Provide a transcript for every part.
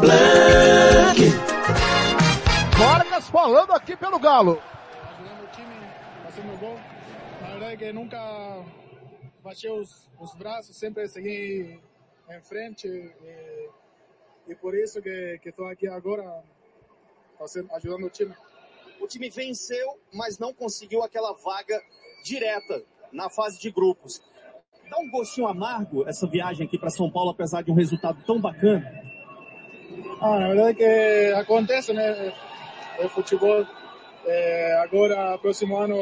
Blanc. Vargas falando aqui pelo Galo. Ajudando o time, fazendo gol. Na verdade é que nunca baixei os, os braços, sempre segui em frente e, e por isso que estou aqui agora fazendo, ajudando o time. O time venceu, mas não conseguiu aquela vaga direta na fase de grupos. Dá um gostinho amargo essa viagem aqui para São Paulo, apesar de um resultado tão bacana? Ah, na verdade que acontece, né? O futebol é, agora, próximo ano,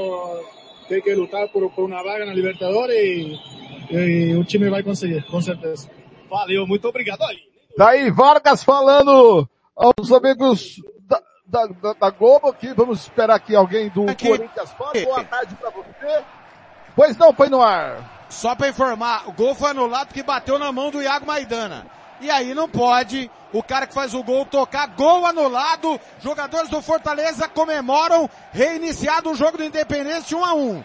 tem que lutar por, por uma vaga na Libertadores e, e, o time vai conseguir, com certeza. Valeu, muito obrigado. Olha. Daí Vargas falando aos amigos da, da, da, da Globo aqui, vamos esperar aqui alguém do aqui. Corinthians. Boa tarde pra você. Pois não, põe no ar. Só para informar, o gol foi anulado que bateu na mão do Iago Maidana. E aí não pode o cara que faz o gol tocar, gol anulado, jogadores do Fortaleza comemoram, reiniciado o jogo do Independência 1 a 1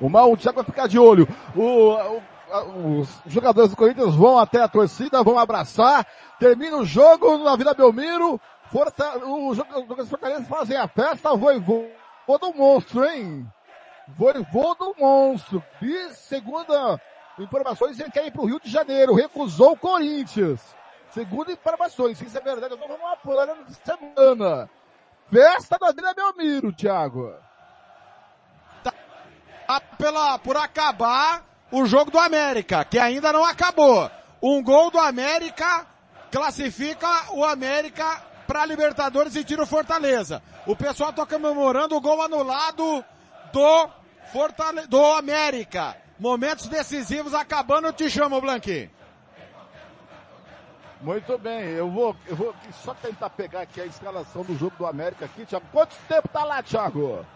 O mal, o Thiago vai ficar de olho. O, o, os jogadores do Corinthians vão até a torcida, vão abraçar, termina o jogo na Vila Belmiro, Forta, os jogadores do Fortaleza fazem a festa, voivô do monstro, hein? Voivô do monstro. E segunda informações, ele quer ir para o Rio de Janeiro, recusou o Corinthians. Segundo informações, se isso é verdade, eu vamos apurar essa semana. Festa da Vila Belmiro, Thiago. Tá pela, por acabar o jogo do América, que ainda não acabou. Um gol do América classifica o América para Libertadores e tira o Fortaleza. O pessoal está comemorando o gol anulado do Fortale do América. Momentos decisivos acabando, eu te chamo, Blanqui. Muito bem, eu vou, eu vou só tentar pegar aqui a escalação do jogo do América aqui, Thiago. Quanto tempo tá lá, Thiago?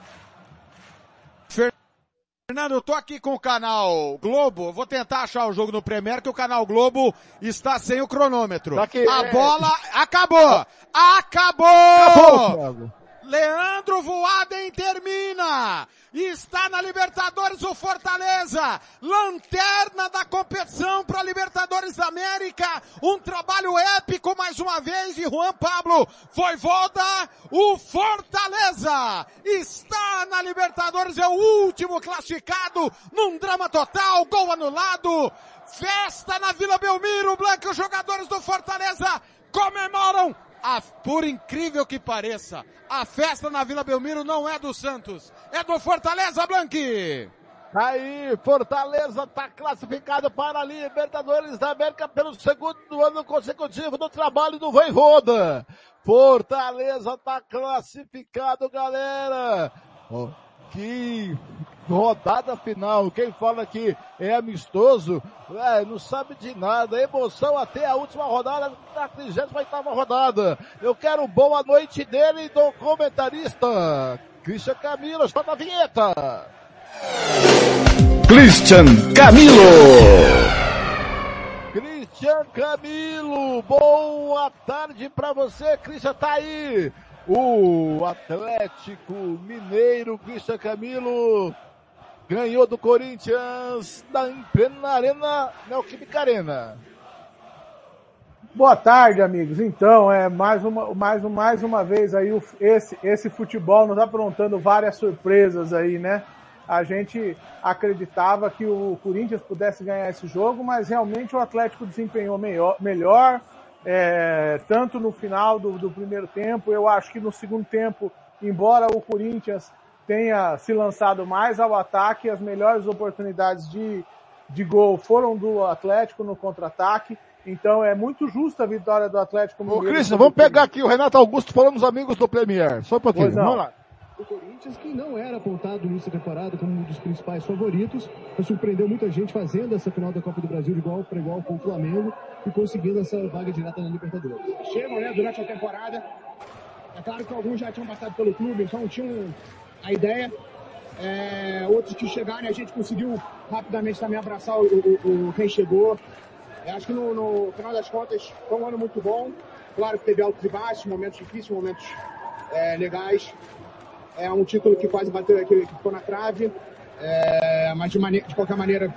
Fernando, eu tô aqui com o canal Globo, vou tentar achar o jogo no Premier, que o canal Globo está sem o cronômetro. Daqui, a é... bola acabou! Acabou! Acabou, Leandro Voaden termina! Está na Libertadores o Fortaleza, lanterna da competição para Libertadores da América, um trabalho épico mais uma vez de Juan Pablo, foi volta, o Fortaleza. Está na Libertadores, é o último classificado num drama total, gol anulado, festa na Vila Belmiro, Blanco, os jogadores do Fortaleza comemoram a, por incrível que pareça, a festa na Vila Belmiro não é do Santos, é do Fortaleza Blanqui. Aí, Fortaleza está classificado para a Libertadores da América pelo segundo ano consecutivo do trabalho do Voivoda. Fortaleza está classificado, galera. Oh, que rodada final. Quem fala que é amistoso, é, não sabe de nada. Emoção até a última rodada, da 38 rodada. Eu quero boa noite dele do comentarista. Christian Camilo, está na vinheta. Christian Camilo. Christian Camilo, boa tarde para você, Christian, tá aí. O Atlético Mineiro, Christian Camilo, ganhou do Corinthians na, na Arena Neoquímica Arena. Boa tarde, amigos. Então, é mais uma, mais, mais uma vez aí esse, esse futebol nos aprontando várias surpresas aí, né? A gente acreditava que o Corinthians pudesse ganhar esse jogo, mas realmente o Atlético desempenhou melhor, melhor é, tanto no final do, do primeiro tempo. Eu acho que no segundo tempo, embora o Corinthians tenha se lançado mais ao ataque, as melhores oportunidades de, de gol foram do Atlético no contra-ataque. Então é muito justa a vitória do Atlético Mineiro. Ô, Cristian, vamos pegar aqui o Renato Augusto falando dos amigos do Premier. Só um pouquinho, vamos lá. o Corinthians, que não era apontado da temporada como um dos principais favoritos, surpreendeu muita gente fazendo essa final da Copa do Brasil de igual para igual com o Flamengo e conseguindo essa vaga direta na Libertadores. Chegam, né, durante a temporada. É claro que alguns já tinham passado pelo clube, então tinham a ideia. É, outros que chegaram, a gente conseguiu rapidamente também abraçar o, o, o quem chegou. Eu acho que no, no, final das contas foi um ano muito bom. Claro que teve altos e baixos, momentos difíceis, momentos é, legais. É um título que quase bateu, que, que ficou na trave, é, mas de, de, qualquer maneira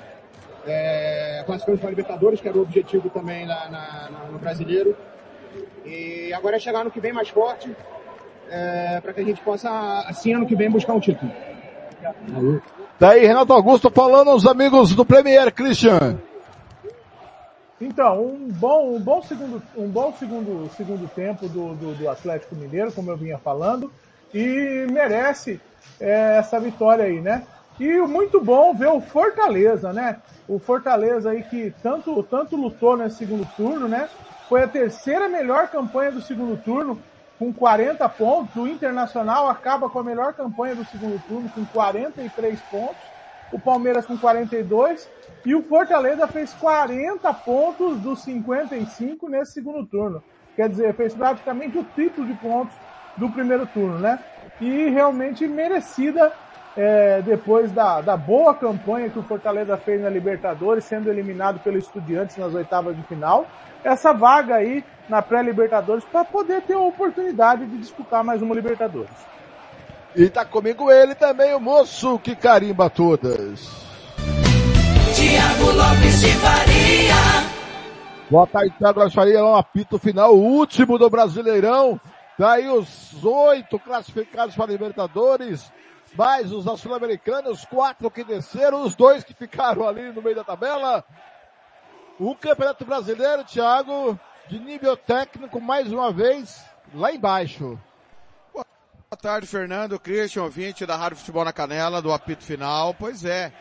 é, para a Libertadores, que era o objetivo também lá na, na, no brasileiro. E agora é chegar no que vem mais forte, é, para que a gente possa, assim, ano que vem, buscar um título. Daí, Renato Augusto falando aos amigos do Premier, Christian. Então, um bom, um bom segundo, um bom segundo, segundo tempo do, do, do Atlético Mineiro, como eu vinha falando e merece é, essa vitória aí, né? E muito bom ver o Fortaleza, né? O Fortaleza aí que tanto, tanto lutou nesse segundo turno, né? Foi a terceira melhor campanha do segundo turno, com 40 pontos. O Internacional acaba com a melhor campanha do segundo turno, com 43 pontos. O Palmeiras com 42. E o Fortaleza fez 40 pontos dos 55 nesse segundo turno. Quer dizer, fez praticamente o triplo de pontos do primeiro turno, né? E realmente merecida é, depois da, da boa campanha que o Fortaleza fez na Libertadores, sendo eliminado pelo Estudiantes nas oitavas de final, essa vaga aí na pré-Libertadores para poder ter a oportunidade de disputar mais uma Libertadores. E tá comigo ele também, o moço que carimba todas. Tiago Lopes de Faria. Boa tarde, Tiago Lopes de Faria, lá no apito final, o último do Brasileirão. Daí os oito classificados para a Libertadores, mais os da Sul-Americana, os quatro que desceram, os dois que ficaram ali no meio da tabela. O Campeonato Brasileiro, Thiago, de nível técnico, mais uma vez, lá embaixo. Boa tarde, Fernando, Christian, ouvinte da Rádio Futebol na Canela, do apito final. Pois é,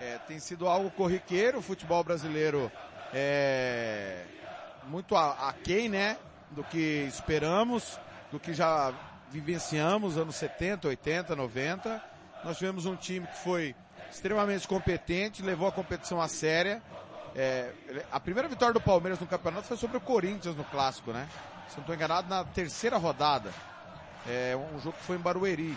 é tem sido algo corriqueiro, o futebol brasileiro é muito aquém, né, do que esperamos do que já vivenciamos anos 70, 80, 90. Nós tivemos um time que foi extremamente competente, levou a competição a séria. É, a primeira vitória do Palmeiras no campeonato foi sobre o Corinthians no clássico, né? Se não estou enganado, na terceira rodada. É um jogo que foi em Barueri.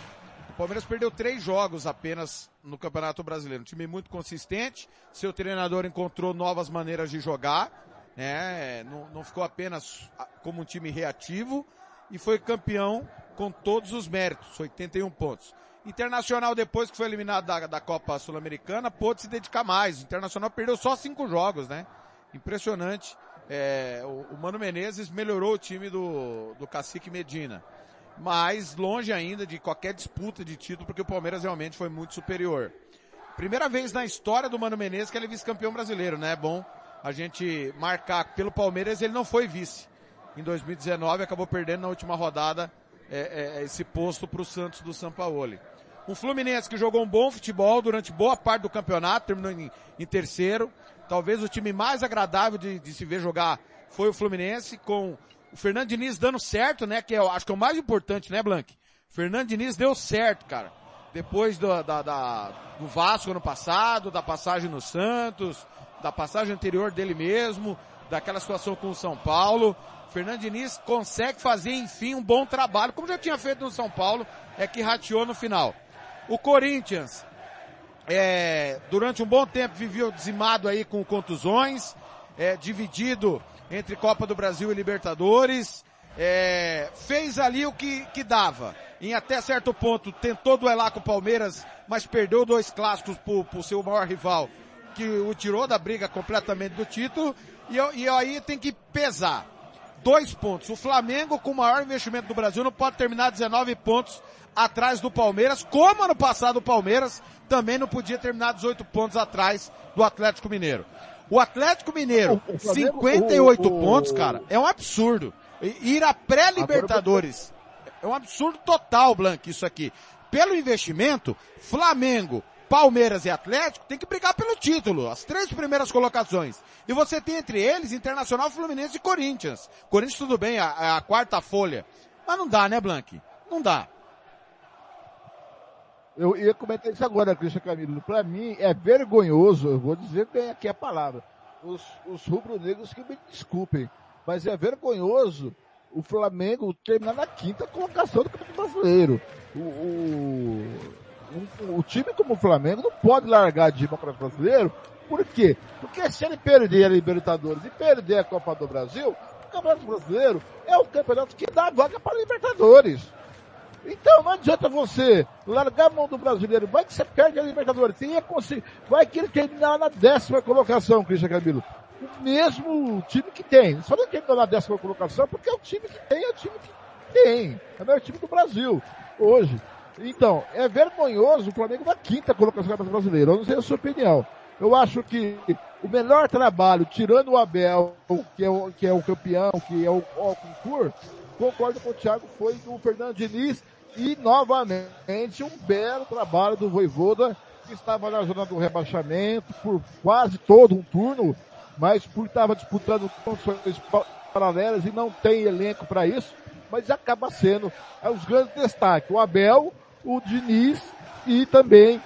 O Palmeiras perdeu três jogos apenas no Campeonato Brasileiro. Um time muito consistente. Seu treinador encontrou novas maneiras de jogar. Né? Não, não ficou apenas como um time reativo e foi campeão com todos os méritos, 81 pontos. Internacional, depois que foi eliminado da, da Copa Sul-Americana, pôde se dedicar mais. O Internacional perdeu só cinco jogos, né? Impressionante. É, o, o, Mano Menezes melhorou o time do, do Cacique Medina. Mas longe ainda de qualquer disputa de título, porque o Palmeiras realmente foi muito superior. Primeira vez na história do Mano Menezes que ele é vice-campeão brasileiro, né? É bom a gente marcar pelo Palmeiras, ele não foi vice em 2019, acabou perdendo na última rodada é, é, esse posto para o Santos do Sampaoli. Um Fluminense que jogou um bom futebol durante boa parte do campeonato, terminou em, em terceiro. Talvez o time mais agradável de, de, se ver jogar foi o Fluminense, com o Fernando Diniz dando certo, né? Que é, acho que é o mais importante, né, Blank? Fernando Diniz deu certo, cara. Depois do, da, da, do Vasco ano passado, da passagem no Santos, da passagem anterior dele mesmo, daquela situação com o São Paulo. Fernando Diniz consegue fazer, enfim, um bom trabalho, como já tinha feito no São Paulo, é que rateou no final. O Corinthians, é, durante um bom tempo viveu dizimado aí com contusões, é, dividido entre Copa do Brasil e Libertadores, é, fez ali o que, que dava. Em até certo ponto tentou duelar com o Palmeiras, mas perdeu dois clássicos pro, pro seu maior rival, que o tirou da briga completamente do título, e, e aí tem que pesar dois pontos. O Flamengo, com o maior investimento do Brasil, não pode terminar 19 pontos atrás do Palmeiras, como ano passado o Palmeiras também não podia terminar 18 pontos atrás do Atlético Mineiro. O Atlético Mineiro, o, o Flamengo, 58 o, pontos, cara, é um absurdo. Ir a pré-Libertadores. É um absurdo total, Blank, isso aqui. Pelo investimento, Flamengo, Palmeiras e Atlético tem que brigar pelo título, as três primeiras colocações. E você tem entre eles Internacional, Fluminense e Corinthians. Corinthians tudo bem, a, a quarta folha. Mas não dá, né, Blank? Não dá. Eu ia comentar isso agora, Cristian Camilo. Para mim é vergonhoso, eu vou dizer bem aqui a palavra. Os, os rubro-negros que me desculpem, mas é vergonhoso o Flamengo terminar na quinta colocação do Campeonato Brasileiro. O, o, o, o time como o Flamengo não pode largar de Campeonato Brasileiro. Por quê? Porque se ele perder a Libertadores e perder a Copa do Brasil, o Campeonato Brasileiro é um campeonato que dá vaga para a Libertadores. Então não adianta você largar a mão do brasileiro, vai que você perde a Libertadores. Ia vai que ele terminar na décima colocação, Cristian Camilo o mesmo time que tem. Só não terminou na décima colocação porque é o time que tem, é o time que tem. É o melhor time do Brasil, hoje. Então, é vergonhoso o Flamengo na quinta colocação do Brasileiro. Eu não sei a sua opinião. Eu acho que o melhor trabalho, tirando o Abel, que é o, que é o campeão, que é o, o concurso, concordo com o Thiago, foi do Fernando Diniz e novamente um belo trabalho do Voivoda, que estava na zona do rebaixamento por quase todo um turno, mas por estava disputando condições paralelas e não tem elenco para isso, mas acaba sendo é, os grandes destaques. O Abel, o Diniz e também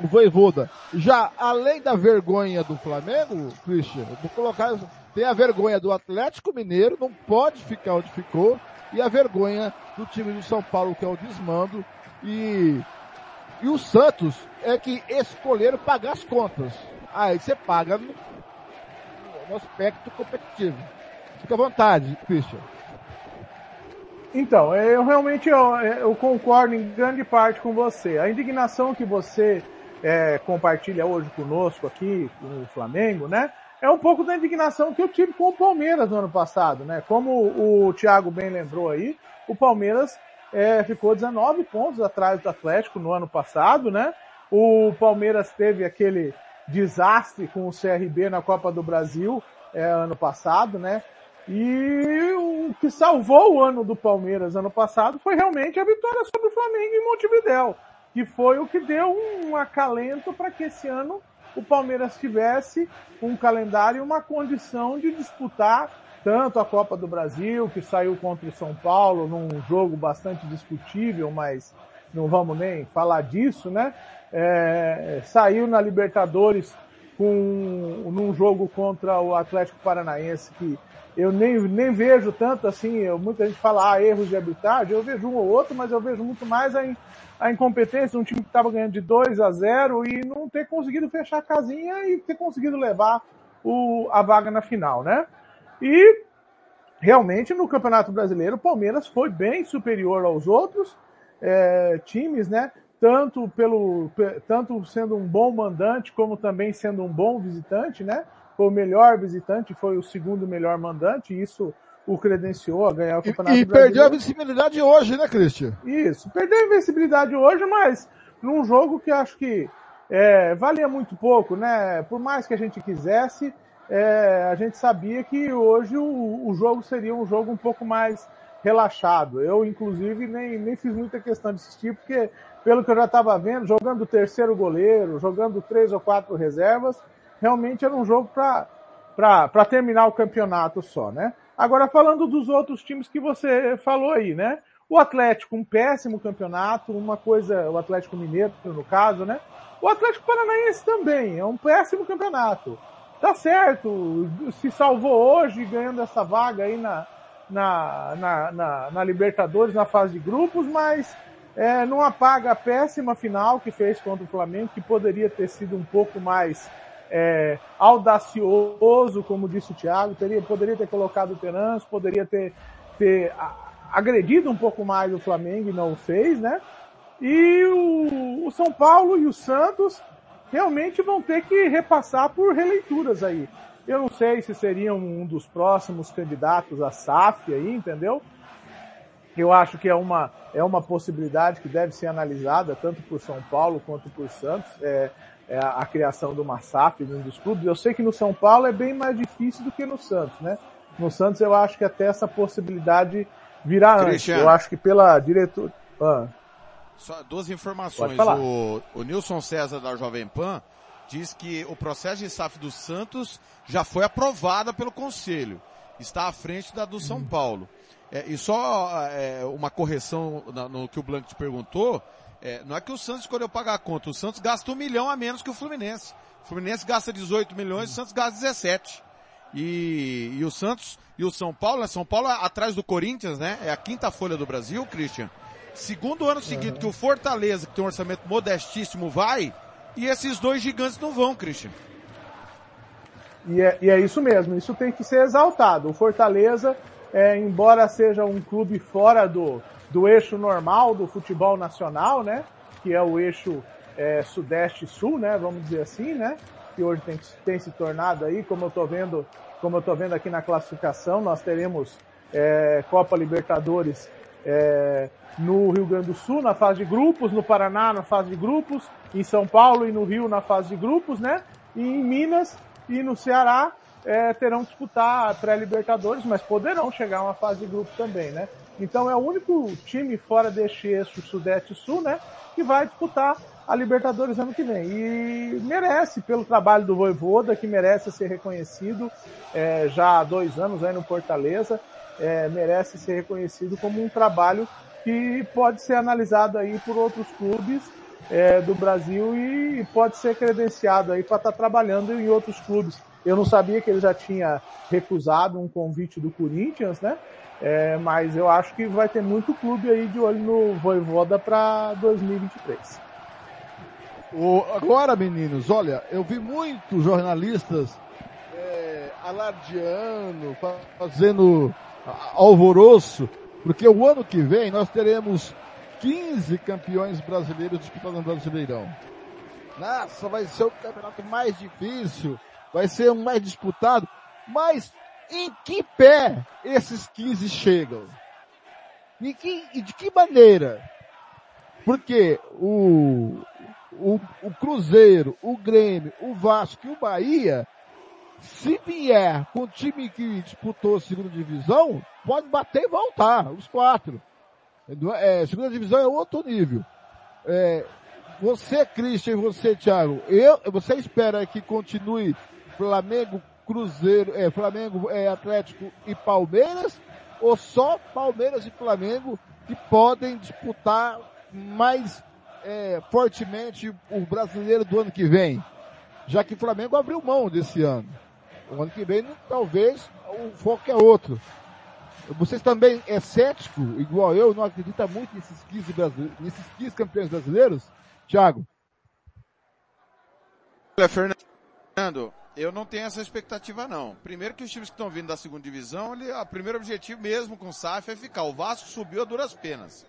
o Voivoda. Já além da vergonha do Flamengo, Christian, vou colocar, tem a vergonha do Atlético Mineiro, não pode ficar onde ficou, e a vergonha do time do São Paulo, que é o desmando, e, e o Santos é que escolheram pagar as contas. Aí você paga no no aspecto competitivo. Fica à vontade, Christian. Então, eu realmente eu, eu, concordo em grande parte com você. A indignação que você é, compartilha hoje conosco aqui, com o Flamengo, né? É um pouco da indignação que eu tive com o Palmeiras no ano passado, né? Como o Thiago bem lembrou aí, o Palmeiras é, ficou 19 pontos atrás do Atlético no ano passado, né? O Palmeiras teve aquele desastre com o CRB na Copa do Brasil é, ano passado, né? E o que salvou o ano do Palmeiras ano passado foi realmente a vitória sobre o Flamengo em Montevidéu, que foi o que deu um acalento para que esse ano o Palmeiras tivesse um calendário e uma condição de disputar tanto a Copa do Brasil, que saiu contra o São Paulo num jogo bastante discutível, mas não vamos nem falar disso, né? é, saiu na Libertadores com, num jogo contra o Atlético Paranaense que eu nem, nem vejo tanto assim, eu, muita gente fala ah, erros de arbitragem, eu vejo um ou outro, mas eu vejo muito mais a, a incompetência, um time que estava ganhando de 2 a 0 e não ter conseguido fechar a casinha e ter conseguido levar o, a vaga na final, né? E realmente no Campeonato Brasileiro o Palmeiras foi bem superior aos outros é, times, né? tanto pelo tanto sendo um bom mandante como também sendo um bom visitante, né? Foi o melhor visitante, foi o segundo melhor mandante, e isso o credenciou a ganhar o campeonato E, e perdeu a visibilidade hoje, né, Cristian? Isso, perdeu a invencibilidade hoje, mas num jogo que acho que é, valia muito pouco, né? Por mais que a gente quisesse, é, a gente sabia que hoje o, o jogo seria um jogo um pouco mais relaxado. Eu, inclusive, nem, nem fiz muita questão de assistir, porque pelo que eu já estava vendo, jogando o terceiro goleiro, jogando três ou quatro reservas, realmente era um jogo para terminar o campeonato só, né? Agora, falando dos outros times que você falou aí, né? O Atlético, um péssimo campeonato, uma coisa, o Atlético Mineiro, no caso, né? O Atlético Paranaense também, é um péssimo campeonato. Tá certo, se salvou hoje ganhando essa vaga aí na, na, na, na, na Libertadores, na fase de grupos, mas é, não apaga a péssima final que fez contra o Flamengo, que poderia ter sido um pouco mais é, audacioso, como disse o Thiago, teria, poderia ter colocado o Terans, poderia ter, ter agredido um pouco mais o Flamengo e não o fez, né? E o, o São Paulo e o Santos realmente vão ter que repassar por releituras aí. Eu não sei se seriam um dos próximos candidatos a SAF aí, entendeu? Eu acho que é uma, é uma possibilidade que deve ser analisada tanto por São Paulo quanto por Santos, é, é a, criação de uma SAF em um dos clubes. Eu sei que no São Paulo é bem mais difícil do que no Santos, né? No Santos eu acho que até essa possibilidade virá antes. Eu acho que pela diretora... Ah. Só duas informações. O, o Nilson César da Jovem Pan diz que o processo de SAF do Santos já foi aprovado pelo Conselho. Está à frente da do São uhum. Paulo. É, e só é, uma correção na, no que o Blanco te perguntou, É, não é que o Santos escolheu pagar a conta, o Santos gasta um milhão a menos que o Fluminense. O Fluminense gasta 18 milhões, o Santos gasta 17. E, e o Santos e o São Paulo, né? São Paulo atrás do Corinthians, né? É a quinta folha do Brasil, Christian. Segundo ano seguinte uhum. que o Fortaleza, que tem um orçamento modestíssimo, vai, e esses dois gigantes não vão, Christian. E é, e é isso mesmo, isso tem que ser exaltado. O Fortaleza, é, embora seja um clube fora do, do eixo normal do futebol nacional, né? Que é o eixo é, sudeste-sul, né? Vamos dizer assim, né? Que hoje tem, tem se tornado aí, como eu estou vendo, como eu tô vendo aqui na classificação, nós teremos é, Copa Libertadores é, no Rio Grande do Sul na fase de grupos, no Paraná na fase de grupos, em São Paulo e no Rio na fase de grupos, né? E em Minas e no Ceará é, terão que disputar pré-Libertadores, mas poderão chegar a uma fase de grupos também, né? Então é o único time fora deste eixo Sudeste Sul, né? Que vai disputar a Libertadores ano que vem. E merece, pelo trabalho do Voivoda, que merece ser reconhecido é, já há dois anos aí no Fortaleza, é, merece ser reconhecido como um trabalho que pode ser analisado aí por outros clubes é, do Brasil e pode ser credenciado aí para estar tá trabalhando em outros clubes. Eu não sabia que ele já tinha recusado um convite do Corinthians, né? É, mas eu acho que vai ter muito clube aí de olho no Voivoda para 2023. O, agora, meninos, olha, eu vi muitos jornalistas é, alardeando, fazendo alvoroço, porque o ano que vem nós teremos 15 campeões brasileiros disputando o Brasileirão. Nossa, vai ser o campeonato mais difícil, vai ser mais disputado, mas em que pé esses 15 chegam? E, que, e de que maneira? Porque o, o, o Cruzeiro, o Grêmio, o Vasco e o Bahia, se vier com o time que disputou a segunda divisão, pode bater e voltar, os quatro. É, segunda divisão é outro nível. É, você, Christian, você, Thiago, eu, você espera que continue Flamengo, Cruzeiro, é, Flamengo, é, Atlético e Palmeiras? Ou só Palmeiras e Flamengo que podem disputar mais é, fortemente o brasileiro do ano que vem? Já que o Flamengo abriu mão desse ano. O ano que vem, talvez, o foco é outro. Vocês também é cético, igual eu, não acredita muito nesses 15, nesses 15 campeões brasileiros? Thiago? Olha, Fernando, eu não tenho essa expectativa não. Primeiro que os times que estão vindo da segunda divisão, ele, o primeiro objetivo mesmo com o SAF é ficar. O Vasco subiu a duras penas.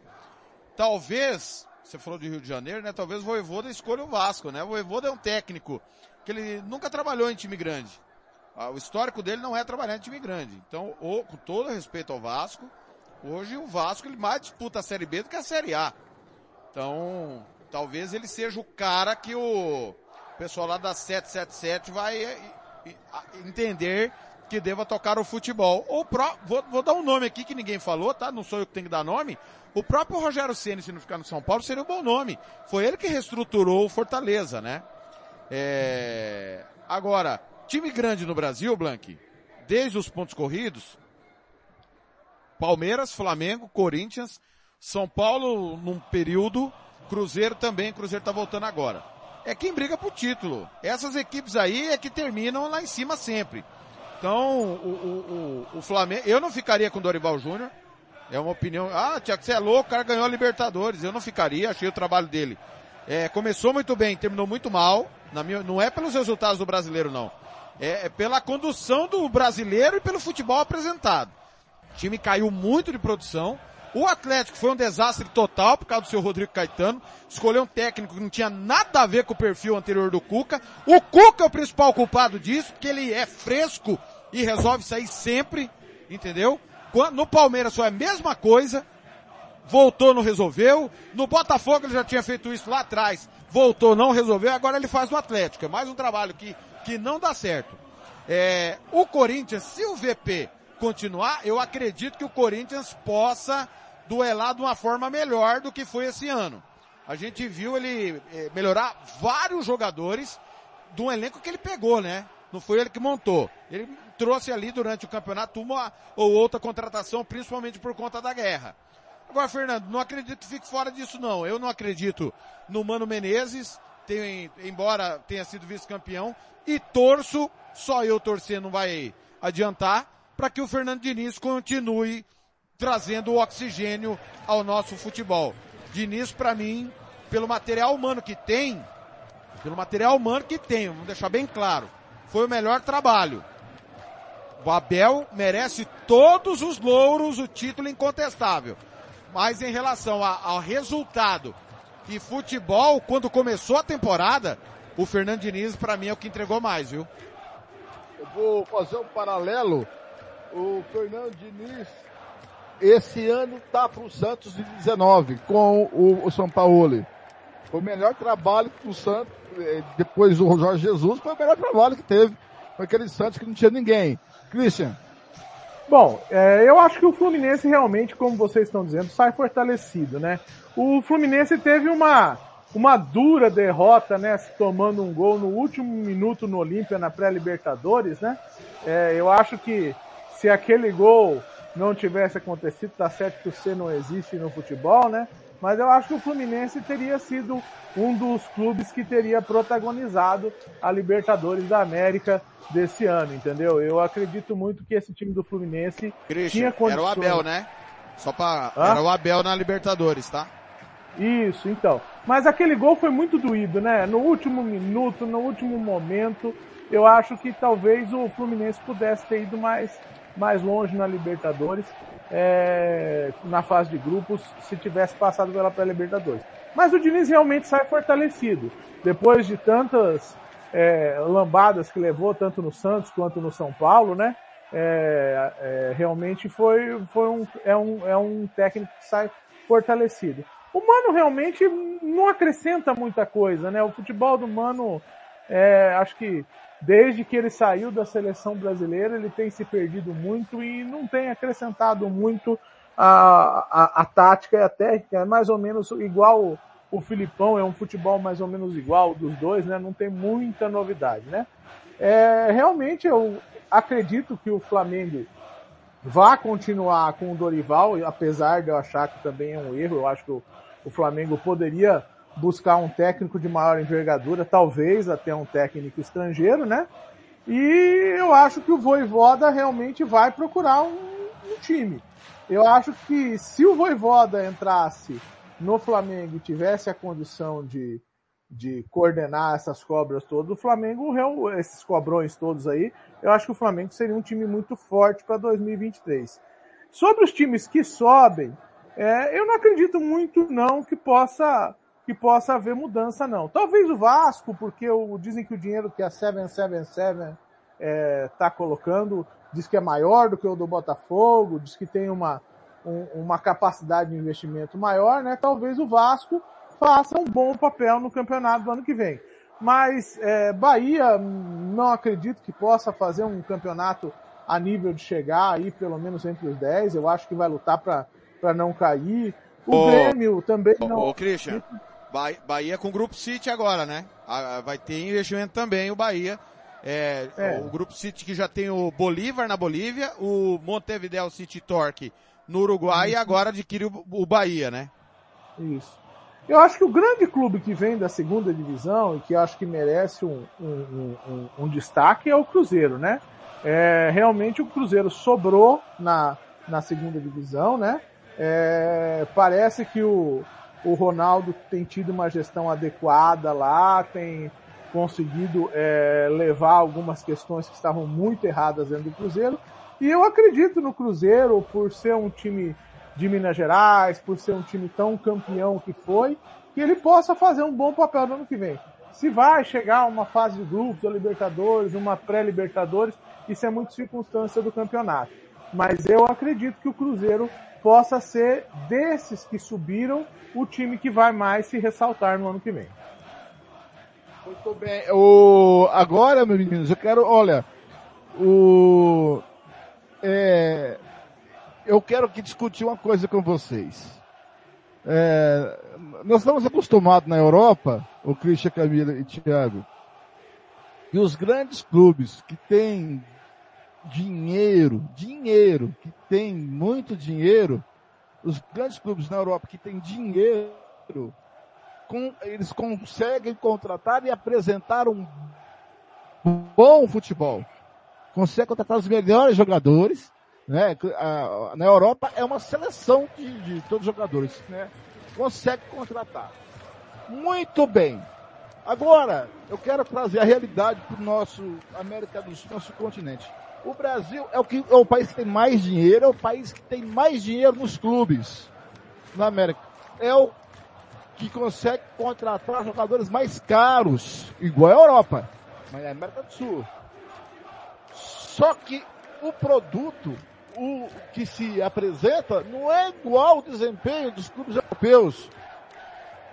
Talvez, você falou de Rio de Janeiro, né? Talvez o Voivoda escolha o Vasco, né? O Voivoda é um técnico que ele nunca trabalhou em time grande. Ah, o histórico dele não é trabalhar em time grande. Então, o, com todo respeito ao Vasco, hoje o Vasco ele mais disputa a Série B do que a Série A. Então, talvez ele seja o cara que o pessoal lá da 777 vai eh, entender que deva tocar o futebol. Ou pro, vou, vou, dar um nome aqui que ninguém falou, tá? Não sou eu que tenho que dar nome. O próprio Rogério Ceni, se não ficar no São Paulo, seria um bom nome. Foi ele que reestruturou o Fortaleza, né? É... Agora, Time grande no Brasil, Blank, desde os pontos corridos, Palmeiras, Flamengo, Corinthians, São Paulo num período, Cruzeiro também, Cruzeiro tá voltando agora. É quem briga pro título. Essas equipes aí é que terminam lá em cima sempre. Então, o, o, o, o Flamengo, eu não ficaria com o Dorival Júnior. É uma opinião. Ah, Tiago, você é louco, o cara ganhou a Libertadores. Eu não ficaria, achei o trabalho dele. É, começou muito bem, terminou muito mal. Na minha, não é pelos resultados do brasileiro, não. É, é, pela condução do brasileiro e pelo futebol apresentado. O time caiu muito de produção. O Atlético foi um desastre total por causa do seu Rodrigo Caetano. Escolheu um técnico que não tinha nada a ver com o perfil anterior do Cuca. O Cuca é o principal culpado disso, porque ele é fresco e resolve sair sempre, entendeu? No Palmeiras foi a mesma coisa. Voltou, não resolveu. No Botafogo ele já tinha feito isso lá atrás. Voltou, não resolveu. Agora ele faz no Atlético. É mais um trabalho que que não dá certo. É, o Corinthians, se o VP continuar, eu acredito que o Corinthians possa duelar de uma forma melhor do que foi esse ano. A gente viu ele é, melhorar vários jogadores do elenco que ele pegou, né? Não foi ele que montou. Ele trouxe ali durante o campeonato uma ou outra contratação, principalmente por conta da guerra. Agora, Fernando, não acredito que fique fora disso não. Eu não acredito no Mano Menezes, tem, embora tenha sido vice-campeão, e torço, só eu torcer não vai adiantar, para que o Fernando Diniz continue trazendo oxigênio ao nosso futebol. Diniz, para mim, pelo material humano que tem, pelo material humano que tem, vamos deixar bem claro, foi o melhor trabalho. O Abel merece todos os louros, o título incontestável. Mas em relação a, ao resultado e futebol, quando começou a temporada, o Fernando Diniz, para mim, é o que entregou mais, viu? Eu vou fazer um paralelo. O Fernando Diniz, esse ano tá pro Santos de 19, com o, o São Paulo. Foi o melhor trabalho que o Santos, eh, depois do Jorge Jesus, foi o melhor trabalho que teve. Foi aquele Santos que não tinha ninguém. Christian. Bom, é, eu acho que o Fluminense realmente, como vocês estão dizendo, sai fortalecido, né? O Fluminense teve uma, uma dura derrota, né? Se tomando um gol no último minuto no Olímpia na pré-Libertadores, né? É, eu acho que se aquele gol não tivesse acontecido, tá certo que o C não existe no futebol, né? Mas eu acho que o Fluminense teria sido um dos clubes que teria protagonizado a Libertadores da América desse ano, entendeu? Eu acredito muito que esse time do Fluminense Christian, tinha condições... Era o Abel, né? Só para Era o Abel na Libertadores, tá? Isso, então. Mas aquele gol foi muito doído, né? No último minuto, no último momento, eu acho que talvez o Fluminense pudesse ter ido mais, mais longe na Libertadores é, na fase de grupos se tivesse passado pela pré-Libertadores. Mas o Diniz realmente sai fortalecido. Depois de tantas é, lambadas que levou, tanto no Santos quanto no São Paulo, né? É, é, realmente foi, foi um, é, um, é um técnico que sai fortalecido. O Mano realmente não acrescenta muita coisa, né? O futebol do Mano, é, acho que desde que ele saiu da seleção brasileira, ele tem se perdido muito e não tem acrescentado muito a, a, a tática e a técnica. É mais ou menos igual o, Filipão, é um futebol mais ou menos igual dos dois, né? Não tem muita novidade, né? É, realmente eu acredito que o Flamengo vá continuar com o Dorival, apesar de eu achar que também é um erro. Eu acho que o, o Flamengo poderia buscar um técnico de maior envergadura, talvez até um técnico estrangeiro, né? E eu acho que o Voivoda realmente vai procurar um, um time. Eu acho que se o Voivoda entrasse no Flamengo e tivesse a condição de, de coordenar essas cobras todas, o Flamengo, esses cobrões todos aí, eu acho que o Flamengo seria um time muito forte para 2023. Sobre os times que sobem, é, eu não acredito muito não que possa que possa haver mudança, não. Talvez o Vasco, porque o, dizem que o dinheiro que a 777 é, tá colocando diz que é maior do que o do Botafogo, diz que tem uma, um, uma capacidade de investimento maior, né? Talvez o Vasco faça um bom papel no campeonato do ano que vem. Mas é, Bahia, não acredito que possa fazer um campeonato a nível de chegar aí pelo menos entre os 10. Eu acho que vai lutar para não cair. O ô, Grêmio também não. Ô, Christian, Bahia com o Grupo City agora, né? Vai ter investimento também o Bahia. É, é. O Grupo City que já tem o Bolívar na Bolívia, o Montevideo City Torque no Uruguai Isso. e agora adquire o, Bahia, né? Isso. Eu acho que o grande clube que vem da segunda divisão e que acho que merece um, um, um, um destaque é o Cruzeiro, né? É, realmente o Cruzeiro sobrou na, na segunda divisão, né? É, parece que o, o Ronaldo tem tido uma gestão adequada lá, tem conseguido é, levar algumas questões que estavam muito erradas dentro do Cruzeiro. E eu acredito no Cruzeiro por ser um time de Minas Gerais, por ser um time tão campeão que foi, que ele possa fazer um bom papel no ano que vem. Se vai chegar uma fase de grupos, a Libertadores, uma pré-Libertadores, isso é muito circunstância do campeonato. Mas eu acredito que o Cruzeiro possa ser desses que subiram o time que vai mais se ressaltar no ano que vem. Muito bem. O, agora, meus meninos, eu quero, olha, o, é, eu quero que discutir uma coisa com vocês. É, nós estamos acostumados na Europa, o Christian, Camila e Thiago, que os grandes clubes que têm dinheiro, dinheiro, que tem muito dinheiro, os grandes clubes na Europa que têm dinheiro, com, eles conseguem contratar e apresentar um bom futebol. Conseguem contratar os melhores jogadores, né? na Europa é uma seleção de, de todos os jogadores, né? Consegue contratar. Muito bem. Agora, eu quero trazer a realidade para o nosso América do Sul, nosso continente. O Brasil é o, que, é o país que tem mais dinheiro, é o país que tem mais dinheiro nos clubes na América. É o que consegue contratar jogadores mais caros, igual a Europa, mas é a América do Sul. Só que o produto, o que se apresenta, não é igual ao desempenho dos clubes europeus.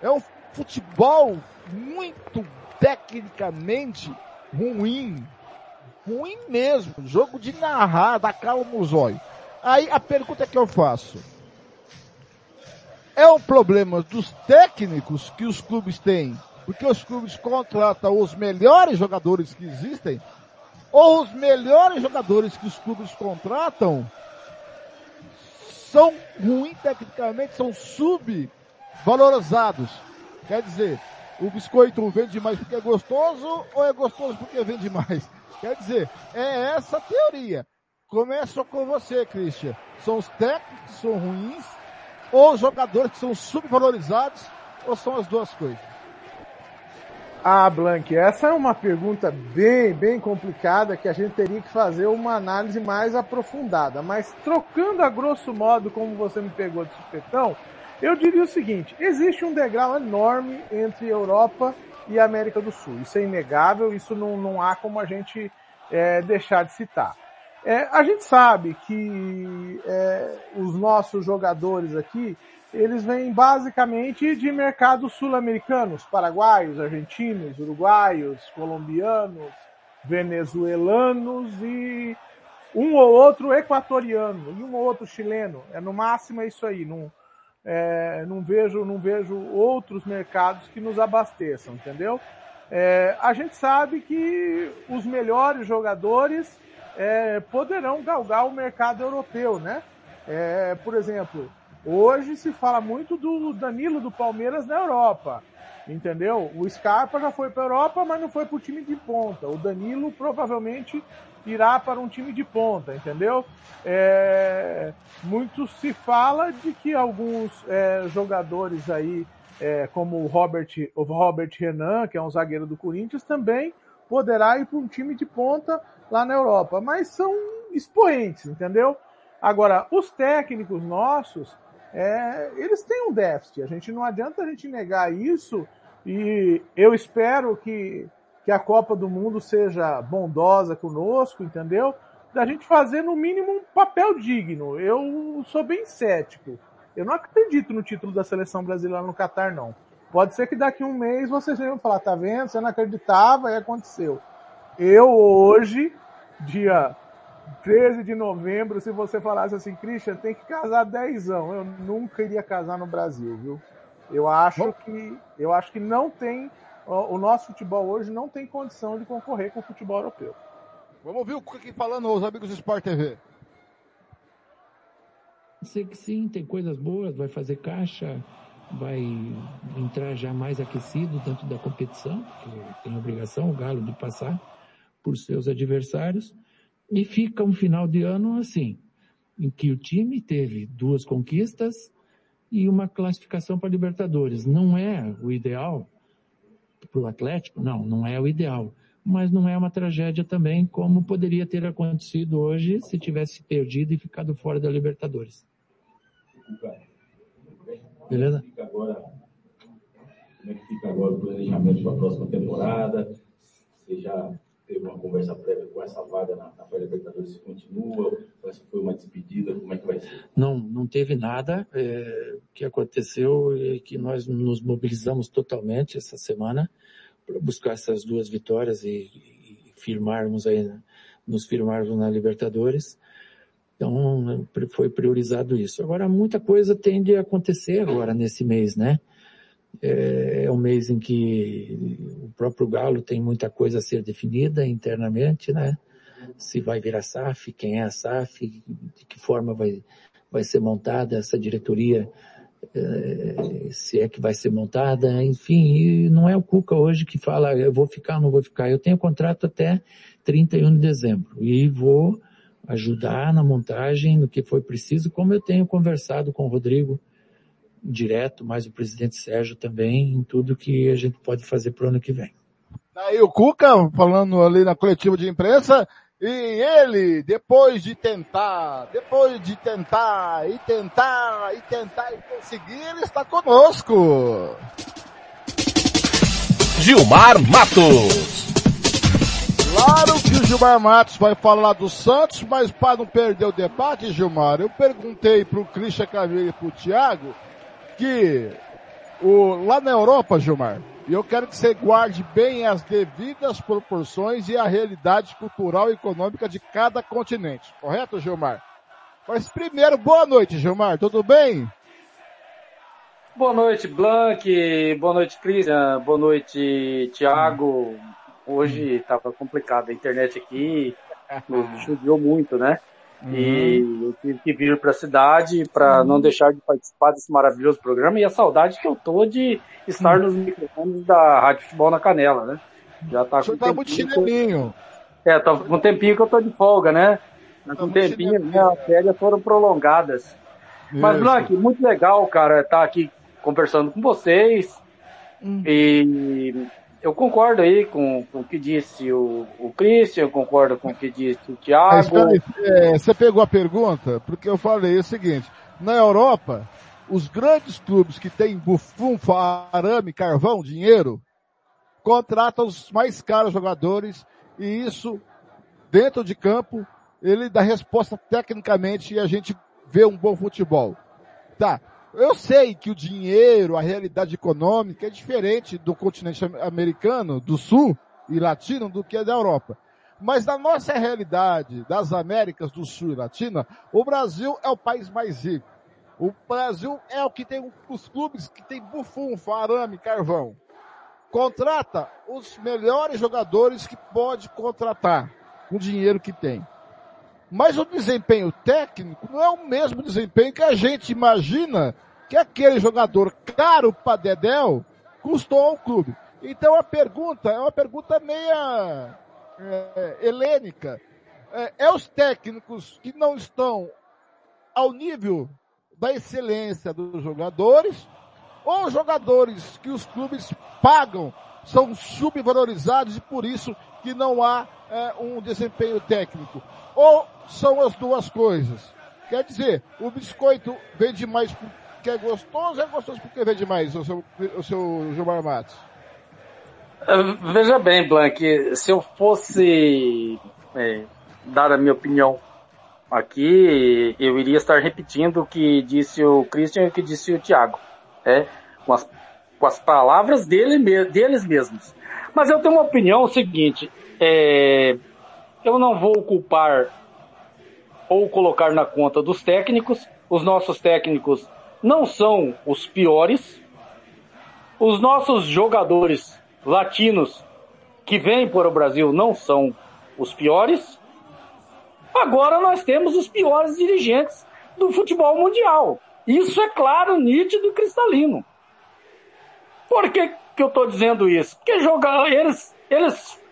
É um futebol muito tecnicamente ruim. Ruim mesmo. Jogo de narrar, da calma no zóio. Aí a pergunta que eu faço. É um problema dos técnicos que os clubes têm, porque os clubes contratam os melhores jogadores que existem, ou os melhores jogadores que os clubes contratam são ruins tecnicamente, são subvalorizados. Quer dizer, o biscoito vende mais porque é gostoso ou é gostoso porque vende mais? Quer dizer, é essa teoria. Começa com você, Christian. São os técnicos que são ruins ou os jogadores que são subvalorizados ou são as duas coisas? Ah, Blank, essa é uma pergunta bem, bem complicada que a gente teria que fazer uma análise mais aprofundada. Mas trocando a grosso modo, como você me pegou de supetão, eu diria o seguinte: existe um degrau enorme entre Europa América do Sul. Isso é inegável, isso não, não há como a gente é, deixar de citar. É, a gente sabe que é, os nossos jogadores aqui, eles vêm basicamente de mercados sul-americanos, paraguaios, argentinos, uruguaios, colombianos, venezuelanos e um ou outro equatoriano e um ou outro chileno. É no máximo é isso aí. Não, é, não vejo, não vejo outros mercados que nos abasteçam, entendeu? É, a gente sabe que os melhores jogadores é, poderão galgar o mercado europeu, né? É, por exemplo, hoje se fala muito do Danilo do Palmeiras na Europa, entendeu? O Scarpa já foi para a Europa, mas não foi para o time de ponta. O Danilo provavelmente irá para um time de ponta, entendeu? É, muito se fala de que alguns é, jogadores aí, é, como o Robert, o Robert Renan, que é um zagueiro do Corinthians, também poderá ir para um time de ponta lá na Europa, mas são expoentes, entendeu? Agora, os técnicos nossos, é, eles têm um déficit. A gente não adianta a gente negar isso e eu espero que que a Copa do Mundo seja bondosa conosco, entendeu? Da gente fazer no mínimo um papel digno. Eu sou bem cético. Eu não acredito no título da seleção brasileira no Catar, não. Pode ser que daqui a um mês vocês venham falar, tá vendo? Você não acreditava e aconteceu. Eu hoje, dia 13 de novembro, se você falasse assim, Christian, tem que casar 10 anos, eu nunca iria casar no Brasil, viu? Eu acho que eu acho que não tem o nosso futebol hoje não tem condição de concorrer com o futebol europeu. Vamos ouvir o que falando os amigos do Sport TV. Sei que sim, tem coisas boas, vai fazer caixa, vai entrar já mais aquecido dentro da competição, porque tem a obrigação, o Galo, de passar por seus adversários, e fica um final de ano assim, em que o time teve duas conquistas e uma classificação para Libertadores. Não é o ideal, para o Atlético, não, não é o ideal. Mas não é uma tragédia também, como poderia ter acontecido hoje se tivesse perdido e ficado fora da Libertadores. Beleza? Como é que fica agora o planejamento para a próxima temporada? Você já teve uma conversa prévia com essa vaga na, na Libertadores se continua? Essa foi uma despedida? Como é que vai ser? Não, não teve nada. É, que aconteceu é que nós nos mobilizamos totalmente essa semana para buscar essas duas vitórias e, e firmarmos aí, nos firmarmos na Libertadores. Então, foi priorizado isso. Agora, muita coisa tende a acontecer agora nesse mês, né? É, é um mês em que próprio Galo tem muita coisa a ser definida internamente, né? Se vai virar SAF, quem é a SAF, de que forma vai, vai ser montada essa diretoria, eh, se é que vai ser montada, enfim, não é o Cuca hoje que fala eu vou ficar não vou ficar. Eu tenho contrato até 31 de dezembro e vou ajudar na montagem no que for preciso, como eu tenho conversado com o Rodrigo direto, mas o presidente Sérgio também, em tudo que a gente pode fazer para o ano que vem. Aí o Cuca falando ali na coletiva de imprensa, e ele, depois de tentar, depois de tentar, e tentar, e tentar, e conseguir, ele está conosco. Gilmar Matos. Claro que o Gilmar Matos vai falar do Santos, mas para não perder o debate, Gilmar, eu perguntei para o Christian Camille e para o Thiago que o, lá na Europa, Gilmar, e eu quero que você guarde bem as devidas proporções e a realidade cultural e econômica de cada continente. Correto, Gilmar? Mas primeiro, boa noite, Gilmar. Tudo bem? Boa noite, Blank. Boa noite, Christian. Boa noite, Thiago. Hoje estava complicado a internet aqui, choveu muito, né? Uhum. E eu tive que vir para a cidade para uhum. não deixar de participar desse maravilhoso programa e a saudade que eu tô de estar uhum. nos microfones da Rádio Futebol na Canela, né? Já tá com tá muito chinelinho. É, tá com um tempinho que eu tô de folga, né? Tá com um tempinho, né? As férias foram prolongadas. Isso. Mas, Blank, muito legal, cara, estar tá aqui conversando com vocês. Hum. E eu concordo aí com, com o que disse o, o Christian, concordo com o que disse o Thiago. É, você pegou a pergunta? Porque eu falei o seguinte, na Europa, os grandes clubes que têm buffum, arame, carvão, dinheiro, contratam os mais caros jogadores e isso, dentro de campo, ele dá resposta tecnicamente e a gente vê um bom futebol. Tá, eu sei que o dinheiro, a realidade econômica é diferente do continente americano, do sul e latino do que é da Europa. Mas na nossa realidade das Américas do Sul e Latina, o Brasil é o país mais rico. O Brasil é o que tem os clubes que tem buffum, farame, carvão. Contrata os melhores jogadores que pode contratar com o dinheiro que tem. Mas o desempenho técnico não é o mesmo desempenho que a gente imagina que aquele jogador caro para Dedel custou ao clube. Então a pergunta é uma pergunta meia é, helênica. É, é os técnicos que não estão ao nível da excelência dos jogadores ou os jogadores que os clubes pagam são subvalorizados e por isso que não há é, um desempenho técnico. Ou são as duas coisas. Quer dizer, o biscoito vende mais porque é gostoso, é gostoso porque vende mais, o seu, o seu Gilmar Matos? Uh, veja bem, Blank, se eu fosse é, dar a minha opinião aqui, eu iria estar repetindo o que disse o Christian e o que disse o Thiago, é, com, as, com as palavras dele, deles mesmos. Mas eu tenho uma opinião o seguinte, é, eu não vou culpar ou colocar na conta dos técnicos. Os nossos técnicos não são os piores. Os nossos jogadores latinos que vêm para o Brasil não são os piores. Agora nós temos os piores dirigentes do futebol mundial. Isso é claro, nítido e cristalino. Por que, que eu estou dizendo isso? Porque joga, eles, eles,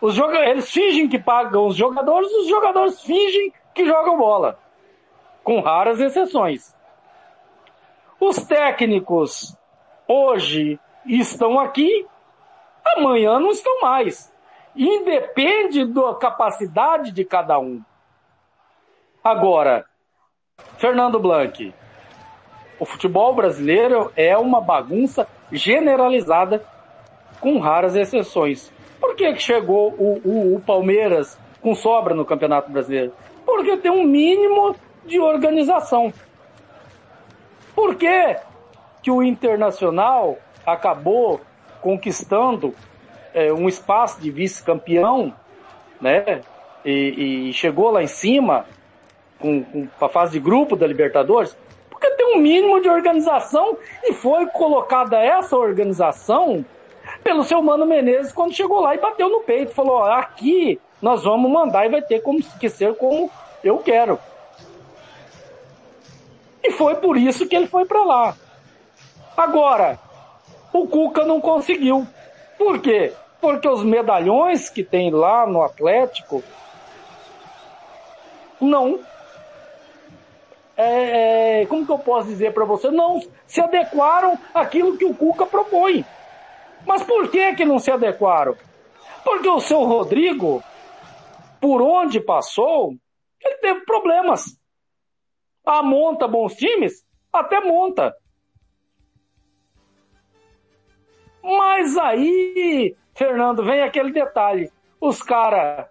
os eles fingem que pagam os jogadores, os jogadores fingem que jogam bola. Com raras exceções. Os técnicos hoje estão aqui, amanhã não estão mais. Independe da capacidade de cada um. Agora, Fernando Blanc, o futebol brasileiro é uma bagunça generalizada com raras exceções. Por que, que chegou o, o, o Palmeiras com sobra no Campeonato Brasileiro? Porque tem um mínimo de organização. Por que, que o Internacional acabou conquistando é, um espaço de vice-campeão, né? E, e, chegou lá em cima com, com a fase de grupo da Libertadores? Porque tem um mínimo de organização e foi colocada essa organização pelo seu Mano Menezes quando chegou lá e bateu no peito. Falou, aqui nós vamos mandar e vai ter como, que ser como eu quero. E foi por isso que ele foi para lá. Agora, o Cuca não conseguiu. Por quê? Porque os medalhões que tem lá no Atlético não. É, é como que eu posso dizer para você? Não se adequaram àquilo que o Cuca propõe. Mas por que que não se adequaram? Porque o seu Rodrigo, por onde passou, ele teve problemas. Ah, monta bons times? Até monta. Mas aí, Fernando, vem aquele detalhe. Os caras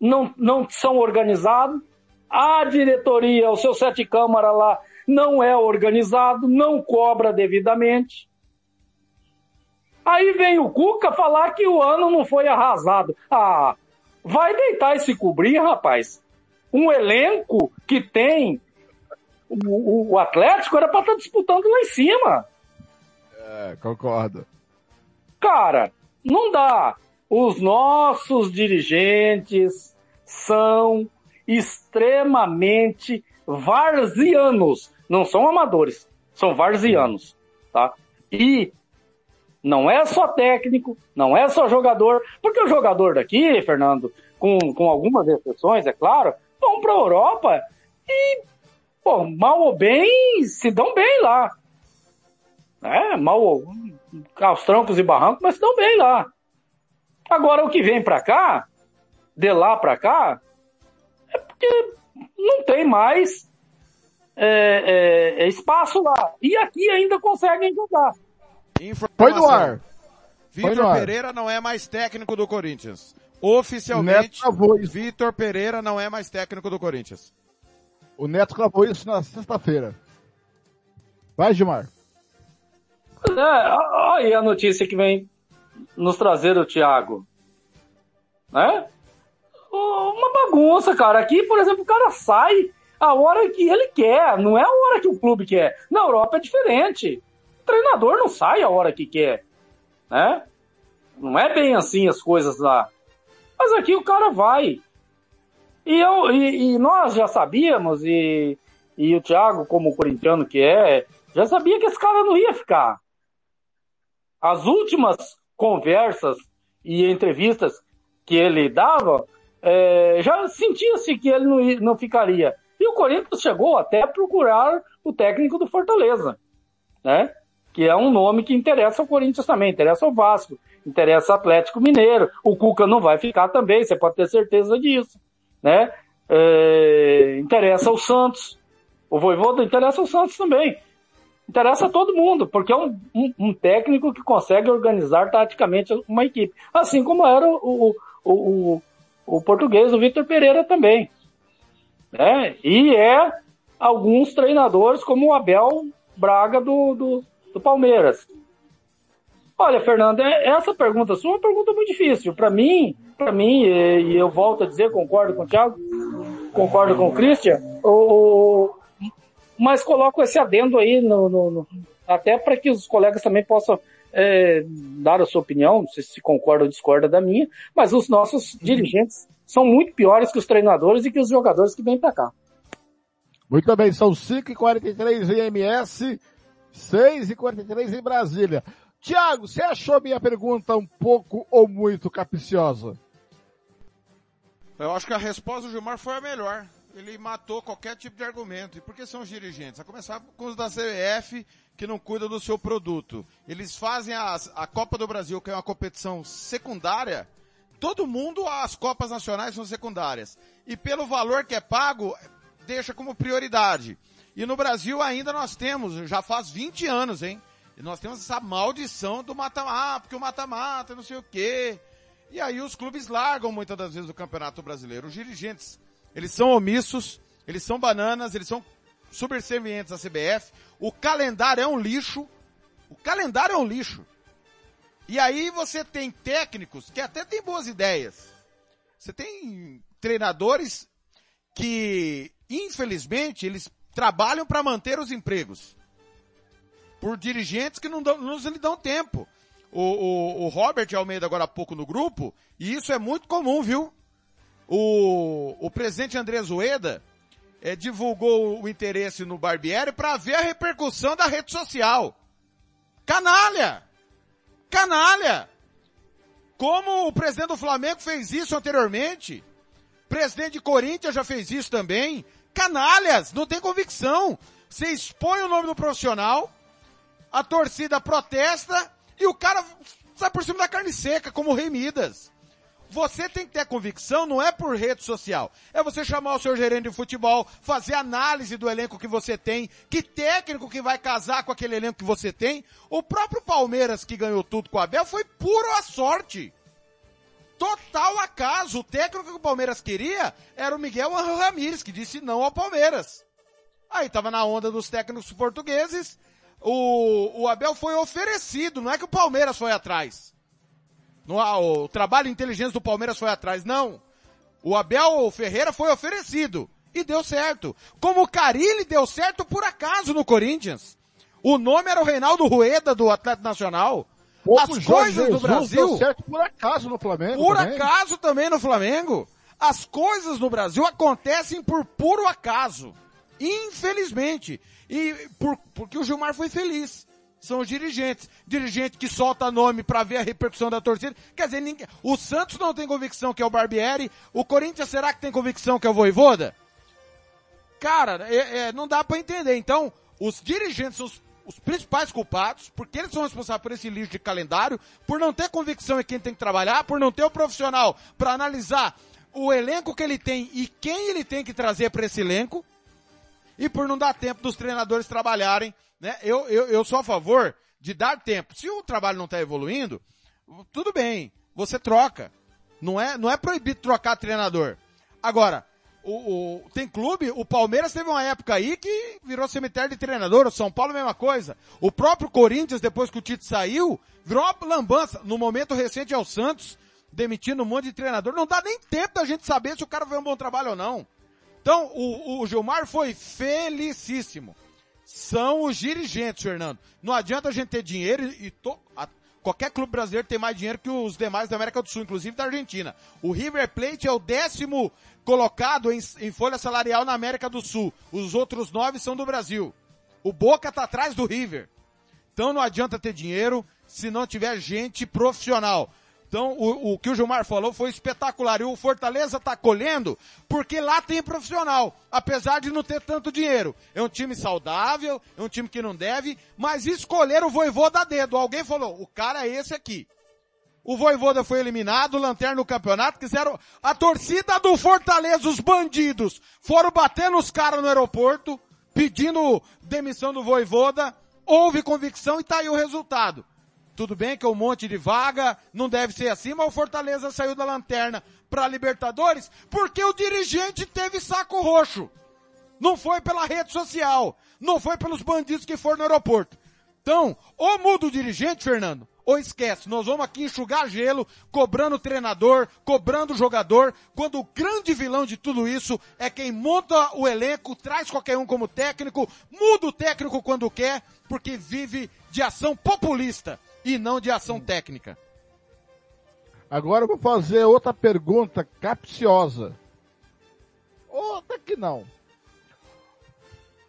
não, não são organizados. A diretoria, o seu sete câmara lá, não é organizado, não cobra devidamente. Aí vem o Cuca falar que o ano não foi arrasado. Ah, vai deitar e se cobrir, rapaz. Um elenco que tem o, o Atlético era para estar tá disputando lá em cima. É, concordo. Cara, não dá. Os nossos dirigentes são extremamente varzianos. Não são amadores, são varzianos, tá? E não é só técnico, não é só jogador, porque o jogador daqui, Fernando, com, com algumas exceções, é claro, vão para a Europa e, pô, mal ou bem, se dão bem lá. É, mal aos trancos e barrancos, mas se dão bem lá. Agora, o que vem para cá, de lá para cá, é porque não tem mais é, é, é, espaço lá. E aqui ainda conseguem jogar. Foi no ar. Vitor Pereira não é mais técnico do Corinthians. Oficialmente, Vitor Pereira não é mais técnico do Corinthians. O Neto cravou isso na sexta-feira. Vai, Gilmar. É, olha aí a notícia que vem nos trazer o Thiago. Né? Uma bagunça, cara. Aqui, por exemplo, o cara sai a hora que ele quer, não é a hora que o clube quer. Na Europa é diferente. Treinador não sai a hora que quer. Né? Não é bem assim as coisas lá. Mas aqui o cara vai. E, eu, e, e nós já sabíamos, e, e o Thiago, como corintiano que é, já sabia que esse cara não ia ficar. As últimas conversas e entrevistas que ele dava, é, já sentia-se que ele não, não ficaria. E o Corinthians chegou até a procurar o técnico do Fortaleza, né? Que é um nome que interessa ao Corinthians também, interessa ao Vasco, interessa ao Atlético Mineiro. O Cuca não vai ficar também, você pode ter certeza disso, né? É, interessa ao Santos. O Voivoda interessa ao Santos também interessa a todo mundo, porque é um, um, um, técnico que consegue organizar taticamente uma equipe. Assim como era o, o, o, o português, o Vitor Pereira também. Né? E é alguns treinadores, como o Abel Braga do, do, do Palmeiras. Olha, Fernando, é, essa pergunta sua é uma pergunta muito difícil. Para mim, para mim, e eu volto a dizer, concordo com o Thiago, concordo com o Christian, o, mas coloco esse adendo aí no, no, no até para que os colegas também possam é, dar a sua opinião, não sei se concorda ou discorda da minha, mas os nossos dirigentes são muito piores que os treinadores e que os jogadores que vêm para cá. Muito bem, são 5h43 em MS, 6h43 em Brasília. Tiago, você achou minha pergunta um pouco ou muito capiciosa? Eu acho que a resposta do Gilmar foi a melhor ele matou qualquer tipo de argumento. E por que são os dirigentes? A começar com os da CBF que não cuidam do seu produto. Eles fazem as, a Copa do Brasil, que é uma competição secundária. Todo mundo, as Copas Nacionais são secundárias. E pelo valor que é pago, deixa como prioridade. E no Brasil ainda nós temos, já faz 20 anos, hein? E nós temos essa maldição do mata-mata, porque o mata-mata, não sei o quê. E aí os clubes largam muitas das vezes o Campeonato Brasileiro. Os dirigentes eles são omissos, eles são bananas, eles são subservientes à CBF. O calendário é um lixo. O calendário é um lixo. E aí você tem técnicos que até têm boas ideias. Você tem treinadores que, infelizmente, eles trabalham para manter os empregos. Por dirigentes que não, dão, não lhe dão tempo. O, o, o Robert Almeida agora há pouco no grupo, e isso é muito comum, viu? O, o presidente André Zoeda, é, divulgou o interesse no Barbieri para ver a repercussão da rede social. Canalha! Canalha! Como o presidente do Flamengo fez isso anteriormente. Presidente de Corinthians já fez isso também. Canalhas! Não tem convicção. Você expõe o nome do profissional, a torcida protesta e o cara sai por cima da carne seca, como o Rei Midas. Você tem que ter convicção, não é por rede social. É você chamar o seu gerente de futebol, fazer análise do elenco que você tem, que técnico que vai casar com aquele elenco que você tem. O próprio Palmeiras que ganhou tudo com o Abel foi puro a sorte. Total acaso. O técnico que o Palmeiras queria era o Miguel Ramírez, que disse não ao Palmeiras. Aí tava na onda dos técnicos portugueses. O, o Abel foi oferecido, não é que o Palmeiras foi atrás. No, o trabalho inteligente do Palmeiras foi atrás, não. O Abel Ferreira foi oferecido. E deu certo. Como o Carilli deu certo por acaso no Corinthians. O nome era o Reinaldo Rueda do Atlético Nacional. As coisas do Brasil. Certo por acaso no Flamengo. Por também. acaso também no Flamengo. As coisas no Brasil acontecem por puro acaso. Infelizmente. E por, porque o Gilmar foi feliz são os dirigentes. Dirigente que solta nome para ver a repercussão da torcida. Quer dizer, ninguém, o Santos não tem convicção que é o Barbieri. O Corinthians será que tem convicção que é o Voivoda? Cara, é, é, não dá para entender. Então, os dirigentes são os, os, principais culpados, porque eles são responsáveis por esse lixo de calendário, por não ter convicção em quem tem que trabalhar, por não ter o profissional para analisar o elenco que ele tem e quem ele tem que trazer para esse elenco, e por não dar tempo dos treinadores trabalharem né? Eu, eu, eu sou a favor de dar tempo. Se o trabalho não está evoluindo, tudo bem, você troca. Não é, não é proibido trocar treinador. Agora, o, o, tem clube, o Palmeiras teve uma época aí que virou cemitério de treinador, o São Paulo mesma coisa. O próprio Corinthians, depois que o Tite saiu, virou uma lambança. No momento recente é o Santos, demitindo um monte de treinador. Não dá nem tempo da gente saber se o cara fez um bom trabalho ou não. Então, o, o Gilmar foi felicíssimo são os dirigentes, Fernando. Não adianta a gente ter dinheiro e to, a, qualquer clube brasileiro tem mais dinheiro que os demais da América do Sul, inclusive da Argentina. O River Plate é o décimo colocado em, em folha salarial na América do Sul. Os outros nove são do Brasil. O Boca está atrás do River. Então não adianta ter dinheiro se não tiver gente profissional. Então, o, o, que o Gilmar falou foi espetacular. E o Fortaleza está colhendo porque lá tem profissional, apesar de não ter tanto dinheiro. É um time saudável, é um time que não deve, mas escolher o Voivô da dedo. Alguém falou, o cara é esse aqui. O Voivoda foi eliminado, lanterna no campeonato, quiseram, a torcida do Fortaleza, os bandidos, foram bater nos caras no aeroporto, pedindo demissão do Voivoda, houve convicção e tá aí o resultado. Tudo bem que é um monte de vaga, não deve ser assim, mas o Fortaleza saiu da lanterna para Libertadores porque o dirigente teve saco roxo. Não foi pela rede social, não foi pelos bandidos que foram no aeroporto. Então, ou muda o dirigente, Fernando, ou esquece. Nós vamos aqui enxugar gelo, cobrando o treinador, cobrando o jogador, quando o grande vilão de tudo isso é quem monta o elenco, traz qualquer um como técnico, muda o técnico quando quer, porque vive de ação populista e não de ação técnica. Agora eu vou fazer outra pergunta capciosa. Outra que não.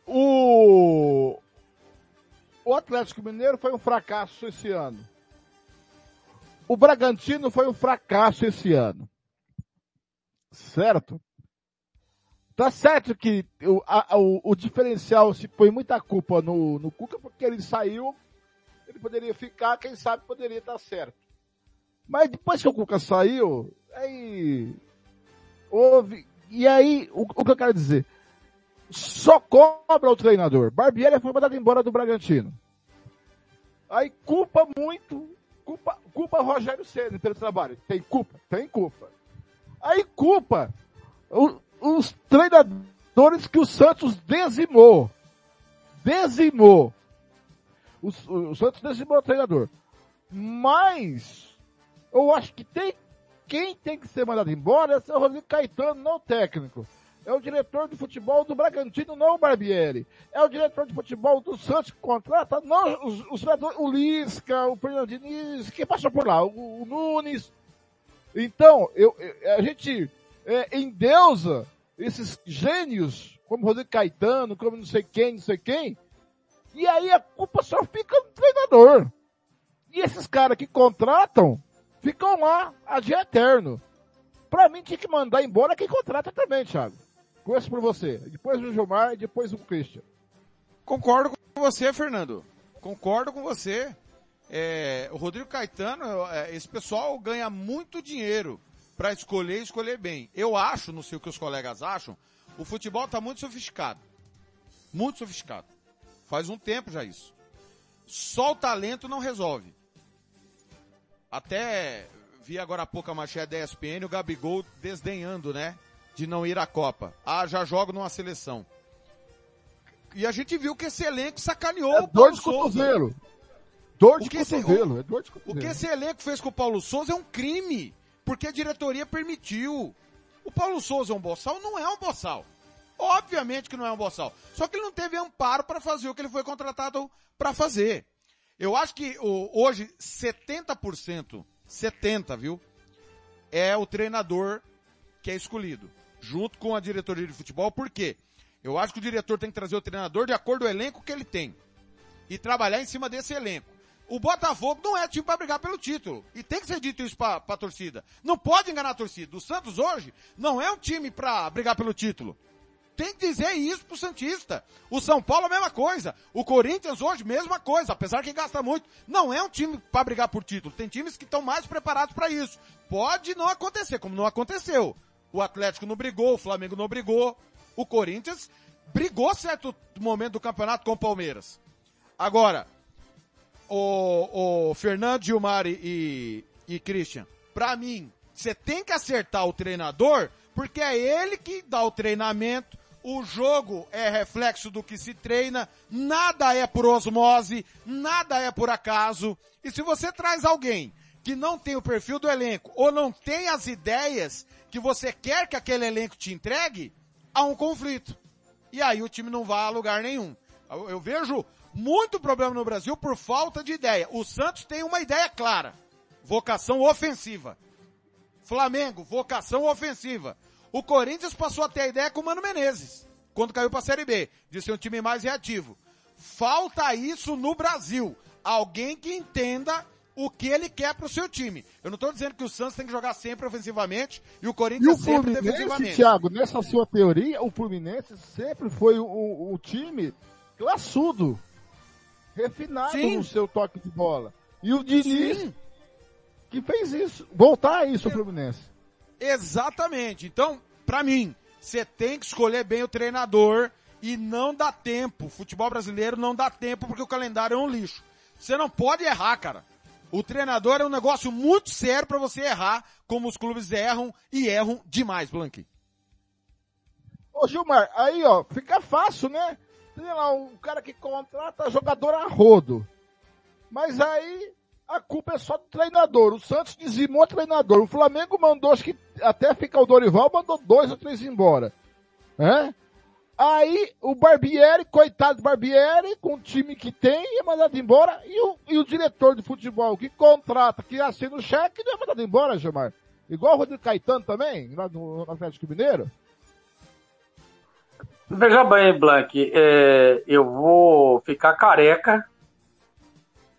O, o Atlético Mineiro foi um fracasso esse ano. O Bragantino foi um fracasso esse ano. Certo? Tá certo que o, a, o, o diferencial se foi muita culpa no, no Cuca porque ele saiu ele poderia ficar, quem sabe poderia estar certo. Mas depois que o Cuca saiu, aí houve. E aí, o, o que eu quero dizer? Só cobra o treinador. Barbieri foi mandado embora do Bragantino. Aí culpa muito, culpa, culpa Rogério Ceni pelo trabalho. Tem culpa? Tem culpa. Aí culpa o, os treinadores que o Santos dizimou. Dizimou. O, o Santos decimou o treinador. Mas, eu acho que tem, quem tem que ser mandado embora é o Rodrigo Caetano, não o técnico. É o diretor de futebol do Bragantino, não o Barbieri. É o diretor de futebol do Santos que contrata, não os, os o Lisca, o Fernando Diniz, quem passou por lá, o, o Nunes. Então, eu, eu, a gente é, endeusa esses gênios como Rodrigo Caetano, como não sei quem, não sei quem. E aí a culpa só fica no treinador. E esses caras que contratam ficam lá a dia eterno. Pra mim tinha que mandar embora quem contrata também, Thiago. Começo por você. Depois o Gilmar e depois o Christian. Concordo com você, Fernando. Concordo com você. É, o Rodrigo Caetano, é, esse pessoal ganha muito dinheiro para escolher e escolher bem. Eu acho, não sei o que os colegas acham, o futebol está muito sofisticado. Muito sofisticado. Faz um tempo já isso. Só o talento não resolve. Até vi agora há pouco a manchete da ESPN, o Gabigol desdenhando, né? De não ir à Copa. Ah, já jogo numa seleção. E a gente viu que esse elenco sacaneou é o Paulo de cotovelo. Dor de cotovelo, esse, é dor de cotovelo. O que esse elenco fez com o Paulo Souza é um crime, porque a diretoria permitiu. O Paulo Souza é um boçal? Não é um boçal. Obviamente que não é um boçal. Só que ele não teve amparo para fazer o que ele foi contratado para fazer. Eu acho que hoje 70%, 70, viu? É o treinador que é escolhido, junto com a diretoria de futebol. Por quê? Eu acho que o diretor tem que trazer o treinador de acordo com o elenco que ele tem e trabalhar em cima desse elenco. O Botafogo não é time para brigar pelo título. E tem que ser dito isso para a torcida. Não pode enganar a torcida. O Santos hoje não é um time para brigar pelo título. Tem que dizer isso pro Santista. O São Paulo a mesma coisa. O Corinthians hoje, mesma coisa. Apesar que gasta muito. Não é um time para brigar por título. Tem times que estão mais preparados para isso. Pode não acontecer, como não aconteceu. O Atlético não brigou, o Flamengo não brigou. O Corinthians brigou certo momento do campeonato com o Palmeiras. Agora, o, o Fernando Gilmar e, e Christian, pra mim, você tem que acertar o treinador, porque é ele que dá o treinamento, o jogo é reflexo do que se treina, nada é por osmose, nada é por acaso. E se você traz alguém que não tem o perfil do elenco ou não tem as ideias que você quer que aquele elenco te entregue, há um conflito. E aí o time não vai a lugar nenhum. Eu, vejo muito problema no Brasil por falta de ideia. O Santos tem uma ideia clara. Vocação ofensiva. Flamengo, vocação ofensiva. O Corinthians passou a ter a ideia com o Mano Menezes, quando caiu para a Série B, de ser um time mais reativo. Falta isso no Brasil. Alguém que entenda o que ele quer para o seu time. Eu não estou dizendo que o Santos tem que jogar sempre ofensivamente e o Corinthians e o sempre Fluminense, defensivamente. Thiago, nessa sua teoria, o Fluminense sempre foi o, o, time classudo, refinado Sim. no seu toque de bola. E o Diniz Sim. que fez isso, voltar a isso o Fluminense. Exatamente. Então, para mim, você tem que escolher bem o treinador e não dá tempo. Futebol brasileiro não dá tempo porque o calendário é um lixo. Você não pode errar, cara. O treinador é um negócio muito sério para você errar, como os clubes erram e erram demais, Blanqui. Ô Gilmar, aí ó, fica fácil, né? Tem lá um cara que contrata jogador a rodo. Mas aí a culpa é só do treinador. O Santos dizimou o treinador. O Flamengo mandou, acho que até ficar o Dorival, mandou dois ou três embora. É? Aí o Barbieri, coitado do Barbieri, com o time que tem, é mandado embora. E o, e o diretor de futebol que contrata, que assina o cheque, não é mandado embora, Gilmar. Igual o Rodrigo Caetano também, lá no, Atlético Mineiro. Veja bem, Blank, é, eu vou ficar careca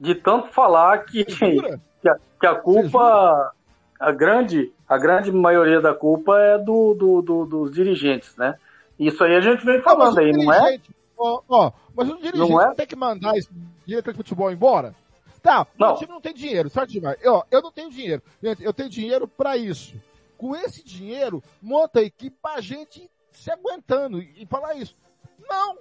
de tanto falar que, que, a, que a culpa, a grande, a grande maioria da culpa é do, do, do dos dirigentes, né? Isso aí a gente vem falando aí, não é? Ó, ó, mas o dirigente não, é? tem que mandar esse diretor de futebol embora? Tá, não. o time não tem dinheiro, certo, Gilmar? Eu, eu não tenho dinheiro. Gente, eu tenho dinheiro para isso. Com esse dinheiro, monta a equipe pra gente se aguentando e falar isso. Não,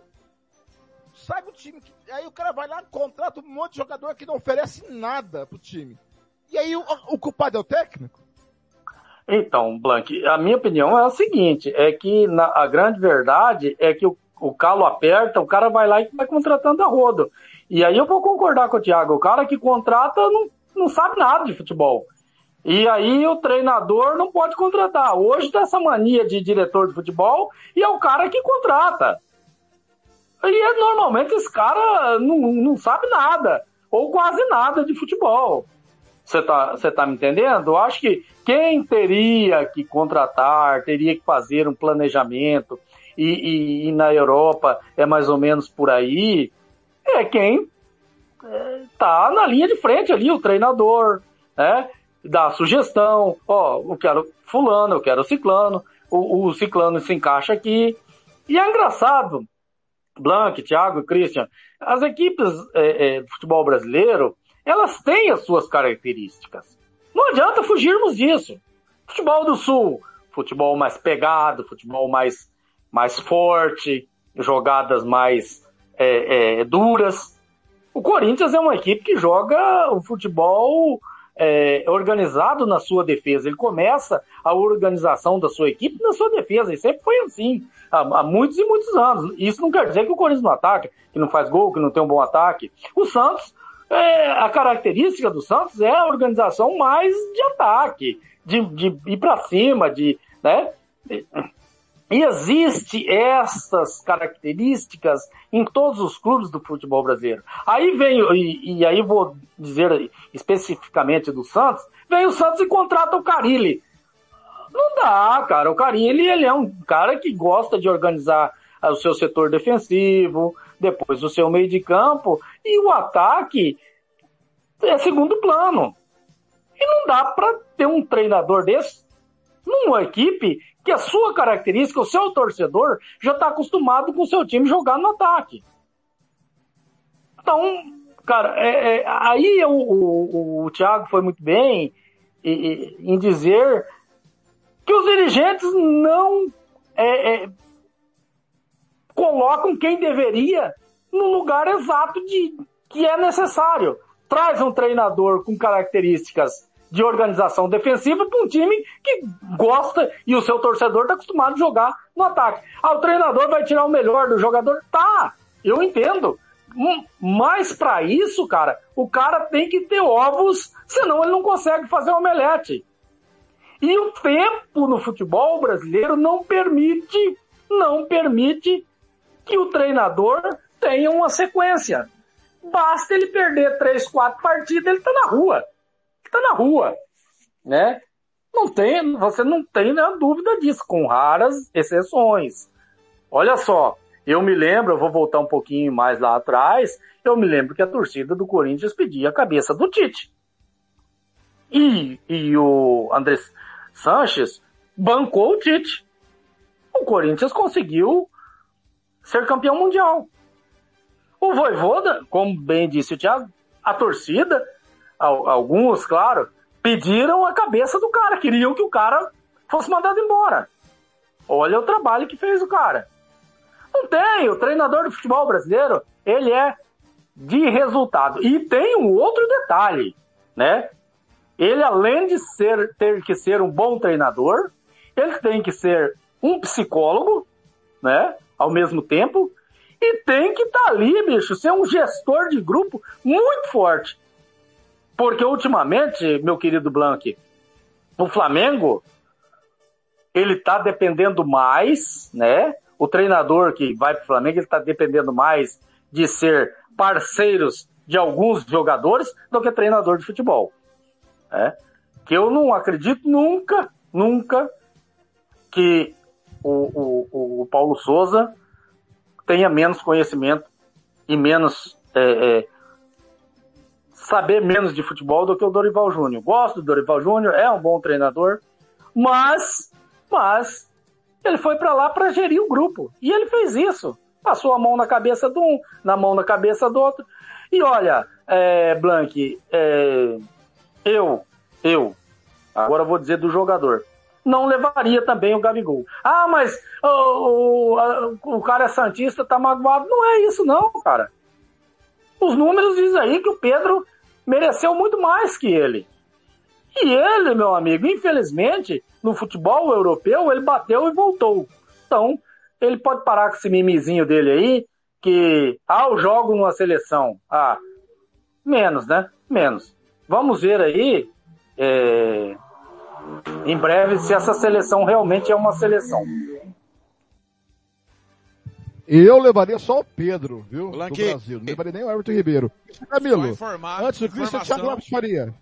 sai do time. Aí o cara vai lá, contrata um monte de jogador que não oferece nada pro time. E aí o, o culpado é o técnico? Então, Blank, a minha opinião é a seguinte, é que na, a grande verdade é que o, o calo aperta, o cara vai lá e vai contratando a rodo. E aí eu vou concordar com o Thiago, o cara que contrata não, não sabe nada de futebol. E aí o treinador não pode contratar. Hoje tem essa mania de diretor de futebol e é o cara que contrata. E é, normalmente esse cara não, não sabe nada, ou quase nada de futebol. Você tá, você tá me entendendo? Eu acho que quem teria que contratar, teria que fazer um planejamento e, e, e na Europa é mais ou menos por aí, é quem é, tá na linha de frente ali, o treinador, né? Dá sugestão, ó, eu quero fulano, eu quero ciclano, o, o ciclano se encaixa aqui. E é engraçado, Blank, Thiago e Christian, as equipes é, é, de futebol brasileiro, elas têm as suas características. Não adianta fugirmos disso. Futebol do Sul, futebol mais pegado, futebol mais, mais forte, jogadas mais é, é, duras. O Corinthians é uma equipe que joga o futebol é, organizado na sua defesa. Ele começa a organização da sua equipe na sua defesa. E sempre foi assim, há, há, muitos e muitos anos. Isso não quer dizer que o Corinthians não ataca, que não faz gol, que não tem um bom ataque. O Santos, é, a característica do Santos é a organização mais de ataque, de, de ir para cima, de, né? Existe essas características em todos os clubes do futebol brasileiro. Aí vem, e, e, aí vou dizer especificamente do Santos, vem o Santos e contrata o Carilli. Não dá, cara. O Carilli, ele é um cara que gosta de organizar o seu setor defensivo, depois o seu meio de campo, e o ataque é segundo plano. E não dá para ter um treinador desse numa equipe que a sua característica, o seu torcedor, já está acostumado com o seu time jogar no ataque. Então, cara, é, é, aí o, o, o, Thiago foi muito bem em, dizer que os dirigentes não é, é, colocam quem deveria no lugar exato de que é necessário. Traz um treinador com características de organização defensiva para um time que gosta e o seu torcedor está acostumado a jogar no ataque. Ah, o treinador vai tirar o melhor do jogador? Tá, eu entendo. Hum, mas para isso, cara, o cara tem que ter ovos, senão ele não consegue fazer omelete. E o tempo no futebol brasileiro não permite, não permite que o treinador tenha uma sequência. Basta ele perder três, quatro partidas, ele tá na rua está na rua, né? Não tem, você não tem nenhuma dúvida disso, com raras exceções. Olha só, eu me lembro, eu vou voltar um pouquinho mais lá atrás, eu me lembro que a torcida do Corinthians pedia a cabeça do Tite. E, e o André Sanches bancou o Tite. O Corinthians conseguiu ser campeão mundial. O Voivoda, como bem disse o Thiago, a torcida alguns, claro, pediram a cabeça do cara, queriam que o cara fosse mandado embora. Olha o trabalho que fez o cara. Não tem, o treinador do futebol brasileiro, ele é de resultado. E tem um outro detalhe, né? Ele, além de ser, ter que ser um bom treinador, ele tem que ser um psicólogo, né? Ao mesmo tempo, e tem que estar tá ali, bicho, ser um gestor de grupo muito forte. Porque ultimamente, meu querido Blank, o Flamengo, ele tá dependendo mais, né? O treinador que vai pro Flamengo, ele tá dependendo mais de ser parceiros de alguns jogadores do que treinador de futebol. Né? Que eu não acredito nunca, nunca que o, o, o Paulo Souza tenha menos conhecimento e menos é, é, saber menos de futebol do que o Dorival Júnior. Gosto do Dorival Júnior, é um bom treinador, mas, mas ele foi para lá para gerir o grupo e ele fez isso. Passou a mão na cabeça de um, na mão na cabeça do outro. E olha, é, Blank, é, eu, eu, agora vou dizer do jogador, não levaria também o Gabigol. Ah, mas o, o, o cara é santista, tá magoado. Não é isso não, cara. Os números dizem aí que o Pedro mereceu muito mais que ele. E ele, meu amigo, infelizmente, no futebol europeu, ele bateu e voltou. Então, ele pode parar com esse mimizinho dele aí, que, ah, eu jogo numa seleção. Ah, menos, né? Menos. Vamos ver aí, é, em breve, se essa seleção realmente é uma seleção. Eu levaria só o Pedro, viu? Blanqui. Do Brasil. Não levaria nem o Everton Ribeiro. Camilo, informar, antes do Christian, Thiago Lopes Faria.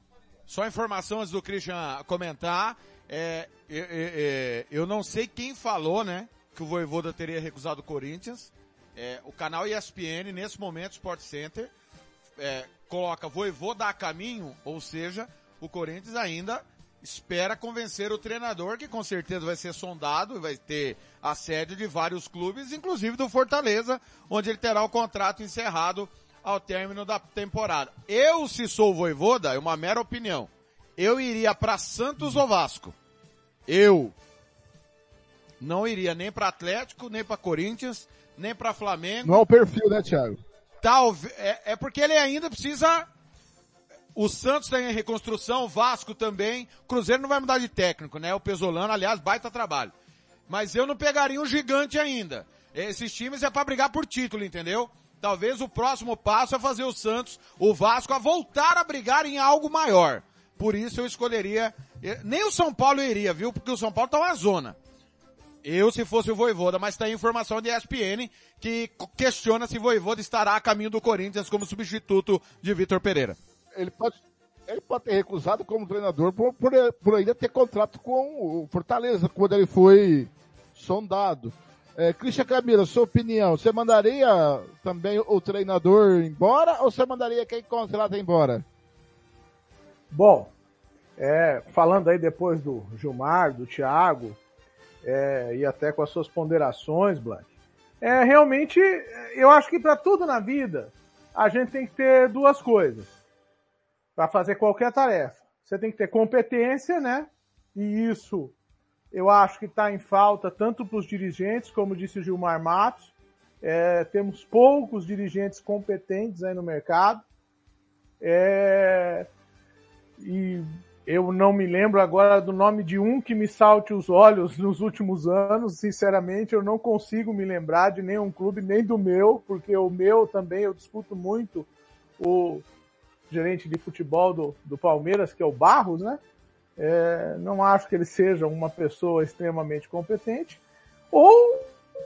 Só informação antes do Christian comentar. É, é, é, é, eu não sei quem falou, né? que o Voivoda teria recusado o Corinthians. É, o canal ESPN, nesse momento, Sport Center, é, coloca Voivoda a caminho, ou seja, o Corinthians ainda espera convencer o treinador, que com certeza vai ser sondado e vai ter assédio de vários clubes, inclusive do Fortaleza, onde ele terá o contrato encerrado ao término da temporada. Eu, se sou o Voivoda, é uma mera opinião, eu iria para Santos ou Vasco. Eu. Não iria nem para Atlético, nem para Corinthians, nem para Flamengo. Não é o perfil, né, Thiago? Talvez, é, é porque ele ainda precisa o Santos está em reconstrução, o Vasco também. O Cruzeiro não vai mudar de técnico, né? O Pesolano, aliás, baita trabalho. Mas eu não pegaria um gigante ainda. Esses times é para brigar por título, entendeu? Talvez o próximo passo é fazer o Santos, o Vasco, a voltar a brigar em algo maior. Por isso eu escolheria, nem o São Paulo iria, viu? Porque o São Paulo tá uma zona. Eu, se fosse o Voivoda, mas tem informação de ESPN que questiona se Voivoda estará a caminho do Corinthians como substituto de Vitor Pereira ele pode, ele pode ter recusado como treinador por, por, por ainda ter contrato com o Fortaleza, quando ele foi sondado. É, Christian Camila, sua opinião, você mandaria também o treinador embora ou você mandaria quem contrata embora? Bom, é, falando aí depois do Gilmar, do Thiago, é, e até com as suas ponderações, Blank, é, realmente, eu acho que para tudo na vida, a gente tem que ter duas coisas para fazer qualquer tarefa. Você tem que ter competência, né? E isso eu acho que está em falta tanto para os dirigentes, como disse o Gilmar Matos. É, temos poucos dirigentes competentes aí no mercado. É, e eu não me lembro agora do nome de um que me salte os olhos nos últimos anos. Sinceramente, eu não consigo me lembrar de nenhum clube, nem do meu, porque o meu também eu discuto muito o, gerente de futebol do, do Palmeiras, que é o Barros, né? É, não acho que ele seja uma pessoa extremamente competente. Ou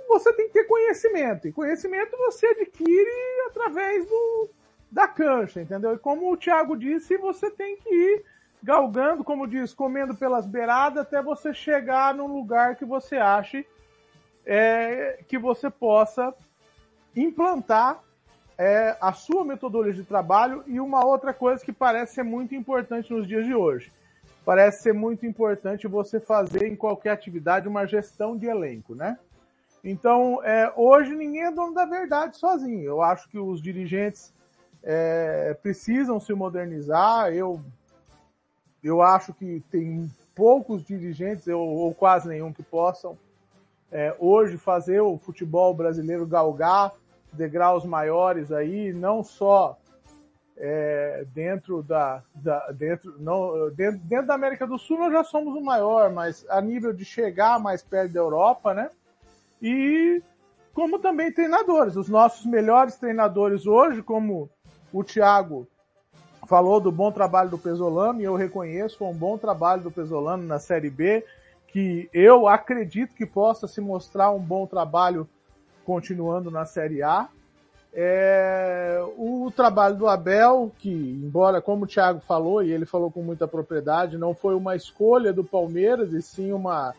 você tem que ter conhecimento. E conhecimento você adquire através do, da cancha, entendeu? E como o Thiago disse, você tem que ir galgando, como diz, comendo pelas beiradas até você chegar num lugar que você ache é, que você possa implantar é a sua metodologia de trabalho e uma outra coisa que parece ser muito importante nos dias de hoje. Parece ser muito importante você fazer em qualquer atividade uma gestão de elenco, né? Então, é, hoje ninguém é dono da verdade sozinho. Eu acho que os dirigentes é, precisam se modernizar. Eu, eu acho que tem poucos dirigentes, ou, ou quase nenhum, que possam é, hoje fazer o futebol brasileiro galgar degraus maiores aí, não só é, dentro da, da, dentro, não, dentro, dentro da América do Sul nós já somos o maior, mas a nível de chegar mais perto da Europa, né? E como também treinadores, os nossos melhores treinadores hoje, como o Thiago falou do bom trabalho do Pesolano, e eu reconheço, foi um bom trabalho do Pesolano na Série B, que eu acredito que possa se mostrar um bom trabalho continuando na Série A. É, o trabalho do Abel, que, embora, como o Thiago falou, e ele falou com muita propriedade, não foi uma escolha do Palmeiras, e sim uma,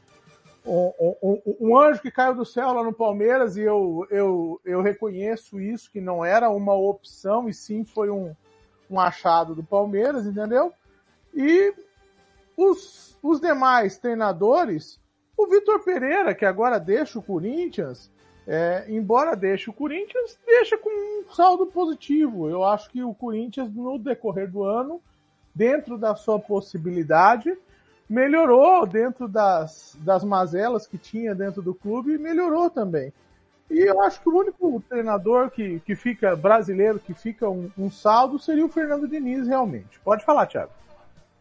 um, um, um, anjo que caiu do céu lá no Palmeiras, e eu, eu, eu reconheço isso, que não era uma opção, e sim foi um, um achado do Palmeiras, entendeu? E os, os demais treinadores, o Vitor Pereira, que agora deixa o Corinthians, é, embora deixe o Corinthians, deixa com um saldo positivo. Eu acho que o Corinthians, no decorrer do ano, dentro da sua possibilidade, melhorou dentro das, das mazelas que tinha dentro do clube, melhorou também. E eu acho que o único treinador que, que fica brasileiro, que fica um, um saldo, seria o Fernando Diniz, realmente. Pode falar, Thiago.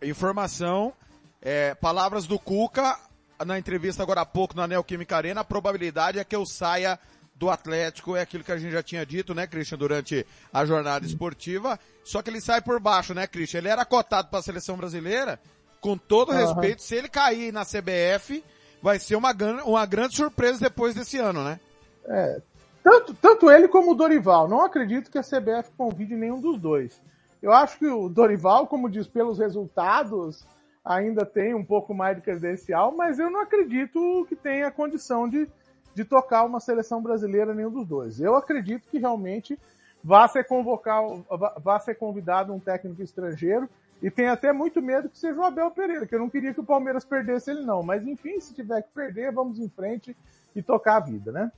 Informação, é, palavras do Cuca, na entrevista agora há pouco na Neoquímica Arena, a probabilidade é que eu saia do Atlético, é aquilo que a gente já tinha dito, né, Christian, durante a jornada esportiva, só que ele sai por baixo, né, Christian? Ele era cotado para a seleção brasileira, com todo uhum. respeito, se ele cair na CBF, vai ser uma, uma grande surpresa depois desse ano, né? É, tanto, tanto ele como o Dorival. Não acredito que a CBF convide nenhum dos dois. Eu acho que o Dorival, como diz, pelos resultados, ainda tem um pouco mais de credencial, mas eu não acredito que tenha condição de, de tocar uma seleção brasileira nenhum dos dois. Eu acredito que realmente vá ser convocar, vá ser convidado um técnico estrangeiro e tem até muito medo que seja o Abel Pereira, que eu não queria que o Palmeiras perdesse ele não, mas enfim, se tiver que perder, vamos em frente e tocar a vida, né?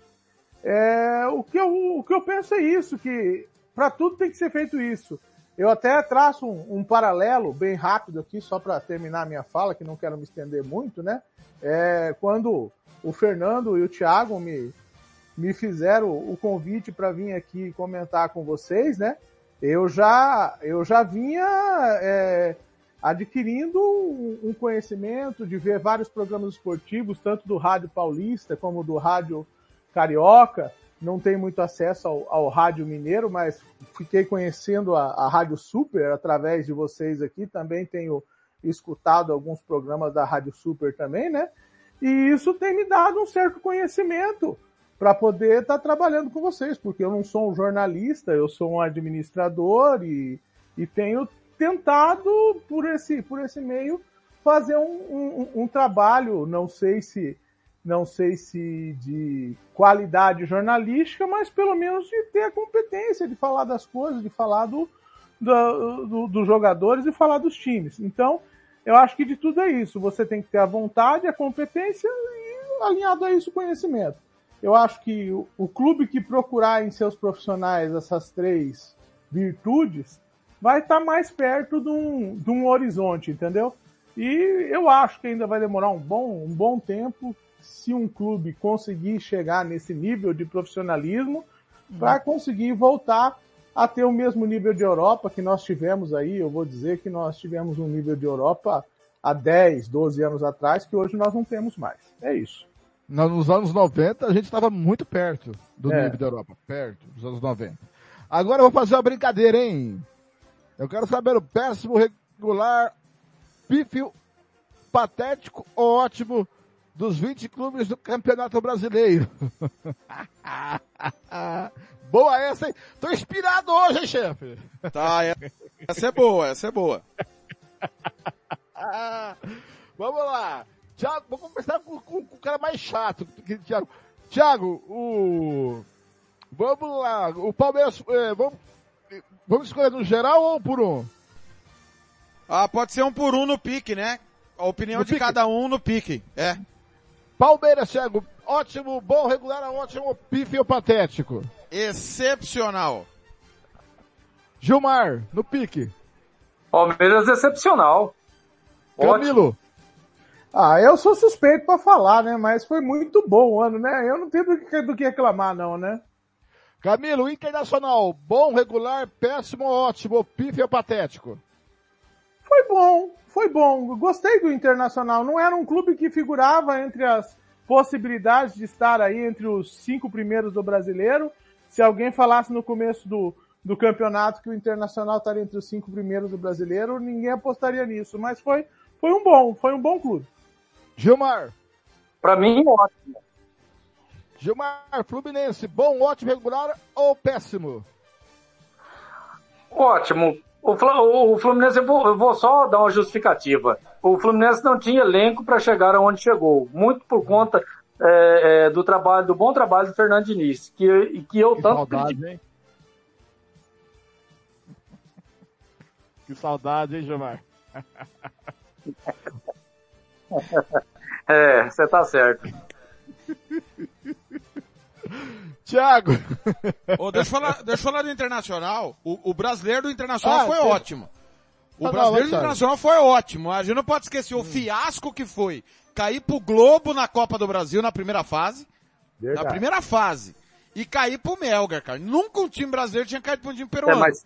É, o, que eu, o que eu penso é isso, que para tudo tem que ser feito isso. Eu até traço um, um paralelo bem rápido aqui, só para terminar a minha fala, que não quero me estender muito, né? É, quando o Fernando e o Thiago me, me fizeram o convite para vir aqui comentar com vocês, né? Eu já, eu já vinha é, adquirindo um conhecimento de ver vários programas esportivos, tanto do Rádio Paulista como do Rádio Carioca. Não tenho muito acesso ao, ao Rádio Mineiro, mas fiquei conhecendo a, a Rádio Super através de vocês aqui. Também tenho escutado alguns programas da Rádio Super também, né? E isso tem me dado um certo conhecimento para poder estar tá trabalhando com vocês, porque eu não sou um jornalista, eu sou um administrador e, e tenho tentado por esse, por esse meio fazer um, um, um trabalho, não sei se não sei se de qualidade jornalística, mas pelo menos de ter a competência de falar das coisas, de falar do, do, do, dos jogadores e falar dos times. Então, eu acho que de tudo é isso. Você tem que ter a vontade, a competência e alinhado a isso o conhecimento eu acho que o, o clube que procurar em seus profissionais essas três virtudes vai estar tá mais perto de um, de um horizonte, entendeu? E eu acho que ainda vai demorar um bom, um bom tempo se um clube conseguir chegar nesse nível de profissionalismo para conseguir voltar a ter o mesmo nível de Europa que nós tivemos aí. Eu vou dizer que nós tivemos um nível de Europa há 10, 12 anos atrás, que hoje nós não temos mais. É isso. Nos anos 90 a gente estava muito perto do é. nível da Europa, perto dos anos 90. Agora eu vou fazer uma brincadeira, hein? Eu quero saber o péssimo, regular, pífio, patético ou ótimo dos 20 clubes do Campeonato Brasileiro. boa essa, hein? Tô inspirado hoje, hein, chefe? Tá, é. essa é boa, essa é boa. Vamos lá. Tiago, vou começar com, com, com, o cara mais chato, Tiago. Tiago, o. Vamos lá, o Palmeiras. É, vamos, vamos escolher no geral ou por um? Ah, pode ser um por um no pique, né? A opinião no de pique. cada um no pique. É. Palmeiras, Thiago, ótimo, bom, regular, ótimo, pife ou patético? Excepcional. Gilmar, no pique. Palmeiras excepcional. Camilo. Ótimo. Ah, eu sou suspeito para falar, né? Mas foi muito bom o ano, né? Eu não tenho do que, do que reclamar, não, né? Camilo, Internacional, bom, regular, péssimo, ótimo, pífio ou patético? Foi bom, foi bom. Gostei do Internacional. Não era um clube que figurava entre as possibilidades de estar aí entre os cinco primeiros do brasileiro. Se alguém falasse no começo do, do campeonato que o Internacional estaria entre os cinco primeiros do brasileiro, ninguém apostaria nisso. Mas foi, foi um bom, foi um bom clube. Gilmar. Para mim, ótimo. Gilmar, Fluminense, bom, ótimo, regular ou péssimo? Ótimo. O, Fluminense, eu vou, eu vou, só dar uma justificativa. O Fluminense não tinha elenco para chegar aonde chegou, muito por conta é, é, do trabalho, do bom trabalho do Fernando Diniz, que, que eu que tanto saudade, critico. Hein? Que saudade, hein, Gilmar? é, você tá certo. Tiago. Oh, deixa, eu falar, deixa eu falar do Internacional. O, o brasileiro do Internacional ah, foi tem... ótimo. O ah, brasileiro do Internacional foi ótimo. A gente não pode esquecer hum. o fiasco que foi cair pro Globo na Copa do Brasil na primeira fase. Verdade. Na primeira fase. E cair pro Melgar, cara. Nunca um time brasileiro tinha caído pro um time peruano. É, mas,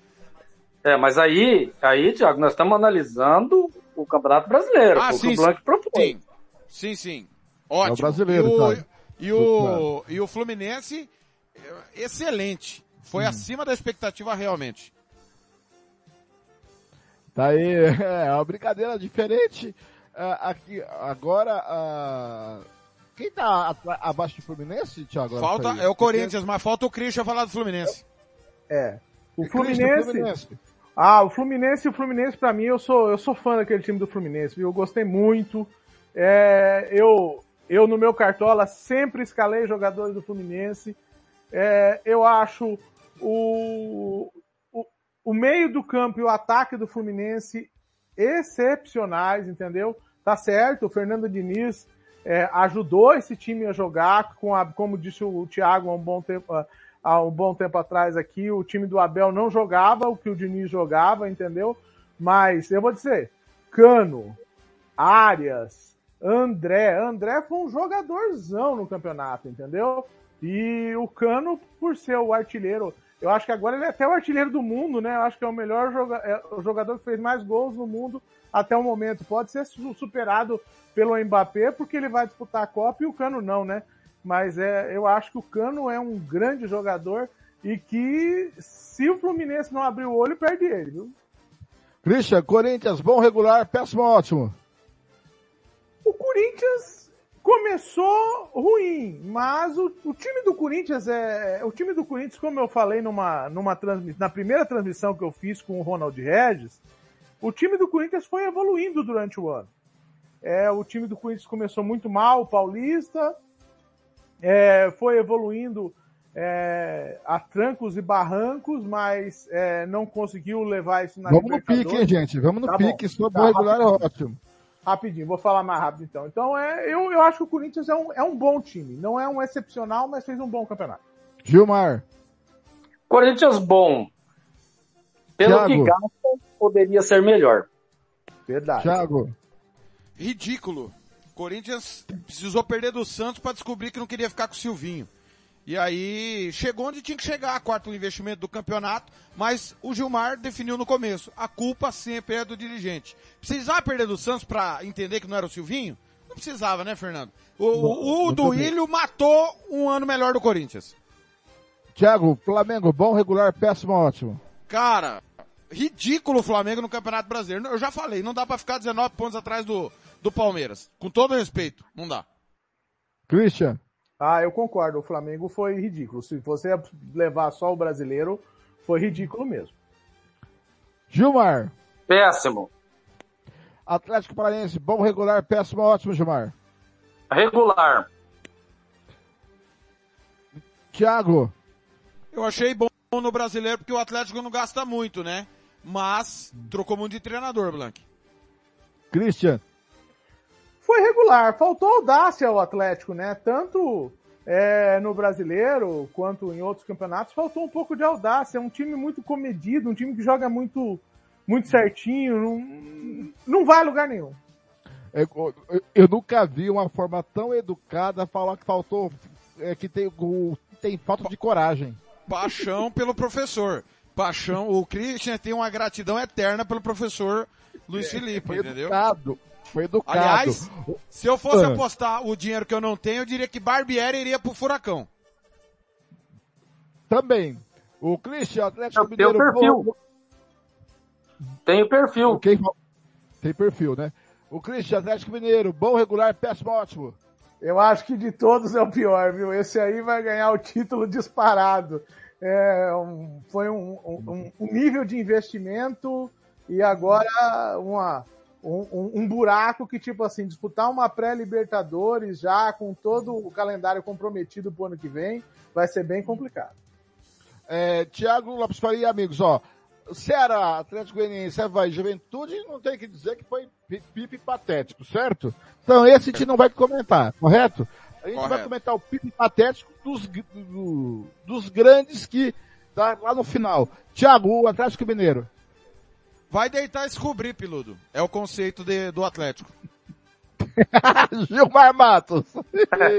é, mas aí, aí, Tiago, nós estamos analisando o Campeonato Brasileiro. Ah, sim, o Blanc propôs. Sim, sim, sim. Ótimo. É o brasileiro, e o, e o, e o Fluminense, excelente. Foi hum. acima da expectativa realmente. Tá aí, é uma brincadeira diferente. Uh, aqui, agora, uh, quem tá abaixo do Fluminense, Thiago? Falta, é o Corinthians, mas falta o Christian falar do Fluminense. É. O Fluminense, Fluminense, ah, o Fluminense, o Fluminense para mim, eu sou, eu sou fã daquele time do Fluminense, viu? Eu gostei muito. É, eu, Eu, no meu cartola, sempre escalei jogadores do Fluminense. É, eu acho o, o, o meio do campo e o ataque do Fluminense excepcionais, entendeu? Tá certo, o Fernando Diniz é, ajudou esse time a jogar, com a, como disse o Thiago há um bom tempo, há um bom tempo atrás aqui, o time do Abel não jogava o que o Diniz jogava, entendeu? Mas eu vou dizer, Cano, Arias, André, André foi um jogadorzão no campeonato, entendeu? E o Cano, por ser o artilheiro, eu acho que agora ele é até o artilheiro do mundo, né? Eu acho que é o melhor joga é o jogador que fez mais gols no mundo até o momento. Pode ser superado pelo Mbappé, porque ele vai disputar a Copa e o Cano não, né? Mas é, eu acho que o Cano é um grande jogador e que se o Fluminense não abrir o olho, perde ele, viu? Christian, Corinthians, bom regular, péssimo ótimo. O Corinthians começou ruim, mas o, o, time do Corinthians é. O time do Corinthians, como eu falei numa, numa na primeira transmissão que eu fiz com o Ronald Regis, o time do Corinthians foi evoluindo durante o ano. É, o time do Corinthians começou muito mal, o Paulista, é, foi evoluindo é, a trancos e barrancos, mas é, não conseguiu levar isso na Vamos no pique, hein, gente? Vamos no tá pique, bom. tá, regular é ótimo. Rapidinho, vou falar mais rápido então. Então, é, eu, eu acho que o Corinthians é um, é um bom time. Não é um excepcional, mas fez um bom campeonato. Gilmar. Corinthians bom. Pelo Thiago. que gasta, poderia ser melhor. Verdade. Thiago. Ridículo. Corinthians precisou perder do Santos para descobrir que não queria ficar com o Silvinho. E aí chegou onde tinha que chegar, quarto investimento do campeonato, mas o Gilmar definiu no começo. A culpa sempre é do dirigente. Precisava perder do Santos para entender que não era o Silvinho? Não precisava, né, Fernando? O, o, o Duílio matou um ano melhor do Corinthians. Thiago, Flamengo, bom, regular, péssimo, ótimo. Cara, ridículo o Flamengo no Campeonato Brasileiro. Eu já falei, não dá para ficar 19 pontos atrás do, do Palmeiras. Com todo respeito, não dá. Christian. Ah, eu concordo. O Flamengo foi ridículo. Se você levar só o brasileiro, foi ridículo mesmo. Gilmar. Péssimo. Atlético Paranaense, bom, regular, péssimo, ótimo, Gilmar. Regular. Thiago. Eu achei bom no brasileiro porque o Atlético não gasta muito, né? Mas trocou muito de treinador, Blank. Christian foi regular. Faltou audácia ao Atlético, né? Tanto é, no brasileiro quanto em outros campeonatos, faltou um pouco de audácia. É um time muito comedido, um time que joga muito, muito certinho, não, não vai a lugar nenhum. É, eu nunca vi uma forma tão educada falar que faltou, é, que tem, tem falta de coragem. Paixão pelo professor. Paixão, o Christian tem uma gratidão eterna pelo professor Luiz é, Felipe, entendeu? Educado. Foi educado. Aliás, se eu fosse ah. apostar o dinheiro que eu não tenho, eu diria que Barbieri iria pro Furacão. Também. O Christian, Atlético eu Mineiro... Tem perfil. Tem perfil. Okay. Tem perfil, né? O Christian, Atlético Mineiro, bom, regular, péssimo, ótimo. Eu acho que de todos é o pior, viu? Esse aí vai ganhar o título disparado. É, um, foi um, um, um nível de investimento e agora uma um, um, um, buraco que, tipo assim, disputar uma pré-Libertadores já com todo o calendário comprometido pro ano que vem, vai ser bem complicado. É, Tiago Lopes Faria, amigos, ó. Ceará, Atlético Goianiense, vai Juventude, não tem que dizer que foi pipe patético, certo? Então esse a gente não vai comentar, correto? A gente correto. vai comentar o pipe patético dos, do, dos grandes que tá lá no final. Tiago, o Atlético Mineiro. Vai deitar e descobrir, Piludo. É o conceito de, do Atlético. Gilmar Matos.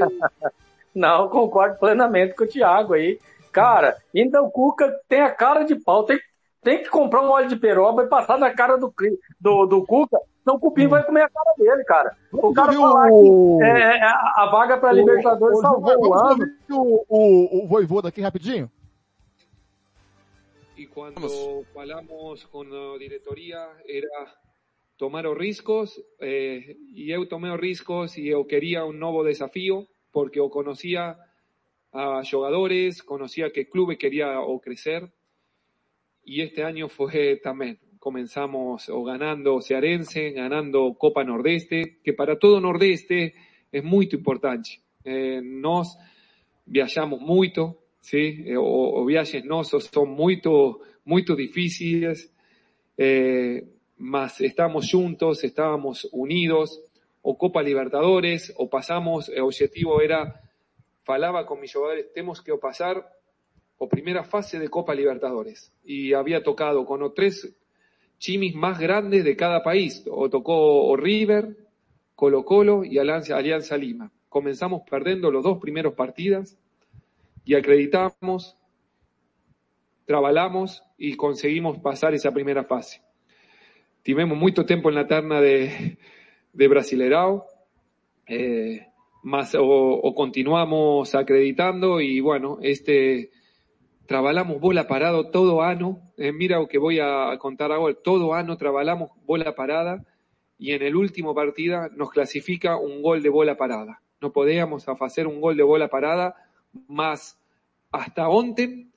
Não, concordo plenamente com o Thiago aí. Cara, ainda o Cuca tem a cara de pau. Tem, tem que comprar um óleo de peroba e passar na cara do, do, do Cuca, senão o Cupim hum. vai comer a cara dele, cara. O cara falar que é, é, a vaga para Libertadores o, salvou o, o ano. O, o, o Voivoda aqui rapidinho. Y cuando hablamos con la directoría era tomar los riscos eh, y yo tomé los riscos y yo quería un nuevo desafío porque yo conocía a jugadores, conocía que el club quería o crecer y este año fue también comenzamos o ganando Cearense, ganando Copa Nordeste, que para todo Nordeste é muito importante. Eh, nós viajamos muito, sim, eh, o, o viajes nossos são muito, muito difíceis, eh, mas estamos juntos, estábamos unidos, o Copa Libertadores, o pasamos, el objetivo era, falaba con mis jugadores, tenemos que pasar o primera fase de Copa Libertadores. Y había tocado con los tres chimis más grandes de cada país. O tocó o River, Colo Colo y Alianza, Alianza Lima. Comenzamos perdiendo los dos primeros partidas y acreditamos, trabalhamos y conseguimos pasar esa primera fase. Tivemos mucho tiempo en la terna de, de Brasileirao, eh, mas o, o continuamos acreditando y bueno, este trabalhamos bola parado todo ano, eh, mira o que voy a contar ahora, todo ano trabalhamos bola parada y en el último partida nos clasifica un gol de bola parada. No podíamos hacer un gol de bola parada, más hasta ontem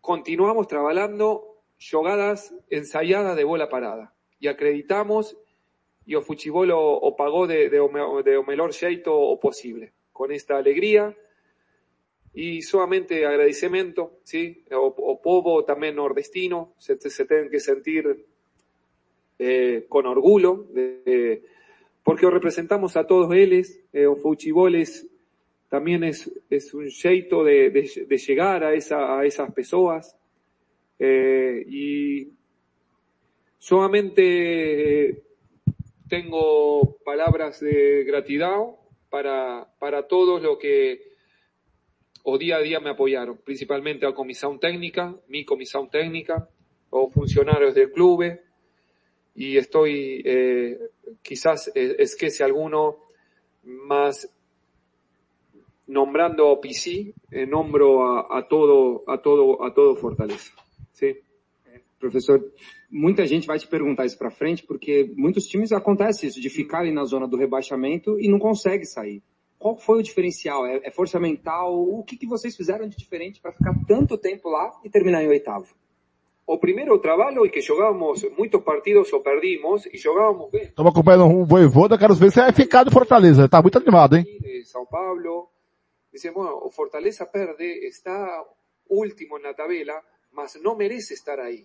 continuamos trabajando jogadas ensayadas de bola parada. Y acreditamos y o futebol o, o pagó de, de, o, de o melhor jeito o posible. Con esta alegría y solamente agradecimiento, ¿sí? O, o povo también nordestino se, se tienen que sentir eh, con orgullo, de, de, porque representamos a todos ellos, eh, o fuchiboles también es, es un jeito de, de, llegar a, esa, a esas pessoas, eh, y solamente eh, tengo palabras de gratitud para, para todos los que o día a día me apoyaron, principalmente a comisión técnica, mi comisión técnica, o funcionarios del club, y estoy, eh, quizás es que si alguno más nombrando a PC, eh, nombro a, a, todo, a todo, a todo Fortaleza. Sim. Professor, muita gente vai te perguntar isso para frente, porque muitos times acontece isso, de ficar ali na zona do rebaixamento e não consegue sair. Qual foi o diferencial? É, é força mental? O que, que vocês fizeram de diferente para ficar tanto tempo lá e terminar em oitavo? O primeiro trabalho é que jogávamos muitos partidos ou perdimos e jogávamos bem. Estamos acompanhando um Voivoda, quero ver se vai ficar do Fortaleza. Tá muito animado, hein? São Paulo. Dizemos, o Fortaleza perde, está último na tabela, mas não merece estar aí.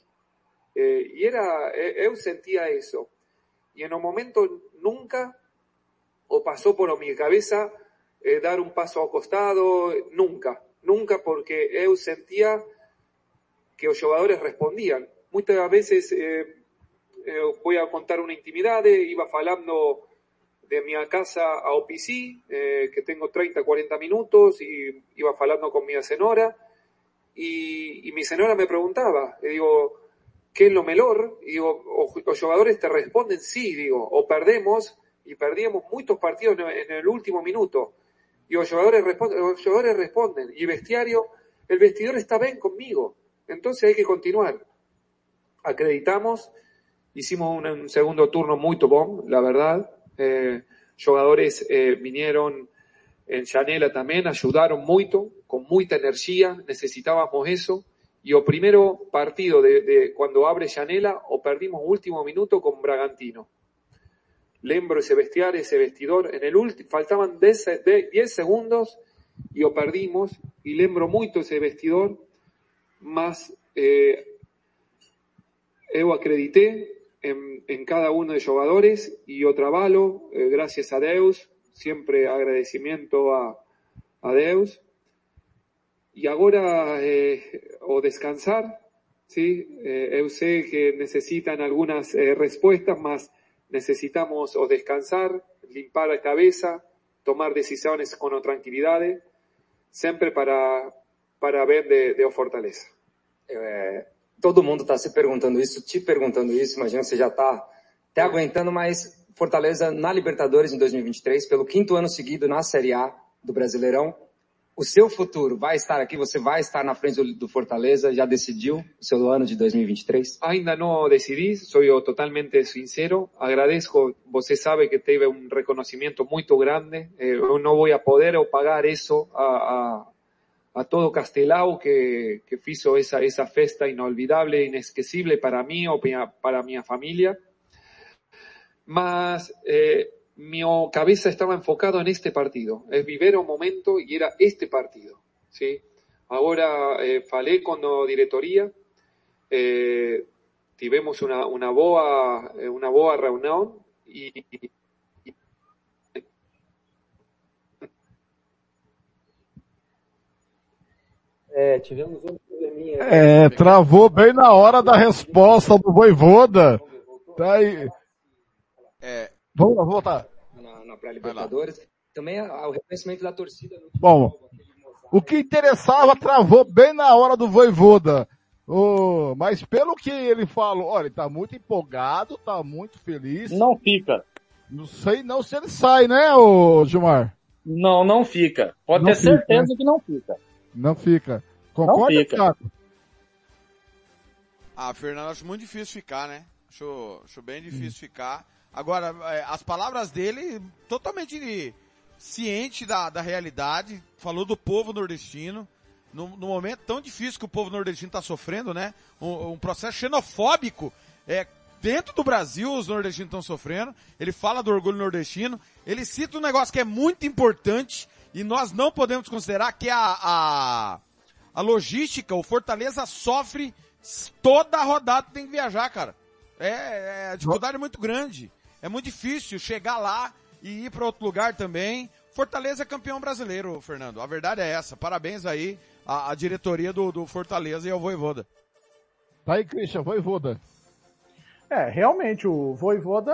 Eh, e era, eu sentia isso. E em um momento nunca o passou por minha cabeça eh, dar un paso ao costado, nunca, nunca, porque eu sentia que os jogadores respondían. Muchas veces, eh, eh, voy a contar una intimidad, iba falando de mi casa a OPC, eh, que tengo 30, 40 minutos, y iba falando con mi senora, y, mi senora me preguntaba, y digo, ¿qué es lo mejor? Y digo, o, los jugadores te responden sí, digo, o perdemos, y perdíamos muchos partidos en, el último minuto. Y los jugadores responden, los jugadores responden, y vestiario, el vestidor está bien conmigo, entonces hay que continuar. Acreditamos, hicimos un, un segundo turno muy bom, la verdad. Eh, jugadores eh, vinieron en Chanela también, ayudaron mucho, con mucha energía, necesitábamos eso. Y o primero partido de, de cuando abre Chanela, o perdimos último minuto con Bragantino. Lembro ese vestiario, ese vestidor, en el último, faltaban 10, 10 segundos y o perdimos, y lembro mucho ese vestidor, más eh, eu acredité en, en, cada uno de los jugadores y yo trabajo, eh, gracias a Deus, siempre agradecimiento a, a Deus. Y ahora, eh, o descansar, ¿sí? Eh, eu sé que necesitan algunas eh, respuestas, más necesitamos o descansar, limpar la cabeza, tomar decisiones con tranquilidad, siempre para, para ver de, de Fortaleza. É, todo mundo está se perguntando isso, te perguntando isso, imagina você já está até aguentando, mas Fortaleza na Libertadores em 2023, pelo quinto ano seguido na Série A do Brasileirão, o seu futuro vai estar aqui, você vai estar na frente do, Fortaleza, já decidiu o seu ano de 2023? Ainda não decidi, sou eu totalmente sincero, agradeço, você sabe que teve um reconhecimento muito grande, eu não vou poder pagar isso a, a a todo Castelao que, que hizo esa, esa festa inolvidable, inesquecible para mí o para mi familia. Mas eh, mi cabeza estaba enfocado en este partido. Es vivir un momento y era este partido. ¿sí? Ahora eh, falé con la directoría, eh, tivemos una, una boa, eh, una boa reunión y, É, tivemos um probleminha. É, travou bem na hora da resposta do Voivoda. Tá aí. É. Vamos voltar. Na, na pré-Libertadores. Também o reconhecimento da torcida. Bom, o que interessava travou bem na hora do Voivoda. Oh, mas pelo que ele falou, olha, ele tá muito empolgado, tá muito feliz. Não fica. Não sei não se ele sai, né, ô Gilmar? Não, não fica. Pode Não ter fica, certeza né? que não fica. Não fica. Concorda, fica. Thiago? Ah, Fernando, acho muito difícil ficar, né? Acho, acho bem difícil ficar. Agora, é, as palavras dele, totalmente ciente da, da realidade, falou do povo nordestino, no, no momento tão difícil que o povo nordestino está sofrendo, né? Um, um processo xenofóbico, é, dentro do Brasil os nordestinos estão sofrendo, ele fala do orgulho nordestino, ele cita um negócio que é muito importante, e nós não podemos considerar que a, a, a logística, o Fortaleza sofre toda a rodada tem que viajar, cara. É, é a dificuldade é muito grande. É muito difícil chegar lá e ir para outro lugar também. Fortaleza é campeão brasileiro, Fernando. A verdade é essa. Parabéns aí à, à diretoria do, do Fortaleza e ao Voivoda. Tá aí, Christian, Voivoda. É, realmente, o Voivoda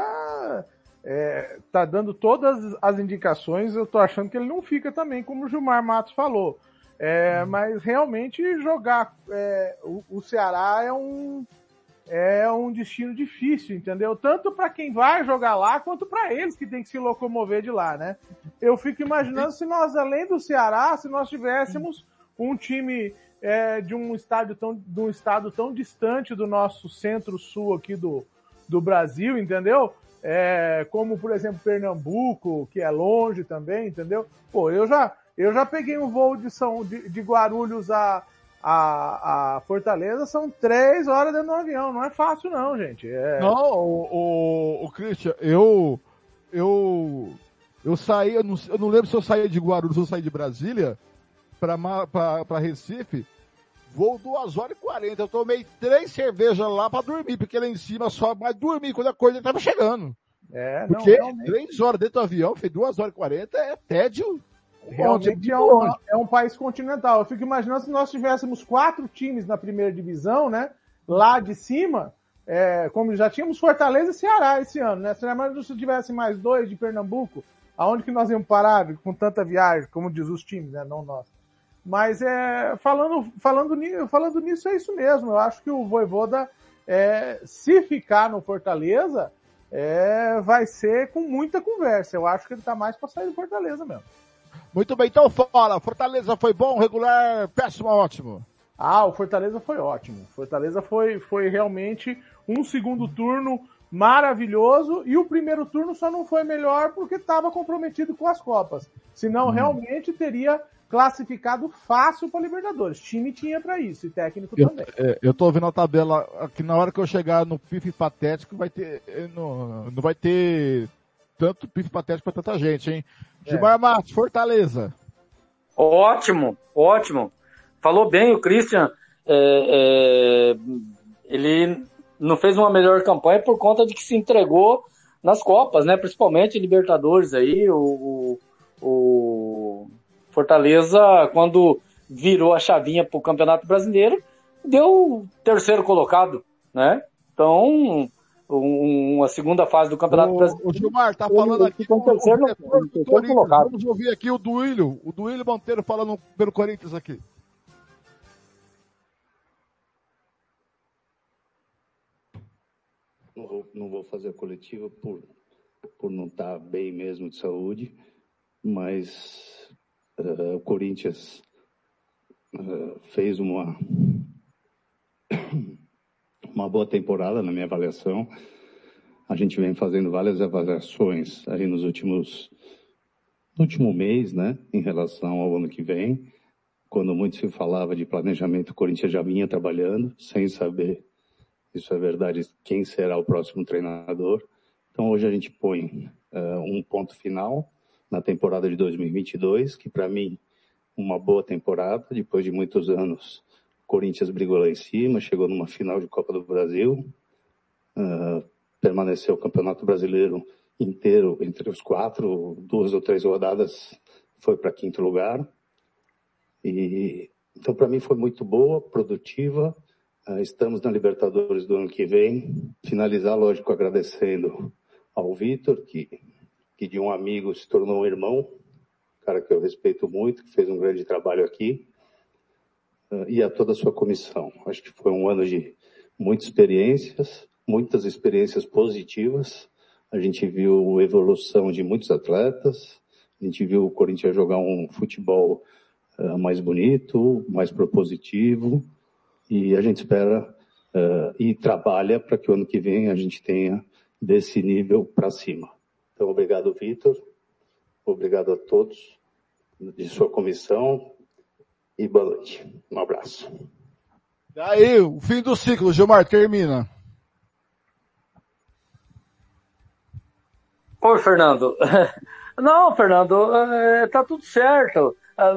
é, tá dando todas as indicações, eu tô achando que ele não fica também, como o Gilmar Matos falou. É, Mas realmente jogar é, o, o Ceará é um, é um destino difícil, entendeu? Tanto para quem vai jogar lá, quanto para eles que tem que se locomover de lá, né? Eu fico imaginando se nós, além do Ceará, se nós tivéssemos um time é, de um estádio tão, de um estado tão distante do nosso centro-sul aqui do, do Brasil, entendeu? É, como, por exemplo, Pernambuco, que é longe também, entendeu? Pô, eu já, eu já peguei um voo de, São, de, de Guarulhos a, a, a Fortaleza, são três horas dentro do avião. Não é fácil, não, gente. É... Não, o, o, o Christian, eu, eu, eu saí, eu não, eu não lembro se eu saí de Guarulhos ou saí de Brasília pra Recife, voo 2 horas e 40. Eu tomei três cervejas lá pra dormir, porque lá em cima só, mas dormir quando a coisa tava chegando. É, não, Porque realmente. três horas dentro do avião, fez 2 horas e 40, é tédio. Realmente é um, é um país continental. Eu fico imaginando se nós tivéssemos quatro times na primeira divisão, né? Lá de cima, é, como já tínhamos Fortaleza e Ceará esse ano, né? Se se tivesse mais dois de Pernambuco, aonde que nós íamos parar com tanta viagem, como diz os times, né? Não nós. Mas é, falando, falando, falando nisso, é isso mesmo. Eu acho que o Voivoda, é, se ficar no Fortaleza, é, vai ser com muita conversa. Eu acho que ele tá mais para sair do Fortaleza mesmo. Muito bem, então fala. Fortaleza foi bom, regular, péssimo, ótimo. Ah, o Fortaleza foi ótimo. Fortaleza foi, foi realmente um segundo turno maravilhoso e o primeiro turno só não foi melhor porque estava comprometido com as Copas. Senão, realmente teria classificado fácil para Libertadores. Time tinha para isso e técnico Eu, também. é, eu tô vendo a tabela aqui na hora que eu chegar no pife patético vai ter eh, não, não vai ter tanto pife patético para tanta gente, hein? É. Gilmar Matos, Fortaleza. Ótimo, ótimo. Falou bem o Christian. É, é, ele não fez uma melhor campanha por conta de que se entregou nas Copas, né? Principalmente Libertadores aí, o, o, o Fortaleza, quando virou a chavinha para o Campeonato Brasileiro, deu o terceiro colocado, né? Então, um- uma segunda fase do Campeonato O, Brasileiro. o Gilmar tá falando aqui ficou em terceiro, o terceiro colocado. Vamos ouvir aqui o Duílio, o Duílio Monteiro falando pelo Corinthians aqui. Não vou, não vou fazer a coletiva por, por não estar bem mesmo de saúde, mas eh, o Corinthians eh, fez uma, uma boa temporada na minha avaliação. A gente vem fazendo várias avaliações aí nos últimos no último mês, né, em relação ao ano que vem, quando muito se falava de planejamento, o Corinthians já vinha trabalhando, sem saber, isso é verdade, quem será o próximo treinador. Então hoje a gente põe uh, um ponto final na temporada de 2022, que para mim uma boa temporada, depois de muitos anos. O Corinthians brigou lá em cima, chegou numa final de Copa do Brasil, uh, permaneceu o Campeonato Brasileiro inteiro entre os quatro, duas ou três rodadas foi para quinto lugar. E então para mim foi muito boa, produtiva. Uh, estamos na Libertadores do ano que vem. Finalizar, lógico, agradecendo ao Vitor, que, que de um amigo se tornou um irmão, cara que eu respeito muito, que fez um grande trabalho aqui, uh, e a toda a sua comissão. Acho que foi um ano de muitas experiências, muitas experiências positivas. A gente viu a evolução de muitos atletas, a gente viu o Corinthians jogar um futebol uh, mais bonito, mais propositivo, e a gente espera uh, e trabalha para que o ano que vem a gente tenha desse nível para cima. Então, obrigado, Vitor. Obrigado a todos de sua comissão e boa noite. Um abraço. Daí, o fim do ciclo, Gilmar, termina. Oi, Fernando. Não, Fernando, é, tá tudo certo. Ah,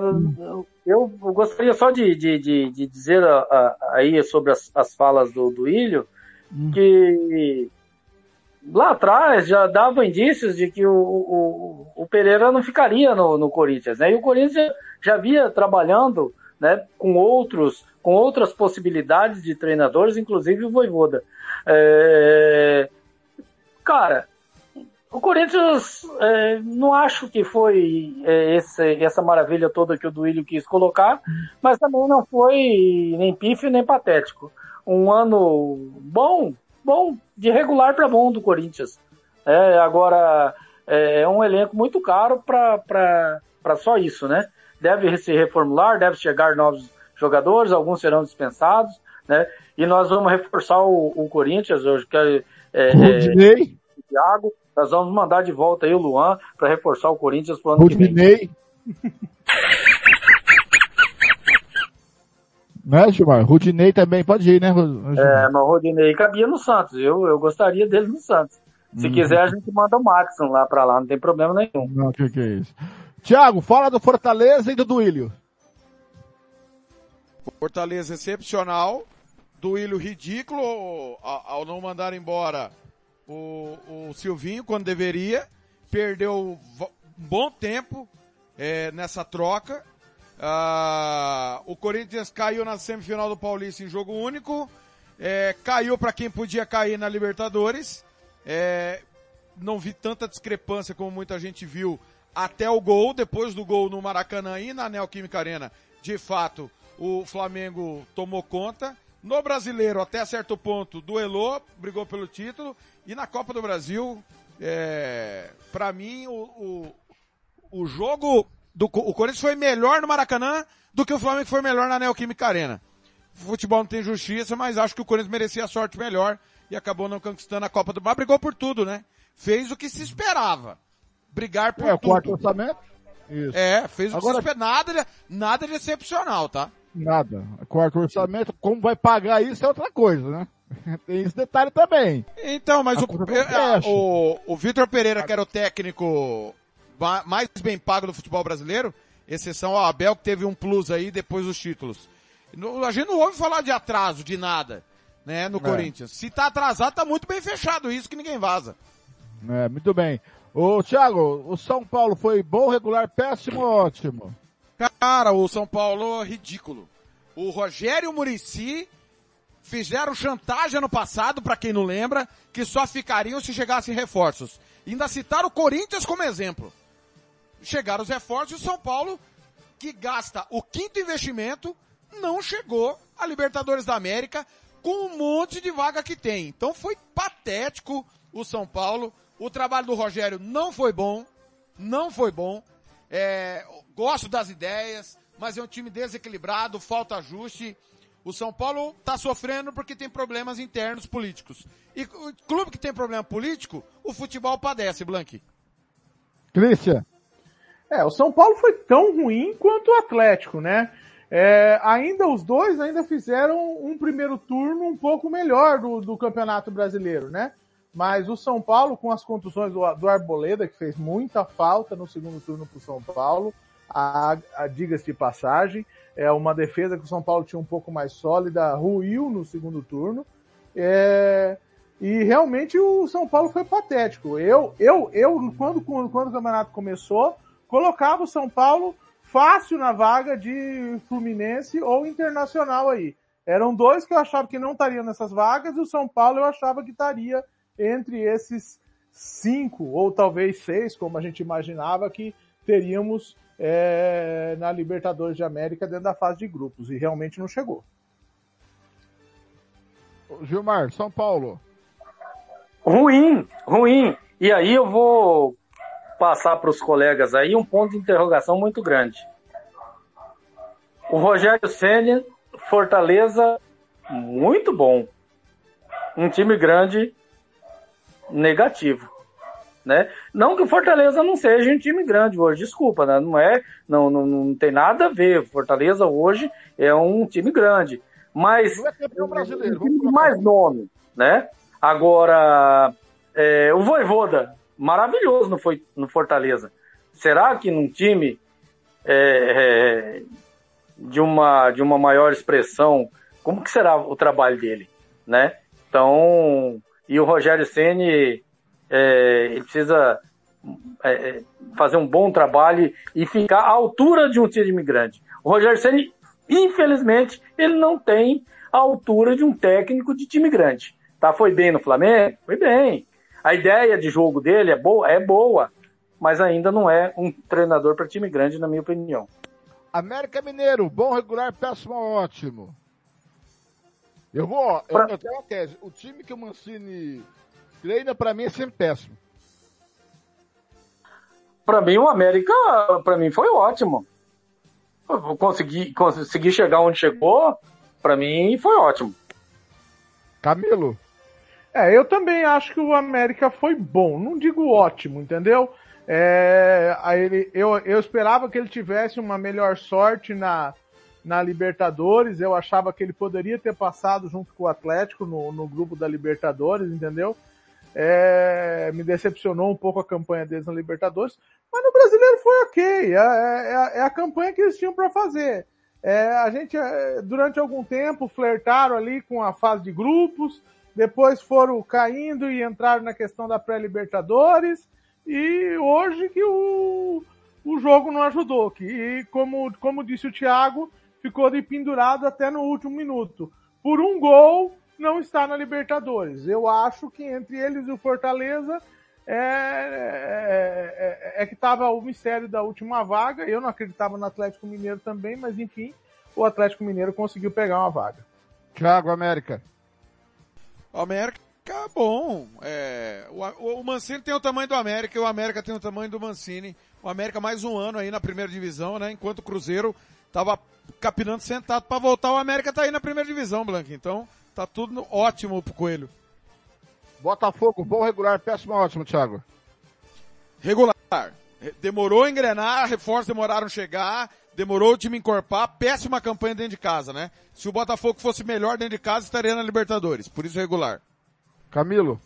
eu gostaria só de, de, de, de dizer aí sobre as, as falas do, do Ilho, hum. que lá atrás já dava indícios de que o, o, o Pereira não ficaria no, no, Corinthians, né? E o Corinthians já via trabalhando, né, com outros, com outras possibilidades de treinadores, inclusive o Voivoda. É... Cara, o Corinthians, é, não acho que foi é, esse, essa maravilha toda que o Duílio quis colocar, mas também não foi nem pífio nem patético. Um ano bom, bom, de regular para bom do Corinthians. É, agora, é, é um elenco muito caro para só isso, né? Deve se reformular, deve chegar novos jogadores, alguns serão dispensados, né? E nós vamos reforçar o, o Corinthians, hoje que é, é, é Thiago, nós vamos mandar de volta aí o Luan para reforçar o Corinthians pro ano que vem. Né, Gilmar? Rudinei também pode ir, né, Gilmar? É, mas o Rudinei cabia no Santos. Eu, eu gostaria dele no Santos. Se hum. quiser, a gente manda o Maxon lá pra lá, não tem problema nenhum. Não, o que, que é isso? Tiago, fala do Fortaleza e do Duílio. Fortaleza excepcional, Duílio ridículo ao, ao não mandar embora o, o Silvinho quando deveria, perdeu um bom tempo é, nessa troca. Ah, o Corinthians caiu na semifinal do Paulista em jogo único, é, caiu para quem podia cair na Libertadores. É, não vi tanta discrepância como muita gente viu até o gol, depois do gol no Maracanã e na Neoquímica Arena. De fato, o Flamengo tomou conta. No brasileiro, até certo ponto, duelou, brigou pelo título. E na Copa do Brasil, é, para mim, o, o, o, jogo do o Corinthians foi melhor no Maracanã do que o Flamengo foi melhor na Neoquímica Arena. O futebol não tem justiça, mas acho que o Corinthians merecia a sorte melhor e acabou não conquistando a Copa do Brasil. Brigou por tudo, né? Fez o que se esperava. Brigar por é, tudo. quarto orçamento? Isso. É, fez o Agora... que se esperava. Nada, nada de excepcional, tá? Nada. Quarto orçamento, como vai pagar isso é outra coisa, né? Tem esse detalhe também. Então, mas o, é, o, o Vitor Pereira, que era o técnico mais bem pago do futebol brasileiro, exceção ao Abel, que teve um plus aí depois dos títulos. A gente não ouve falar de atraso, de nada, né, no é. Corinthians. Se tá atrasado, tá muito bem fechado isso, que ninguém vaza. É, muito bem. Ô, Thiago, o São Paulo foi bom, regular, péssimo ou ótimo? Cara, o São Paulo, ridículo. O Rogério Murici fizeram chantagem ano passado, para quem não lembra, que só ficariam se chegassem reforços. ainda citaram o Corinthians como exemplo. Chegaram os reforços e o São Paulo, que gasta o quinto investimento, não chegou a Libertadores da América com um monte de vaga que tem. Então foi patético o São Paulo. O trabalho do Rogério não foi bom. Não foi bom. É, gosto das ideias, mas é um time desequilibrado, falta ajuste. O São Paulo está sofrendo porque tem problemas internos políticos. E o clube que tem problema político, o futebol padece, Blank. Christian. É, o São Paulo foi tão ruim quanto o Atlético, né? É, ainda os dois ainda fizeram um primeiro turno um pouco melhor do, do Campeonato Brasileiro, né? Mas o São Paulo, com as contusões do, do Arboleda, que fez muita falta no segundo turno para o São Paulo, a, a diga-se de passagem, é uma defesa que o São Paulo tinha um pouco mais sólida, ruiu no segundo turno. É, e realmente o São Paulo foi patético. Eu, eu, eu quando, quando, quando o campeonato começou, colocava o São Paulo fácil na vaga de Fluminense ou Internacional aí. Eram dois que eu achava que não estariam nessas vagas e o São Paulo eu achava que estaria entre esses cinco ou talvez seis, como a gente imaginava que teríamos é, na Libertadores de América dentro da fase de grupos e realmente não chegou. Gilmar, São Paulo. Ruim, ruim. E aí eu vou passar para os colegas aí um ponto de interrogação muito grande. O Rogério Senna, Fortaleza, muito bom. Um time grande, negativo. Né? Não que o Fortaleza não seja um time grande hoje, desculpa, né? não é, não, não, não tem nada a ver. Fortaleza hoje é um time grande, mas não é campeão brasileiro, um time mais nome, né? Agora, é, o Voivoda, maravilhoso no, foi, no Fortaleza. Será que num time é, é, de, uma, de uma maior expressão, como que será o trabalho dele, né? Então, e o Rogério Ceni é, ele precisa é, é, fazer um bom trabalho e ficar à altura de um time imigrante. O Rogério Ceni, infelizmente, ele não tem a altura de um técnico de time grande. Tá, foi bem no Flamengo? Foi bem. A ideia de jogo dele é boa, é boa, mas ainda não é um treinador para time grande, na minha opinião. América Mineiro, bom, regular, péssimo, ótimo. Eu vou, eu, eu tenho uma tese. O time que o Mancini treina, para mim, é sempre péssimo. Para mim, o América, para mim, foi ótimo. Consegui, consegui chegar onde chegou, para mim, foi ótimo. Camilo? É, eu também acho que o América foi bom. Não digo ótimo, entendeu? É, ele, eu, eu esperava que ele tivesse uma melhor sorte na, na Libertadores. Eu achava que ele poderia ter passado junto com o Atlético no, no grupo da Libertadores, entendeu? É, me decepcionou um pouco a campanha deles na Libertadores, mas no Brasileiro foi ok. É, é, é a campanha que eles tinham para fazer. É, a gente, é, durante algum tempo, flertaram ali com a fase de grupos, depois foram caindo e entraram na questão da pré-Libertadores, e hoje que o, o jogo não ajudou, que como, como disse o Thiago, ficou de pendurado até no último minuto. Por um gol, não está na Libertadores. Eu acho que entre eles e o Fortaleza é, é, é, é que estava o mistério da última vaga. Eu não acreditava no Atlético Mineiro também, mas enfim, o Atlético Mineiro conseguiu pegar uma vaga. Thiago América. O América, bom. É, o, o, Mancini tem o tamanho do América e o América tem o tamanho do Mancini. O América mais um ano aí na primeira divisão, né? Enquanto o Cruzeiro tava capinando sentado para voltar, o América tá aí na primeira divisão, Blanco. Então, tá tudo ótimo pro Coelho. Botafogo, bom, regular, péssimo, ótimo, Thiago. Regular. Demorou a engrenar, reforços demoraram a chegar, demorou o time encorpar, péssima campanha dentro de casa, né? Se o Botafogo fosse melhor dentro de casa, estaria na Libertadores, por isso regular. Camilo?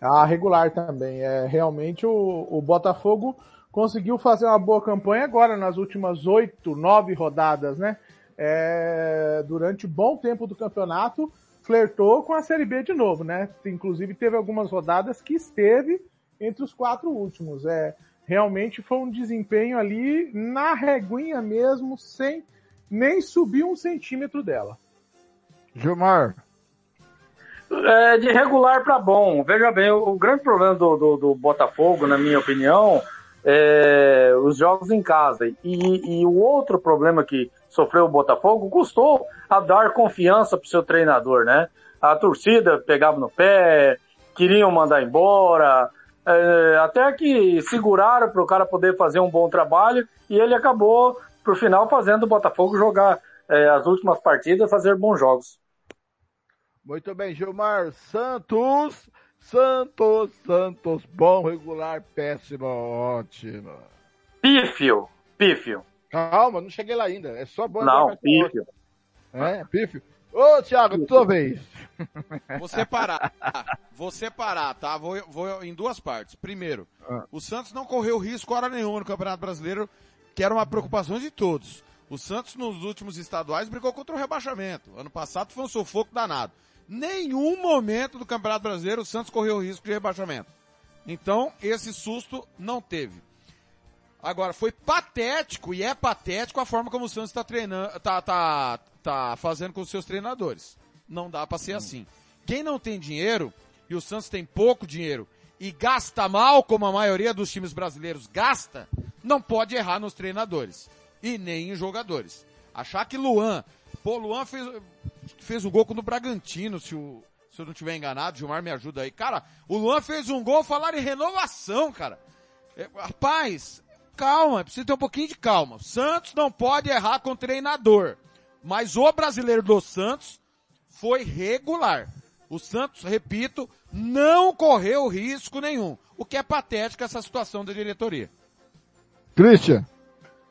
Ah, regular também. É, realmente o, o Botafogo conseguiu fazer uma boa campanha agora nas últimas oito, nove rodadas, né? É, durante bom tempo do campeonato, flertou com a Série B de novo, né? Inclusive teve algumas rodadas que esteve entre os quatro últimos. É, realmente foi um desempenho ali na reguinha mesmo, sem nem subir um centímetro dela. Gilmar. É, de regular para bom. Veja bem, o, o grande problema do, do, do, Botafogo, na minha opinião, é os jogos em casa. E, e o outro problema que sofreu o Botafogo custou a dar confiança para o seu treinador, né? A torcida pegava no pé, queriam mandar embora, é, até que seguraram para o cara poder fazer um bom trabalho e ele acabou, por final, fazendo o Botafogo jogar é, as últimas partidas, fazer bons jogos. Muito bem, Gilmar Santos. Santos, Santos, bom, regular, péssimo, ótimo. Pífio, pífio. Calma, não cheguei lá ainda. É só bom. Não, pífio. É, pífio. Ô, Thiago, tua vez. Vou separar. Vou separar, tá? Vou, vou em duas partes. Primeiro, Ah. o Santos não correu risco hora nenhuma no Campeonato Brasileiro, que era uma preocupação de todos. O Santos nos últimos estaduais brigou contra o rebaixamento. Ano passado foi um sufoco danado. Nenhum momento do Campeonato Brasileiro o Santos correu risco de rebaixamento. Então, esse susto não teve. Agora, foi patético, e é patético a forma como o Santos está treinando, tá, tá, tá fazendo com os seus treinadores. Não dá para ser assim. Quem não tem dinheiro, e o Santos tem pouco dinheiro, e gasta mal, como a maioria dos times brasileiros gasta, não pode errar nos treinadores. E nem em jogadores. Achar que Luan, pô, Luan fez, fez um gol contra o Bragantino, se, o, se eu não tiver enganado, Gilmar me ajuda aí. Cara, o Luan fez um gol, falaram em renovação, cara. É, rapaz, calma, precisa ter um pouquinho de calma. Santos não pode errar com treinador. Mas o brasileiro do Santos foi regular. O Santos, repito, não correu risco nenhum. O que é patético essa situação da diretoria. Christian.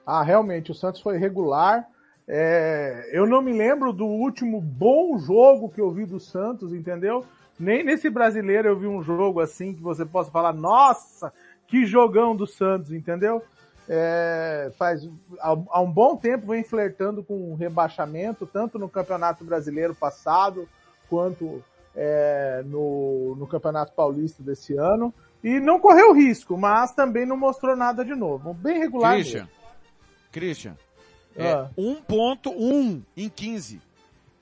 Ah, realmente, o Santos foi regular. É, eu não me lembro do último bom jogo que eu vi do Santos, entendeu? Nem nesse brasileiro eu vi um jogo assim que você possa falar, nossa, que jogão do Santos, entendeu? É, faz há, um bom tempo vem flertando com o rebaixamento, tanto no Campeonato Brasileiro passado quanto é, no, no Campeonato Paulista desse ano. E não correu risco, mas também não mostrou nada de novo. Bem regular. Christian, mesmo. Christian, é Ah. 1.1 em 15.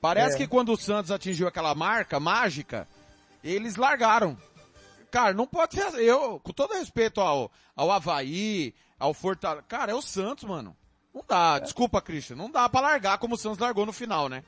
Parece É. que quando o Santos atingiu aquela marca mágica, eles largaram. Cara, não pode ser. Eu, com todo respeito ao, ao Havaí, ao Fortaleza. Cara, é o Santos, mano. Não dá. Desculpa, Christian. Não dá pra largar como o Santos largou no final, né?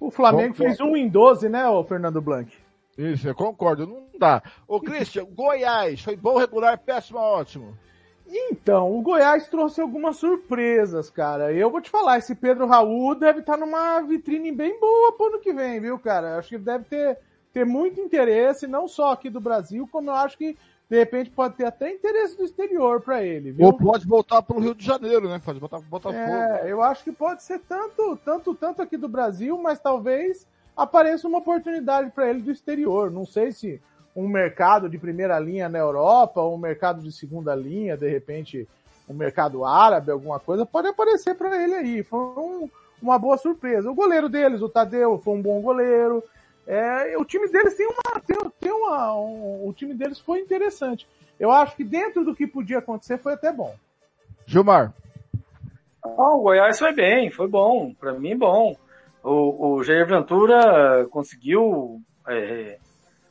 O Flamengo Concordo. fez um em 12, né, ô Fernando Blanc? Isso, eu concordo, não dá. Ô, Christian, Goiás, foi bom, regular, péssimo, ótimo. Então, o Goiás trouxe algumas surpresas, cara. Eu vou te falar, esse Pedro Raul deve estar numa vitrine bem boa pro ano que vem, viu, cara? Acho que ele deve ter, ter muito interesse, não só aqui do Brasil, como eu acho que, de repente, pode ter até interesse do exterior pra ele, viu? Ou pode voltar pro Rio de Janeiro, né? Pode botar Botafogo. É, eu acho que pode ser tanto, tanto, tanto aqui do Brasil, mas talvez apareça uma oportunidade para ele do exterior. Não sei se um mercado de primeira linha na Europa, ou um mercado de segunda linha, de repente um mercado árabe, alguma coisa, pode aparecer para ele aí. Foi um- uma boa surpresa. O goleiro deles, o Tadeu, foi um bom goleiro. É, o time deles tem uma, tem, tem uma, um- o time deles foi interessante. Eu acho que dentro do que podia acontecer foi até bom. Gilmar. Ah, o Goiás foi bem, foi bom, para mim bom. O, o Jair Ventura conseguiu é,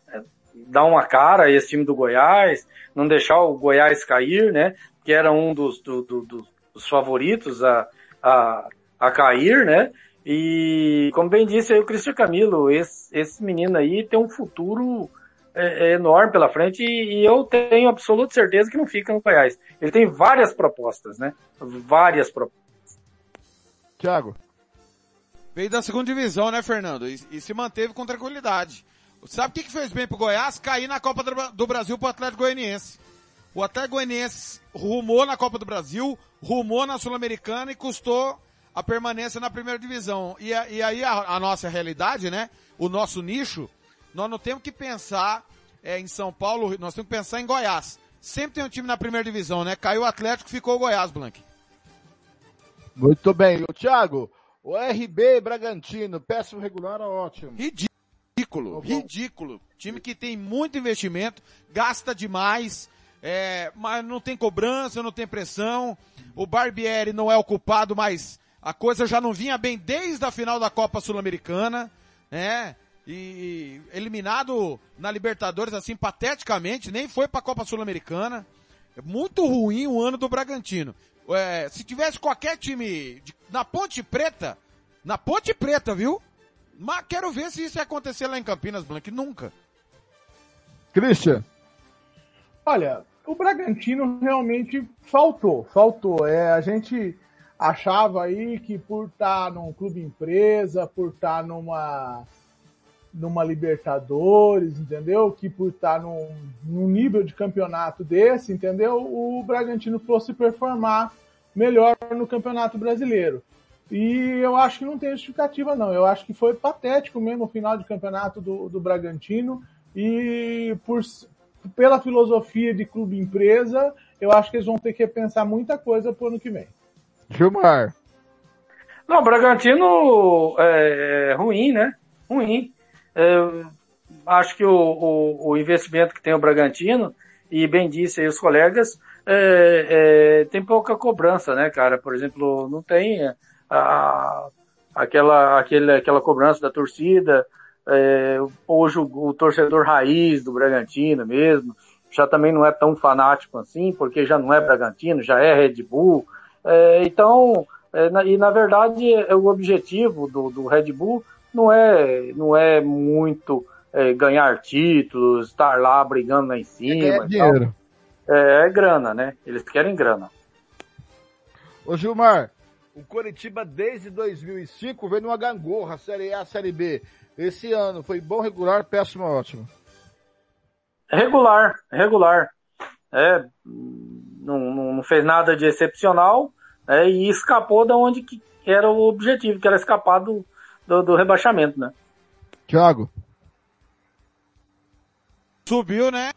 é, dar uma cara a esse time do Goiás, não deixar o Goiás cair, né? Que era um dos, do- do- do- dos favoritos a, a, a cair, né? E como bem disse aí o Cristian Camilo, esse, esse menino aí tem um futuro é, é enorme pela frente e, e eu tenho absoluta certeza que não fica no Goiás. Ele tem várias propostas, né? Várias propostas. Thiago. Veio da segunda divisão, né, Fernando? E, e se manteve com tranquilidade. Sabe o que, que fez bem pro Goiás? Cair na Copa do Brasil pro Atlético Goianiense. O Atlético Goianiense rumou na Copa do Brasil, rumou na Sul-Americana e custou a permanência na primeira divisão. E, a- e aí a, a nossa realidade, né? O nosso nicho, nós não temos que pensar é, em São Paulo, nós temos que pensar em Goiás. Sempre tem um time na primeira divisão, né? Caiu o Atlético, ficou o Goiás, Blank. Muito bem. O Thiago, o RB Bragantino, péssimo regular, ótimo. Ridículo, ridículo. Time que tem muito investimento, gasta demais, é, mas não tem cobrança, não tem pressão. O Barbieri não é o culpado, mas a coisa já não vinha bem desde a final da Copa Sul-Americana, né? E eliminado na Libertadores assim pateticamente, nem foi pra Copa Sul-Americana. É muito ruim o ano do Bragantino. É, se tivesse qualquer time de- na Ponte Preta, na Ponte Preta, viu? Mas quero ver se isso ia acontecer lá em Campinas, Blanc. Nunca. Christian. Olha, o Bragantino realmente faltou, faltou. É, a gente achava aí que por estar num clube empresa, por estar numa numa Libertadores, entendeu? Que por estar num, num nível de campeonato desse, entendeu? O Bragantino fosse performar melhor no Campeonato Brasileiro. E eu acho que não tem justificativa, não. Eu acho que foi patético mesmo o final de campeonato do, do Bragantino. E por, pela filosofia de clube empresa, eu acho que eles vão ter que pensar muita coisa pro ano que vem. Gilmar. Não, o Bragantino é, é ruim, né? Ruim. É, acho que o, o, o, investimento que tem o Bragantino, e bem disse aí os colegas, é, é tem pouca cobrança, né, cara? Por exemplo, não tem a, aquela, aquele, aquela cobrança da torcida, é, hoje o, o, torcedor raiz do Bragantino mesmo, já também não é tão fanático assim, porque já não é Bragantino, já é Red Bull. É, então, é, na, e na verdade, é, o objetivo do, do Red Bull não é, não é muito é, ganhar títulos, estar lá brigando lá em cima. É dinheiro. É, é, grana, né? Eles querem grana. Ô Gilmar, o Coritiba desde 2005 vem numa gangorra, Série A, Série B. Esse ano foi bom, regular, péssimo, ótimo. Regular, regular. É, não, não fez nada de excepcional é, e escapou da onde que era o objetivo, que era escapar do, do, do rebaixamento, né? Thiago. Subiu, né?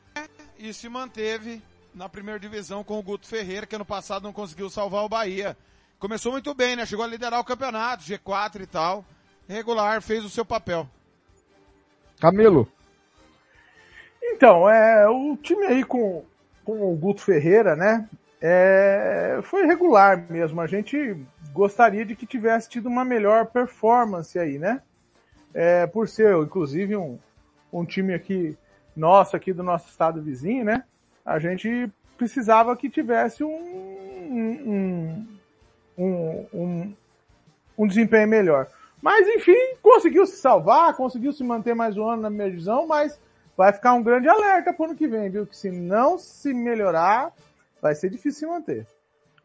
E se manteve na primeira divisão com o Guto Ferreira, que ano passado não conseguiu salvar o Bahia. Começou muito bem, né? Chegou a liderar o campeonato, G4 e tal. Regular, fez o seu papel. Camilo. Então, é, o time aí com, com o Guto Ferreira, né? É, foi regular mesmo. A gente gostaria de que tivesse tido uma melhor performance aí, né? É, por ser, inclusive, um, um time aqui nosso, aqui do nosso estado vizinho, né? A gente precisava que tivesse um, um, um, um, um desempenho melhor. Mas enfim, conseguiu se salvar, conseguiu se manter mais um ano na minha visão, mas vai ficar um grande alerta para o ano que vem, viu? Que se não se melhorar, vai ser difícil manter.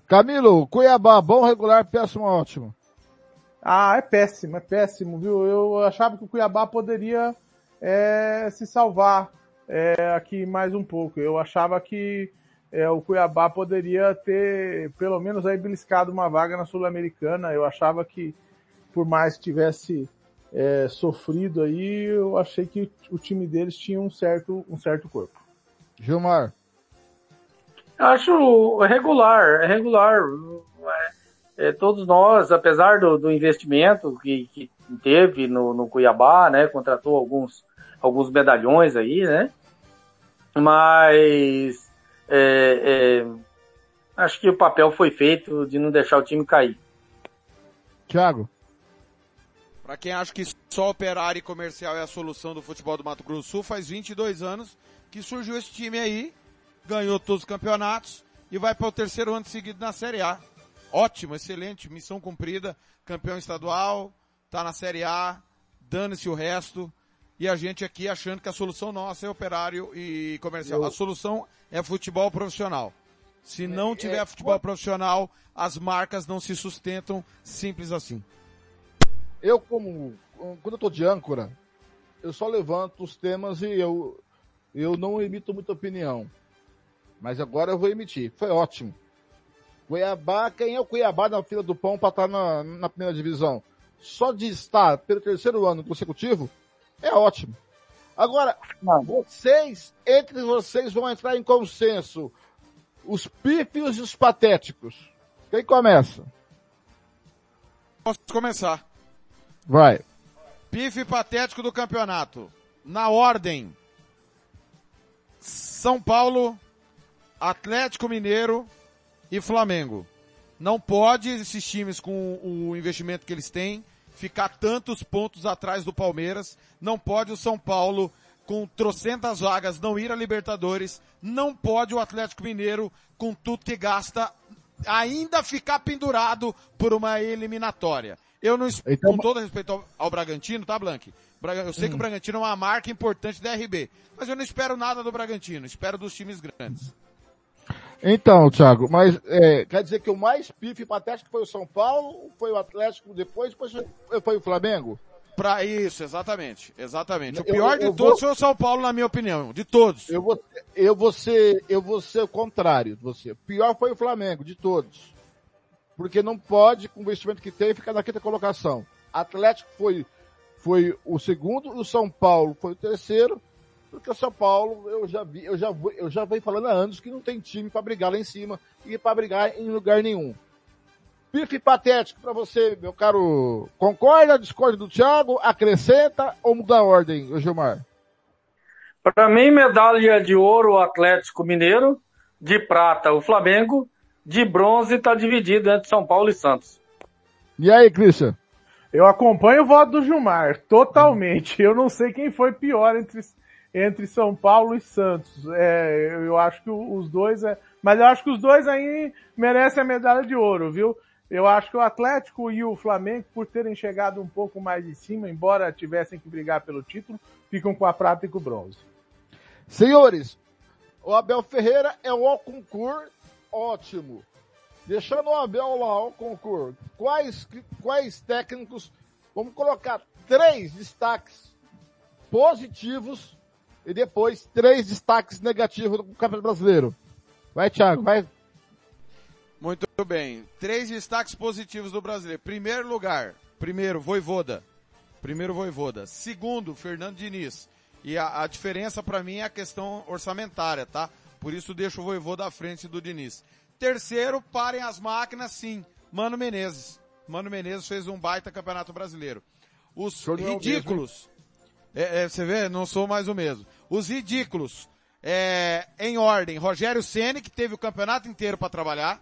Camilo, Cuiabá, bom, regular, péssimo, ótimo. Ah, é péssimo, é péssimo, viu? Eu achava que o Cuiabá poderia é, se salvar é, aqui mais um pouco. Eu achava que é, o Cuiabá poderia ter, pelo menos, aí beliscado uma vaga na Sul-Americana. Eu achava que, por mais que tivesse é, sofrido aí, eu achei que o time deles tinha um certo, um certo corpo. Gilmar. Acho regular, é regular. É, todos nós, apesar do, do investimento que, que, teve no, no Cuiabá, né, contratou alguns, alguns medalhões aí, né, mas é, é, acho que o papel foi feito de não deixar o time cair. Thiago. Para quem acha que só operário e comercial é a solução do futebol do Mato Grosso do Sul, faz 22 anos que surgiu esse time aí, ganhou todos os campeonatos e vai para o terceiro ano seguido na Série A. Ótimo, excelente, missão cumprida, campeão estadual, tá na Série A, dane-se o resto, e a gente aqui achando que a solução nossa é operário e comercial. Eu... A solução é futebol profissional. Se não tiver é... futebol profissional, as marcas não se sustentam, simples assim. Eu como, quando eu tô de âncora, eu só levanto os temas e eu, eu não emito muita opinião. Mas agora eu vou emitir. Foi ótimo. Cuiabá, quem é o Cuiabá na fila do pão para estar na, na primeira divisão? Só de estar pelo terceiro ano consecutivo, é ótimo. Agora, vocês, entre vocês vão entrar em consenso. Os pífios e os patéticos. Quem começa? Posso começar. Vai. Pife patético do campeonato. Na ordem. São Paulo, Atlético Mineiro e Flamengo. Não pode esses times com o investimento que eles têm ficar tantos pontos atrás do Palmeiras. Não pode o São Paulo, com trocentas vagas, não ir a Libertadores. Não pode o Atlético Mineiro, com tudo que gasta, ainda ficar pendurado por uma eliminatória. Eu não, então, com todo respeito ao, ao Bragantino, tá, Blank? Eu sei hum. que o hum. Bragantino é uma marca importante da RB, mas eu não espero nada do Bragantino, espero dos times grandes. Então, Thiago, mas é, quer dizer que o mais pife patético foi o São Paulo, foi o Atlético depois, depois foi o Flamengo? Pra isso, exatamente, exatamente. O pior eu, eu de todos vou... foi o São Paulo, na minha opinião, de todos. Eu vou, eu vou ser, eu vou ser o contrário de você. O pior foi o Flamengo, de todos. Porque não pode, com o investimento que tem, ficar na quinta colocação. Atlético foi, foi o segundo o São Paulo foi o terceiro. Porque o São Paulo, eu já vi, eu já, eu já venho falando há anos que não tem time para brigar lá em cima e para brigar em lugar nenhum. Pife patético para você, meu caro. Concorda, discorda do Thiago, acrescenta ou muda a ordem, Gilmar? Para mim, medalha de ouro o Atlético Mineiro, de prata o Flamengo, de bronze está dividido entre São Paulo e Santos. E aí, Christian? Eu acompanho o voto do Gilmar, totalmente. Eu não sei quem foi pior entre entre São Paulo e Santos. É, eu acho que os dois, é, mas eu acho que os dois aí merecem a medalha de ouro, viu? Eu acho que o Atlético e o Flamengo, por terem chegado um pouco mais em cima, embora tivessem que brigar pelo título, ficam com a prata e com o bronze. Senhores, o Abel Ferreira é o concurso ótimo. Deixando o Abel lá, o concurso. Quais, quais técnicos, vamos colocar três destaques positivos e depois três destaques negativos do Campeonato Brasileiro. Vai, Thiago, vai. Muito bem. Três destaques positivos do brasileiro. Primeiro lugar, primeiro, Voivoda. Primeiro, Voivoda. Segundo, Fernando Diniz. E a, a diferença para mim é a questão orçamentária, tá? Por isso deixo o Voivoda à frente do Diniz. Terceiro, parem as máquinas, sim. Mano Menezes. Mano Menezes fez um baita campeonato brasileiro. Os ridículos. É, é, você vê, não sou mais o mesmo. Os ridículos, é, em ordem, Rogério Ceni que teve o campeonato inteiro para trabalhar,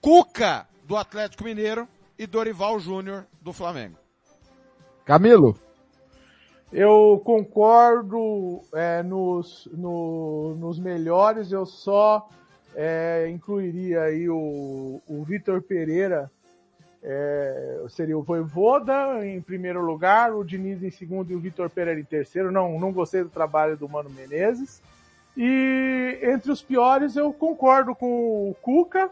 Cuca, do Atlético Mineiro, e Dorival Júnior, do Flamengo. Camilo? Eu concordo é, nos, no, nos melhores, eu só é, incluiria aí o, o Vitor Pereira é, seria o Voivoda em primeiro lugar, o Diniz em segundo e o Vitor Pereira em terceiro. Não, não gostei do trabalho do Mano Menezes. E entre os piores eu concordo com o Cuca,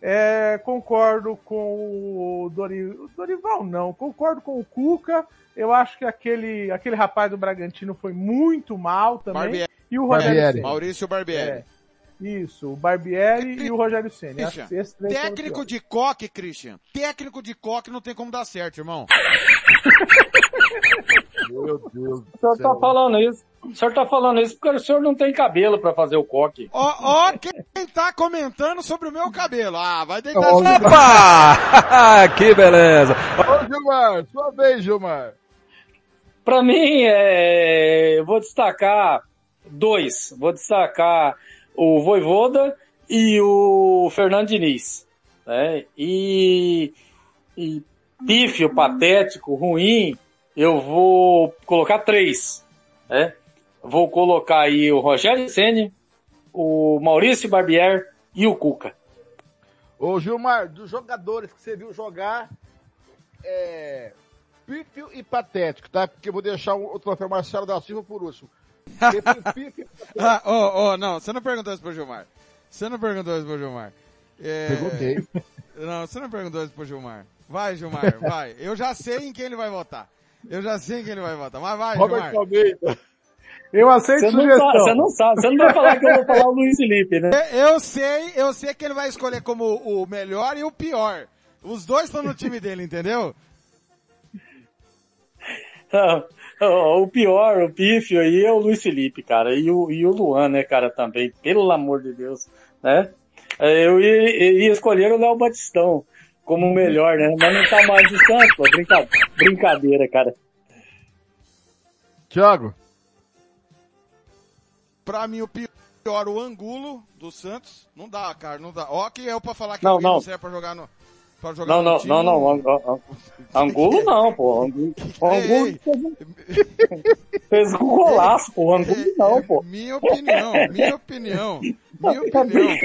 é, concordo com o Dorival, Dorival, não, concordo com o Cuca. Eu acho que aquele, aquele rapaz do Bragantino foi muito mal também. Barbieri. E o Rogério Maurício Barbieri. É. Isso, o Barbieri e o Rogério Ceni. Técnico de coque, Christian. Técnico de coque não tem como dar certo, irmão. Meu Deus. O senhor tá falando isso. O senhor tá falando isso porque o senhor não tem cabelo para fazer o coque. Ó, ó, quem tá comentando sobre o meu cabelo? Ah, vai deitar Opa! que beleza. Ô, Gilmar, sua vez, Gilmar. Pra mim, é... eu vou destacar dois. Vou destacar o Voivoda e o Fernando Diniz. Né? E, e pífio, patético, ruim, eu vou colocar três. Né? Vou colocar aí o Rogério Ceni, o Maurício Barbier e o Cuca. Ô Gilmar, dos jogadores que você viu jogar, é, pífio e patético, tá? Porque eu vou deixar o troféu Marcelo da Silva por último. ah, oh, oh, não, você não perguntou isso pro Gilmar. Você não perguntou isso pro Gilmar. É... Perguntei. Não, você não perguntou isso pro Gilmar. Vai, Gilmar, vai. Eu já sei em quem ele vai votar. Eu já sei em quem ele vai votar. Mas vai, Robert Gilmar. Almeida. Eu aceito Você não, sugestão. você não sabe, você não vai falar que eu vou falar o Luiz Felipe, né? Eu sei, eu sei que ele vai escolher como o melhor e o pior. Os dois estão no time dele, entendeu? o pior, o pífio aí é o Luiz Felipe, cara, e o, e o Luan, né, cara, também, pelo amor de Deus, né? Eu ia, ia escolher o Léo Batistão como o melhor, né? Mas não tá mais distante, pô, brincadeira, cara. Thiago? Pra mim, o pior, o Angulo do Santos. Não dá, cara, não dá. Ó, que é pra falar que Não, não serve pra jogar no... Pra jogar Não, no não, time, não, não, Ang- Ang- Angulo não, pô, Angulo, Angulo fez, um- golaço, pô, Angulo não, pô. Minha opinião, minha opinião, minha opinião.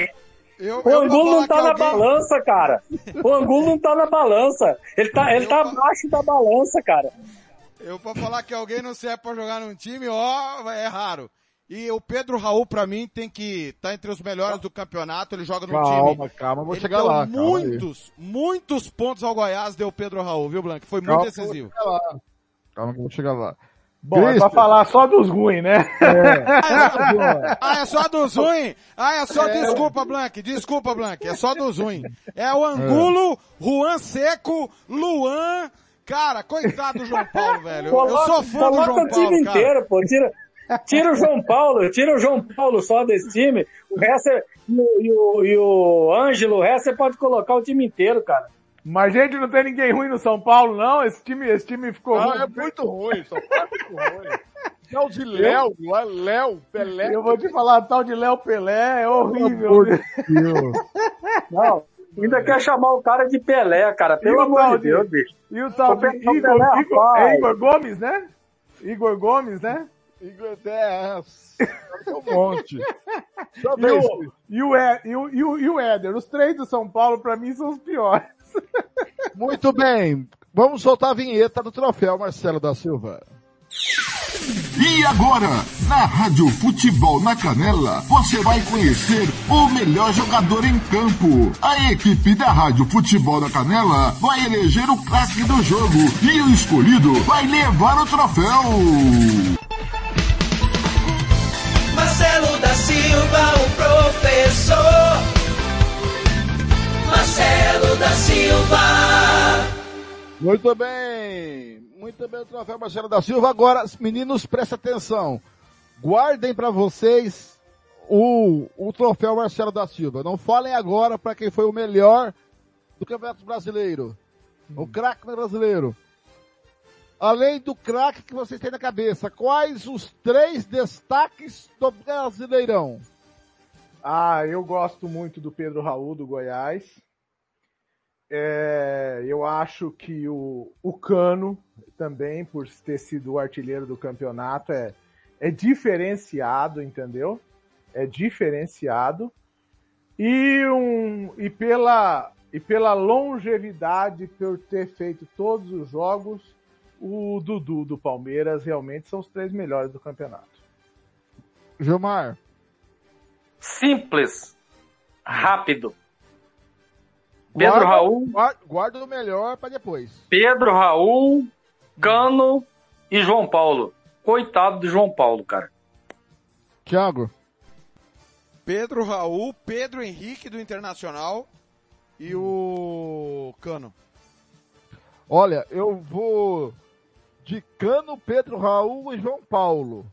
Eu, O eu Angulo não tá na alguém- balança, cara. O Angulo não tá na balança. Ele tá, ele tá abaixo da balança, cara. Eu pra falar que alguém não serve pra jogar num time, ó, é raro. E o Pedro Raul, pra mim, tem que estar tá entre os melhores do campeonato. Ele joga no Calma, time. calma, vou Ele chegar deu lá. calma aí. muitos, muitos pontos ao Goiás deu o Pedro Raul, viu, Blanco? Foi muito Calma, decisivo. chegar lá. Calma que eu vou chegar lá. Bom, é pra falar só dos ruins, né? É. ah, é só dos ruins? Ah, é só, é. desculpa, Blank, desculpa, Blank, é só dos ruins. É o Angulo, é. Juan Seco, Luan, cara, coitado do João Paulo, velho. Coloca, eu sou fã do João Paulo, o time cara. inteiro, pô, tira, tira o João Paulo, tira o João Paulo só desse time, o resto é, e, o, e, o, o Ângelo, o resto você pode colocar o time inteiro, cara. Mas, gente, não tem ninguém ruim no São Paulo, não? Esse time, esse time ficou ah, ruim. é muito ruim, São Paulo é muito ruim. Tal de Léo, Léo, Pelé. Eu vou te falar, tal de Léo Pelé é horrível. Não, ainda quer chamar o cara de Pelé, cara. Pelo amor de Deus, bicho. E o tal de Igor, Igor, Igor, é Igor Gomes, né? Igor Gomes, né? Igor é, é um monte. E o, e, o, e, o, e, o, e o Éder, os três do São Paulo, pra mim, são os piores. Muito bem. Vamos soltar a vinheta do troféu Marcelo da Silva. E agora, na Rádio Futebol na Canela, você vai conhecer o melhor jogador em campo. A equipe da Rádio Futebol na Canela vai eleger o clássico do jogo e o escolhido vai levar o troféu. Marcelo da Silva, o professor. Marcelo da Silva. Muito bem, muito bem o troféu Marcelo da Silva. Agora, meninos, presta atenção. Guardem para vocês o, o troféu Marcelo da Silva. Não falem agora para quem foi o melhor do Campeonato Brasileiro. O craque brasileiro. Além do craque que vocês têm na cabeça, quais os três destaques do Brasileirão? Ah, eu gosto muito do Pedro Raul do Goiás. É, eu acho que o, o Cano também, por ter sido o artilheiro do campeonato, é, é diferenciado, entendeu? É diferenciado. E, um, e, pela, e pela longevidade, por ter feito todos os jogos, o Dudu do Palmeiras realmente são os três melhores do campeonato. Gilmar simples, rápido. Pedro guarda, Raul. Guarda, guarda o melhor para depois. Pedro Raul, Cano e João Paulo. Coitado de João Paulo, cara. Thiago. Pedro Raul, Pedro Henrique do Internacional e o Cano. Olha, eu vou de Cano, Pedro Raul e João Paulo.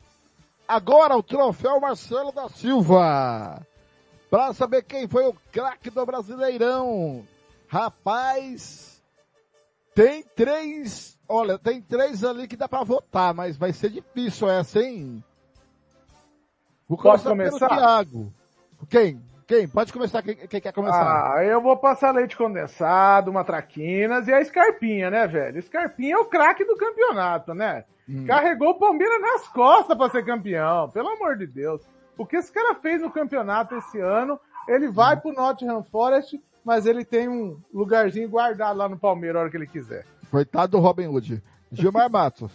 Agora o troféu Marcelo da Silva. Para saber quem foi o craque do Brasileirão. Rapaz, tem três, olha, tem três ali que dá para votar, mas vai ser difícil essa, hein? Vou Posso começar? Thiago. Quem? Quem? Pode começar, quem, quem, quer começar? Ah, eu vou passar leite condensado, uma traquinas e a Scarpinha, né, velho? Scarpinha é o craque do campeonato, né? Hum. Carregou o Palmeiras nas costas para ser campeão, pelo amor de Deus. O que esse cara fez no campeonato esse ano, ele vai hum. pro Nottingham Forest, mas ele tem um lugarzinho guardado lá no Palmeiras a hora que ele quiser. Coitado do Robin Hood. Gilmar Matos.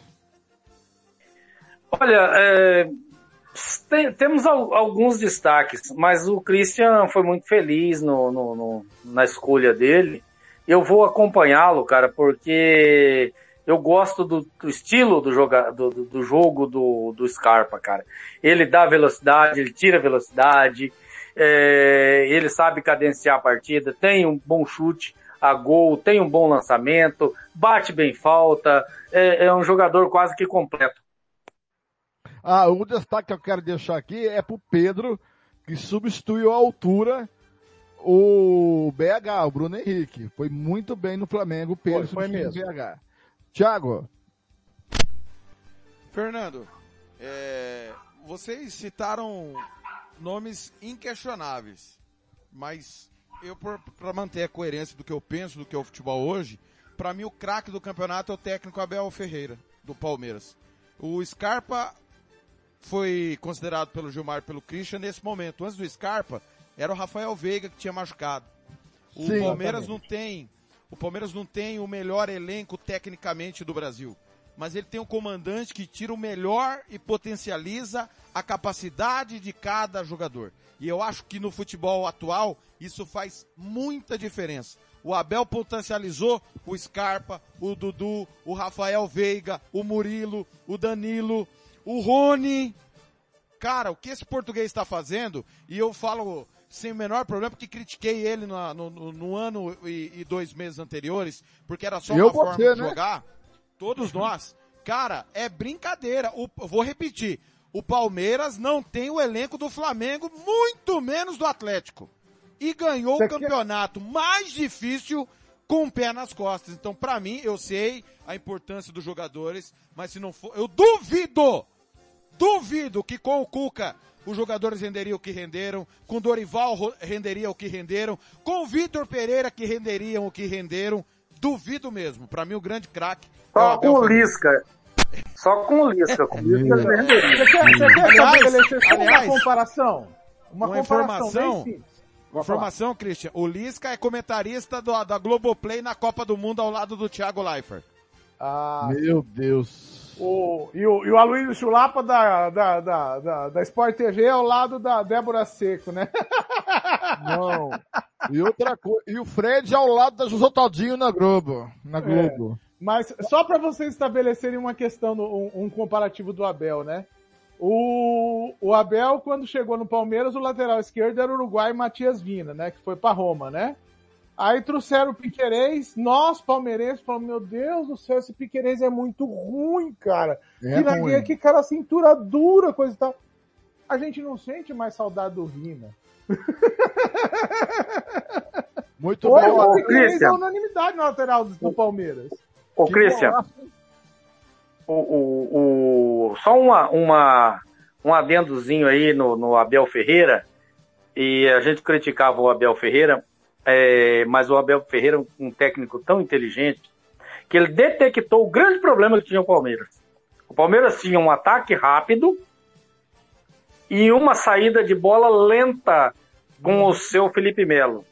Olha, é, tem, temos alguns destaques, mas o Christian foi muito feliz no, no, no na escolha dele. Eu vou acompanhá-lo, cara, porque eu gosto do, do estilo do, joga, do, do, jogo do, do Scarpa, cara. Ele dá velocidade, ele tira velocidade, é, ele sabe cadenciar a partida, tem um bom chute a gol, tem um bom lançamento, bate bem falta, é, é um jogador quase que completo. Ah, um destaque que eu quero deixar aqui é pro Pedro, que substituiu a altura o BH, o Bruno Henrique. Foi muito bem no Flamengo, o Pedro foi, foi mesmo. o BH. Tiago. Fernando, é, vocês citaram nomes inquestionáveis, mas eu, para manter a coerência do que eu penso do que é o futebol hoje, para mim o craque do campeonato é o técnico Abel Ferreira, do Palmeiras. O Scarpa foi considerado pelo Gilmar e pelo Christian nesse momento. Antes do Scarpa, era o Rafael Veiga que tinha machucado. O Sim, Palmeiras exatamente. não tem o Palmeiras não tem o melhor elenco tecnicamente do Brasil. mas ele tem um comandante que tira o melhor e potencializa a capacidade de cada jogador. E eu acho que no futebol atual isso faz muita diferença. O Abel potencializou o Scarpa, o Dudu, o Rafael Veiga, o Murilo, o Danilo, o Rony. Cara, o que esse português está fazendo, e eu falo sem o menor problema, porque critiquei ele no, no, no ano e, e, dois meses anteriores, porque era só eu uma forma você, de né? jogar. Todos nós. Cara, é brincadeira. O, vou repetir. O Palmeiras não tem o elenco do Flamengo, muito menos do Atlético. E ganhou Você o campeonato mais difícil com o pé nas costas. Então, pra mim, eu sei a importância dos jogadores, mas se não for, eu duvido, duvido que com o Cuca os jogadores renderiam o que renderam, com o Dorival renderia o que renderam, com o Vitor Pereira que renderiam o que renderam. Duvido mesmo. Pra mim, o grande craque é o Só Abel com o. Lisca. Só com o Lisca. Com o Lisca ele renderia. Você quer, você quer Aliás, só aliás, uma comparação? Uma, uma comparação, informação, bem uma informação, Christian. O Lisca é comentarista do- da Globoplay na Copa do Mundo ao lado do Thiago Leifert. Ah, Meu Deus. O, e, o, e o Aloysio Chulapa da, da, da, da, da Sport TV ao lado da Débora Seco, né? Não. E outra coisa. E o Fred ao lado da José Todinho na Globo. Na Globo. Mas só para vocês estabelecerem uma questão, um, um comparativo do Abel, né? O, o Abel, quando chegou no Palmeiras, o lateral esquerdo era o Uruguai Matias Vina, né? Que foi para Roma, né? Aí trouxeram o Piquerez, nós palmeirenses falamos, meu Deus do céu, esse Piquerez é muito ruim, cara. É ruim. que cara cintura dura, coisa e tal. A gente não sente mais saudade do Vina. Muito Hoje bem. o Piquerez é unanimidade no lateral do, Palmeiras. Ô, golaço. o, o, o- só uma, uma, um adendozinho aí no, no Abel Ferreira, e a gente criticava o Abel Ferreira, é, mas o Abel Ferreira um técnico tão inteligente que ele detectou o grande problema que tinha o Palmeiras. O Palmeiras tinha um ataque rápido e uma saída de bola lenta com o seu Felipe Melo.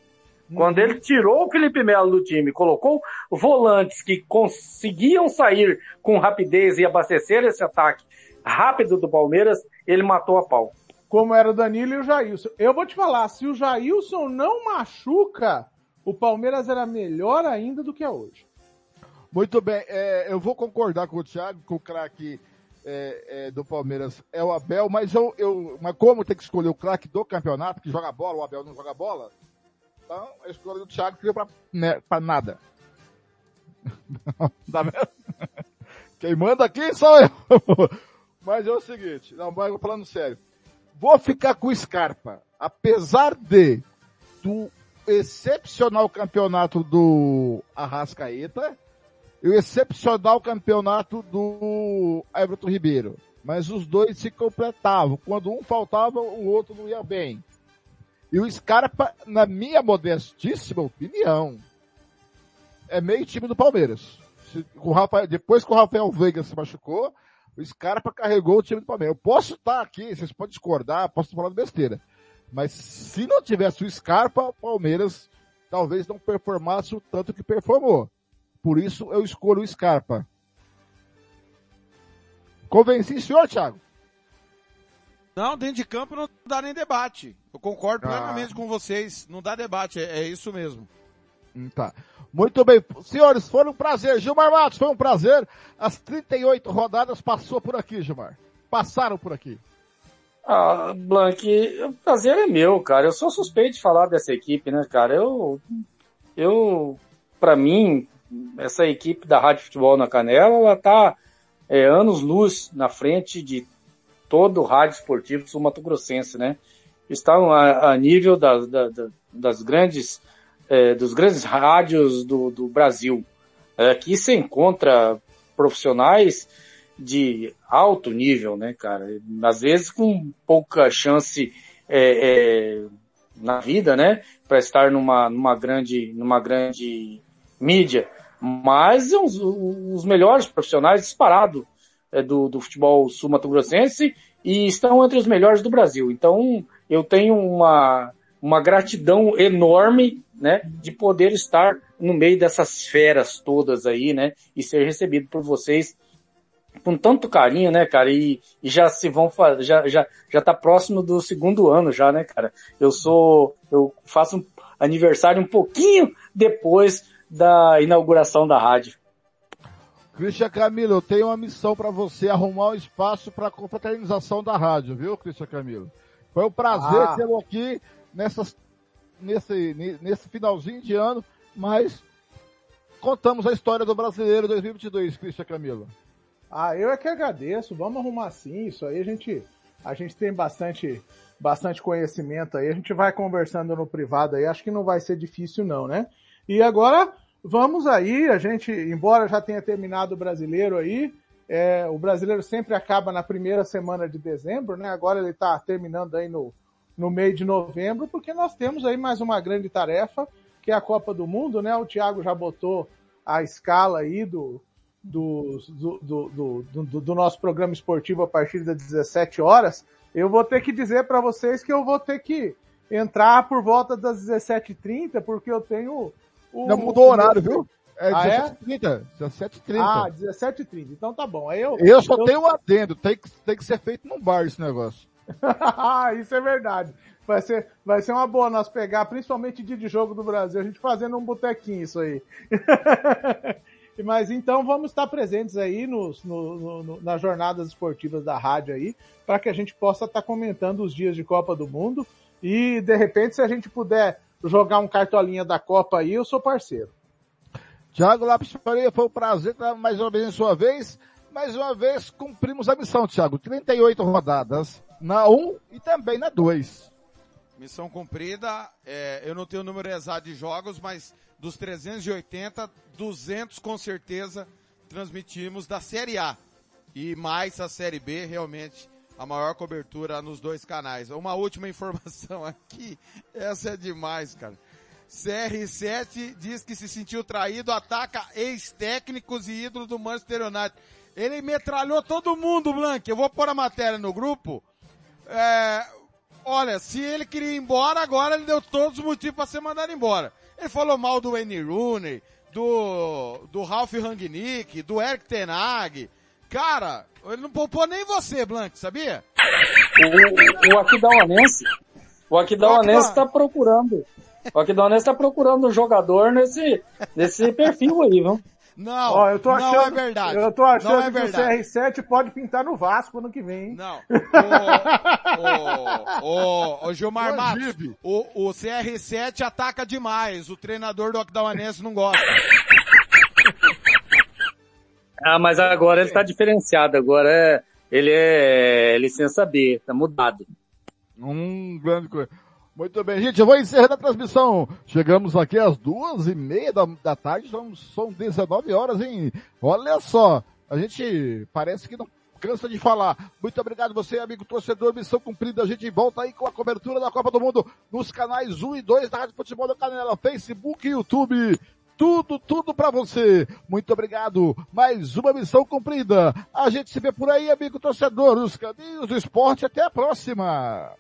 Quando ele tirou o Felipe Melo do time, colocou volantes que conseguiam sair com rapidez e abastecer esse ataque rápido do Palmeiras, ele matou a pau. Como era o Danilo e o Jailson. Eu vou te falar, se o Jailson não machuca, o Palmeiras era melhor ainda do que é hoje. Muito bem, é, eu vou concordar com o Thiago, que o craque é, é, do Palmeiras é o Abel, mas eu, eu mas como tem que escolher o craque do campeonato, que joga bola, o Abel não joga bola, então eu escolho o Thiago que veio pra, né, pra nada. tá vendo? Quem manda aqui sou eu. mas é o seguinte, não, mas falando sério, vou ficar com o Scarpa, apesar de do excepcional campeonato do Arrascaeta, e o excepcional campeonato do Everton Ribeiro. Mas os dois se completavam. Quando um faltava, o outro não ia bem. E o Scarpa, na minha modestíssima opinião, é meio time do Palmeiras. Se- Rafael- depois que o Rafael Veiga se machucou, o Scarpa carregou o time do Palmeiras. Eu posso estar aqui, vocês podem discordar, posso estar falando besteira. Mas se não tivesse o Scarpa, o Palmeiras talvez não performasse o tanto que performou. Por isso eu escolho o Scarpa. Convenci o senhor, Thiago? Não, dentro de campo não dá nem debate. Eu concordo Ah. plenamente com vocês. Não dá debate, é, é isso mesmo. Tá. Muito bem. Senhores, foi um prazer. Gilmar Matos, foi um prazer. As 38 rodadas passou por aqui, Gilmar. Passaram por aqui. Ah, Blank, o prazer é meu, cara. Eu sou suspeito de falar dessa equipe, né, cara? Eu, eu, para mim, essa equipe da Rádio Futebol na Canela, ela tá é, anos luz na frente de todo o rádio esportivo sul-mato-grossense, né? Estão a, a nível das, da- da- das grandes, é, dos grandes rádios do, do Brasil. É, aqui se encontra profissionais de alto nível, né, cara? Às vezes com pouca chance é, é, na vida, né, para estar numa, numa grande, numa grande mídia, mas os, os melhores profissionais disparado é, do, do futebol sul-mato-grossense e estão entre os melhores do Brasil. Então, eu tenho uma, uma gratidão enorme, né, de poder estar no meio dessas feras todas aí, né, e ser recebido por vocês com tanto carinho, né, cara? E, e já se vão fazer, já, já, já tá próximo do segundo ano já, né, cara? Eu sou, eu faço um aniversário um pouquinho depois da inauguração da rádio. Cristian Camilo, eu tenho uma missão para você, arrumar um espaço para confraternização da rádio, viu, Cristian Camilo? Foi um prazer ah. tê-lo aqui nessas, nesse, nesse finalzinho de ano, mas contamos a história do brasileiro 2022, Cristian Camilo. Ah, eu é que agradeço. Vamos arrumar sim. Isso aí a gente, a gente tem bastante, bastante conhecimento aí. A gente vai conversando no privado aí. Acho que não vai ser difícil não, né? E agora vamos aí. A gente, embora já tenha terminado o brasileiro aí, é, o brasileiro sempre acaba na primeira semana de dezembro, né? Agora ele está terminando aí no, no meio de novembro, porque nós temos aí mais uma grande tarefa, que é a Copa do Mundo, né? O Thiago já botou a escala aí do, do, do, do, do, nosso programa esportivo a partir das 17 horas, eu vou ter que dizer para vocês que eu vou ter que entrar por volta das 17h30, porque eu tenho. O, Não mudou o horário, viu? É 17h30. Ah, 17h30. Ah, 17h30. Então tá bom. Aí eu, eu só eu... tenho um adendo. Tem que, tem que ser feito num bar esse negócio. Isso é verdade. Vai ser, vai ser uma boa nós pegar, principalmente dia de jogo do Brasil, a gente fazendo um botequinho isso aí. Mas então vamos estar presentes aí nos, no, no, nas jornadas esportivas da rádio aí, para que a gente possa estar comentando os dias de Copa do Mundo. E de repente, se a gente puder jogar um cartolinha da Copa aí, eu sou parceiro. Tiago Lopes Faria, foi um prazer estar mais uma vez em sua vez. Mais uma vez cumprimos a missão, Tiago. 38 rodadas na 1 e também na 2. Missão cumprida. É, eu não tenho o número exato de jogos, mas dos 380, 200 com certeza transmitimos da Série A. E mais a Série B, realmente, a maior cobertura nos dois canais. Uma última informação aqui, essa é demais, cara. CR7 diz que se sentiu traído, ataca ex-técnicos e ídolos do Manchester United. Ele metralhou todo mundo, Blank. Eu vou pôr a matéria no grupo. É, olha, se ele queria ir embora, agora ele deu todos os motivos para ser mandado embora. Ele falou mal do Wayne Rooney, do, do Ralph Rangnick, do Eric Tenag. Cara, ele não poupou nem você, Blank, sabia? O, o Aquidauanense, o Aquidauanense tá procurando. O Aquidauanense tá procurando um jogador nesse, nesse perfil aí, viu? Não, Ó, eu tô achando, não é verdade. Eu tô achando é que verdade. o CR7 pode pintar no Vasco ano que vem. Não. O, o, o, Gilmar Matos, o, o CR7 ataca demais. O treinador do Ocdawanense não gosta. Ah, mas agora ele tá diferenciado. Agora é, ele é licença B, tá mudado. Um grande coisa. Muito bem, gente, eu vou encerrar a transmissão. Chegamos aqui às duas e meia da, da tarde, são, são 19 horas, hein? Olha só, a gente parece que não cansa de falar. Muito obrigado você, amigo torcedor, missão cumprida. A gente volta aí com a cobertura da Copa do Mundo nos canais 1 e 2 da Rádio Futebol da Canela, Facebook e YouTube. Tudo, tudo para você. Muito obrigado. Mais uma missão cumprida. A gente se vê por aí, amigo torcedor, nos caminhos do esporte. Até a próxima.